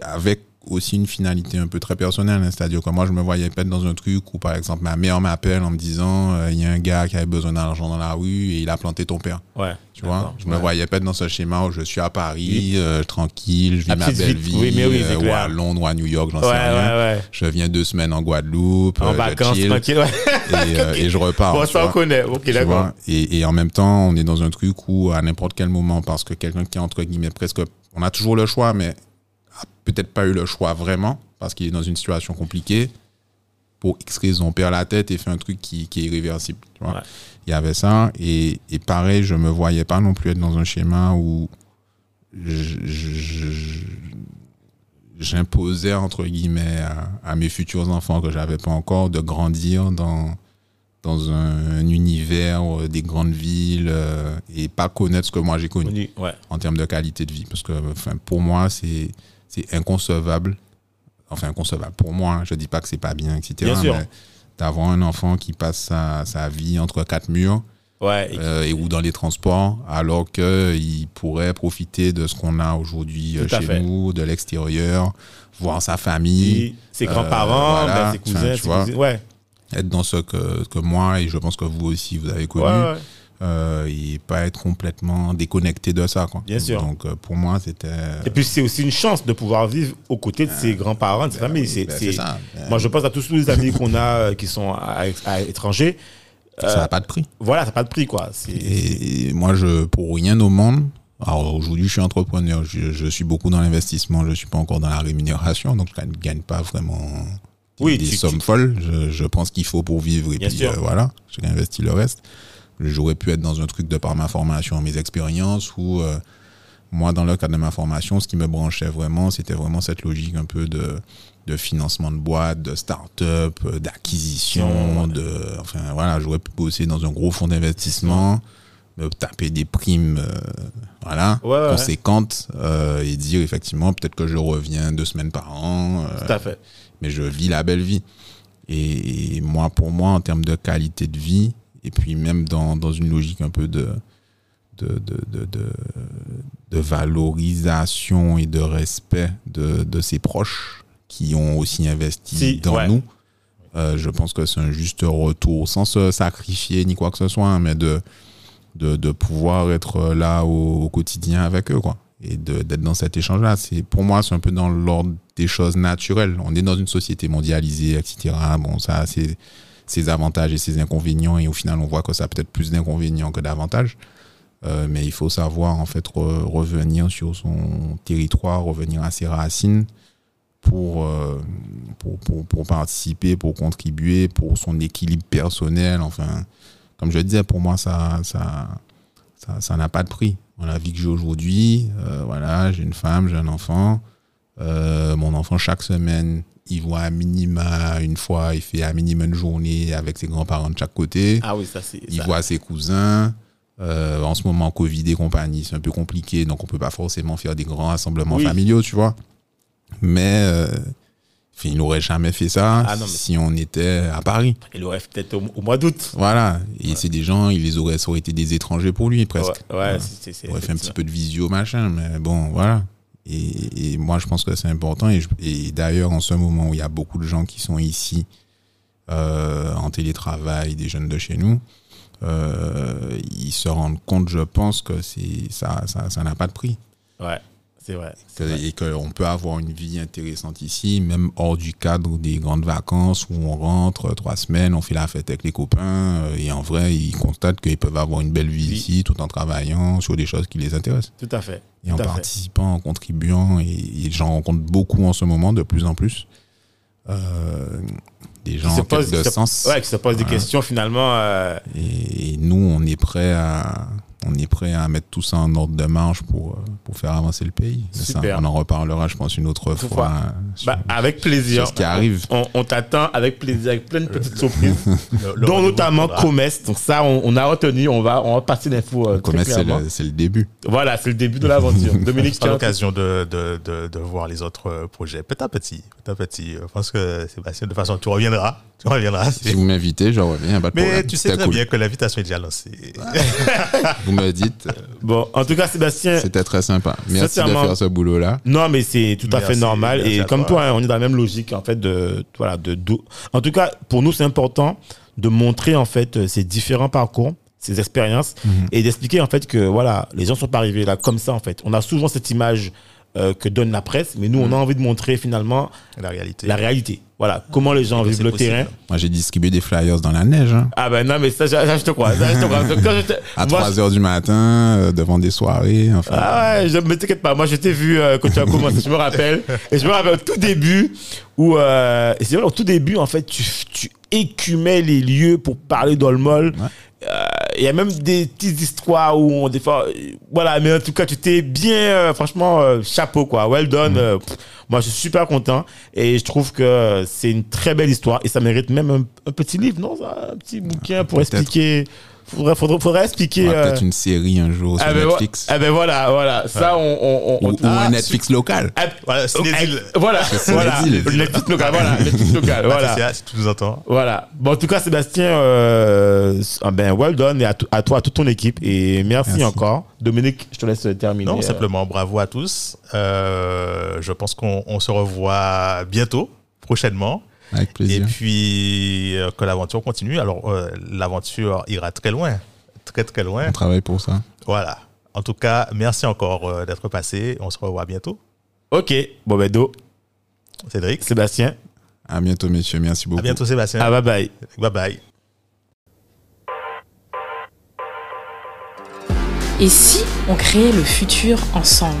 avec aussi une finalité un peu très personnelle, hein, c'est-à-dire que moi, je me voyais pas être dans un truc où, par exemple, ma mère m'appelle en me disant, euh, il y a un gars qui avait besoin d'argent dans la rue et il a planté ton père. Ouais. Tu vois, je me voyais pas être dans ce schéma où je suis à Paris, Oui. euh, tranquille, je vis La ma belle vie. Oui, mais oui, euh, ou à Londres ou à New York, j'en Ouais, sais rien. ouais, ouais. Je viens deux semaines en Guadeloupe, En euh, vacances, chill, tranquille. Ouais. et, et je repars. Bon, ça, on connaît. Ok, d'accord. et, et en même temps, on est dans un truc où à n'importe quel moment, parce que quelqu'un qui est entre guillemets presque, on a toujours le choix, mais peut-être pas eu le choix vraiment, parce qu'il est dans une situation compliquée. Pour X raison, on perd la tête et fait un truc qui, qui est irréversible. tu vois. Ouais. Il y avait ça, et, et pareil, je me voyais pas non plus être dans un schéma où j'imposais entre guillemets à, à mes futurs enfants que j'avais pas encore de grandir dans dans un, un univers euh, des grandes villes euh, et pas connaître ce que moi j'ai connu Ouais. en termes de qualité de vie parce que enfin pour moi c'est c'est inconcevable enfin inconcevable pour moi hein. je dis pas que c'est pas bien etc Bien sûr. d'avoir un enfant qui passe sa, sa vie entre quatre murs Ouais. et- euh, et ou dans les transports, alors qu'il pourrait profiter de ce qu'on a aujourd'hui euh, chez fait. nous, de l'extérieur, voir sa famille, et ses grands-parents, euh, voilà. ben, ses cousins, ses vois. cousines. Ouais. être dans ce que, que moi, et je pense que vous aussi, vous avez connu, ouais. Euh, et pas être complètement déconnecté de ça. Quoi. Bien sûr. Donc euh, pour moi, c'était... Et puis, c'est aussi une chance de pouvoir vivre aux côtés de ses grands-parents, de sa famille. Ben, c'est- c'est ça. Ben, Moi, je pense à tous les amis qu'on a euh, qui sont à, à l'étranger. ça n'a pas de prix. Voilà, ça n'a pas de prix, quoi. Et, et moi, je, pour rien au monde, alors aujourd'hui, je suis entrepreneur, je, je suis beaucoup dans l'investissement, je suis pas encore dans la rémunération, donc je ne gagne pas vraiment Oui, des tu- sommes tu- folles. Je, je pense qu'il faut pour vivre et Bien puis sûr. euh, voilà, j'ai investi le reste. J'aurais pu être dans un truc de par ma formation, mes expériences, ou euh, moi, dans le cadre de ma formation, ce qui me branchait vraiment, c'était vraiment cette logique un peu de, de financement de boîte, de start-up, euh, d'acquisition, Ouais. de, enfin voilà, j'aurais pu bosser dans un gros fonds d'investissement, me taper des primes, euh, voilà, Ouais, ouais. conséquentes, euh, et dire effectivement peut-être que je reviens deux semaines par an, euh, tout à fait. mais je vis la belle vie. Et, et moi, pour moi, en termes de qualité de vie, et puis même dans, dans une logique un peu de, de, de, de, valorisation et de respect de, de ses proches qui ont aussi investi Si, dans ouais. nous, euh, je pense que c'est un juste retour, sans se sacrifier ni quoi que ce soit, hein, mais de, de, de pouvoir être là au, au quotidien avec eux, quoi. Et d'être dans cet échange-là. C'est, pour moi, c'est un peu dans l'ordre des choses naturelles. On est dans une société mondialisée, etc. Bon, ça a ses, avantages et ses inconvénients. Et au final, on voit que ça a peut-être plus d'inconvénients que d'avantages. Euh, mais il faut savoir, en fait, re- revenir sur son territoire, revenir à ses racines pour, euh, pour, pour, pour participer, pour contribuer, pour son équilibre personnel. Enfin, comme je le disais, pour moi, ça ça, ça, n'a pas de prix. Dans la vie que j'ai aujourd'hui, euh, voilà, j'ai une femme, j'ai un enfant. Mon enfant, chaque semaine, il voit à minima une fois, il fait à minima une journée avec ses grands-parents de chaque côté. Ah oui, ça, c'est. Il ça. voit ses cousins. Euh, en ce moment, Covid et compagnie, c'est un peu compliqué, donc on peut pas forcément faire des grands rassemblements Oui. familiaux, tu vois. Mais euh, il n'aurait jamais fait ça Ah non, si on était à Paris. Il aurait peut-être au, au mois d'août. Voilà. Et c'est des gens, il les aurait, ça aurait été des étrangers pour lui, presque. Ouais, ouais, c'est- Il aurait fait un petit peu de visio, machin, mais bon, voilà. Et, moi, je pense que c'est important. Et, et d'ailleurs, en ce moment où il y a beaucoup de gens qui sont ici euh, en télétravail, des jeunes de chez nous, euh, ils se rendent compte, je pense, que ça, ça n'a pas de prix. Ouais. C'est vrai. Que- vrai. et qu'on peut avoir une vie intéressante ici, même hors du cadre des grandes vacances où on rentre trois semaines, on fait la fête avec les copains, euh, et en vrai, ils constatent qu'ils peuvent avoir une belle vie Oui. ici tout en travaillant sur des choses qui les intéressent. Tout à fait. Et en fait. participant, en contribuant, et, et j'en rencontre beaucoup en ce moment, de plus en plus. Euh, des Qui gens se en quête posent- de qui se- sens. Ouais, qui se posent des questions finalement. euh, Et, et nous, on est prêt à, on est prêt à mettre tout ça en ordre de marche pour, euh, pour faire avancer le pays. Ça, on en reparlera, je pense, une autre fois. fois. sur- bah, avec plaisir. sur ce qui arrive. On, on t'attend avec plaisir, avec plein de petites surprises, Le- le dont notamment. Comest. Donc ça, on, on a retenu. On va, on va passer l'info euh, très c'est le, c'est le début. Voilà, c'est le début de l'aventure. Dominique, sera tiens, l'occasion de, de, de, de voir les autres euh, projets petit à petit. Petit à petit. Je pense que Sébastien, de toute façon, tu reviendras. Tu reviendras. Si vous m'invitez, je reviens, pas de Mais problème. tu sais très cool. bien que l'invitation est déjà lancée. Vous me dites, euh, Bon, en tout cas, Sébastien, c'était très sympa. Merci de faire ce boulot-là. Non, mais c'est tout à Merci, fait normal. Et comme toi. toi, hein, on est dans la même logique, en fait, de, voilà, de, de- en tout cas, pour nous, c'est important de montrer, en fait, euh, ces différents parcours, ces expériences, Mhm. et d'expliquer, en fait, que, voilà, les gens sont pas arrivés là comme ça, en fait. On a souvent cette image euh, que donne la presse, mais nous, on a envie de montrer, finalement, La réalité. la réalité. Voilà, comment les gens vivent le possible. terrain. Moi, j'ai distribué des flyers dans la neige, hein, Ah ben non, mais ça, ça, je te crois. Ça, je te crois. Quand je te- à moi, 3 heures du matin, euh, devant des soirées. Enfin, Ah ouais, je me t'inquiète pas. Moi, je t'ai vu euh, quand tu as commencé, je me rappelle. Et je me rappelle au tout début où, euh, et c'est vrai, au tout début, en fait, tu, tu écumais les lieux pour parler d'Olmol. Ouais. Euh, Il y a même des petites histoires où on, fois, euh, voilà, mais en tout cas, tu t'es bien, euh, franchement, euh, chapeau, quoi. Well done. pff, moi, je suis super content et je trouve que c'est une très belle histoire et ça mérite même un, un petit livre, non? ça, Un petit bouquin pour expliquer. Faudrait, faudrait, faudrait expliquer. euh, peut-être une série un jour sur ah ben, Netflix. ah ben voilà, voilà. Ça, on. on, on, ou, ou ah, un Netflix local. ah, Voilà, c'est des îles. Voilà, voilà. Cinédile. Le Netflix local, voilà. Netflix local, voilà. Si tu nous entends. Voilà. Bon, en tout cas, Sébastien, euh, ah ben, well done et à, to- à toi, à toute ton équipe. Et merci, Merci. encore. Dominique, je te laisse terminer. Non, simplement bravo à tous. Euh, je pense qu'on on se revoit bientôt, prochainement. Avec Et plaisir. puis euh, que l'aventure continue. Alors, euh, l'aventure ira très loin. Très, très loin. On travaille pour ça. Voilà. En tout cas, merci encore euh, d'être passé. On se revoit bientôt. Ok. Bon, ben, do. Cédric. Sébastien. À bientôt, messieurs. Merci beaucoup. À bientôt, Sébastien. Ah, bye bye. Bye bye. Et si on créait le futur ensemble?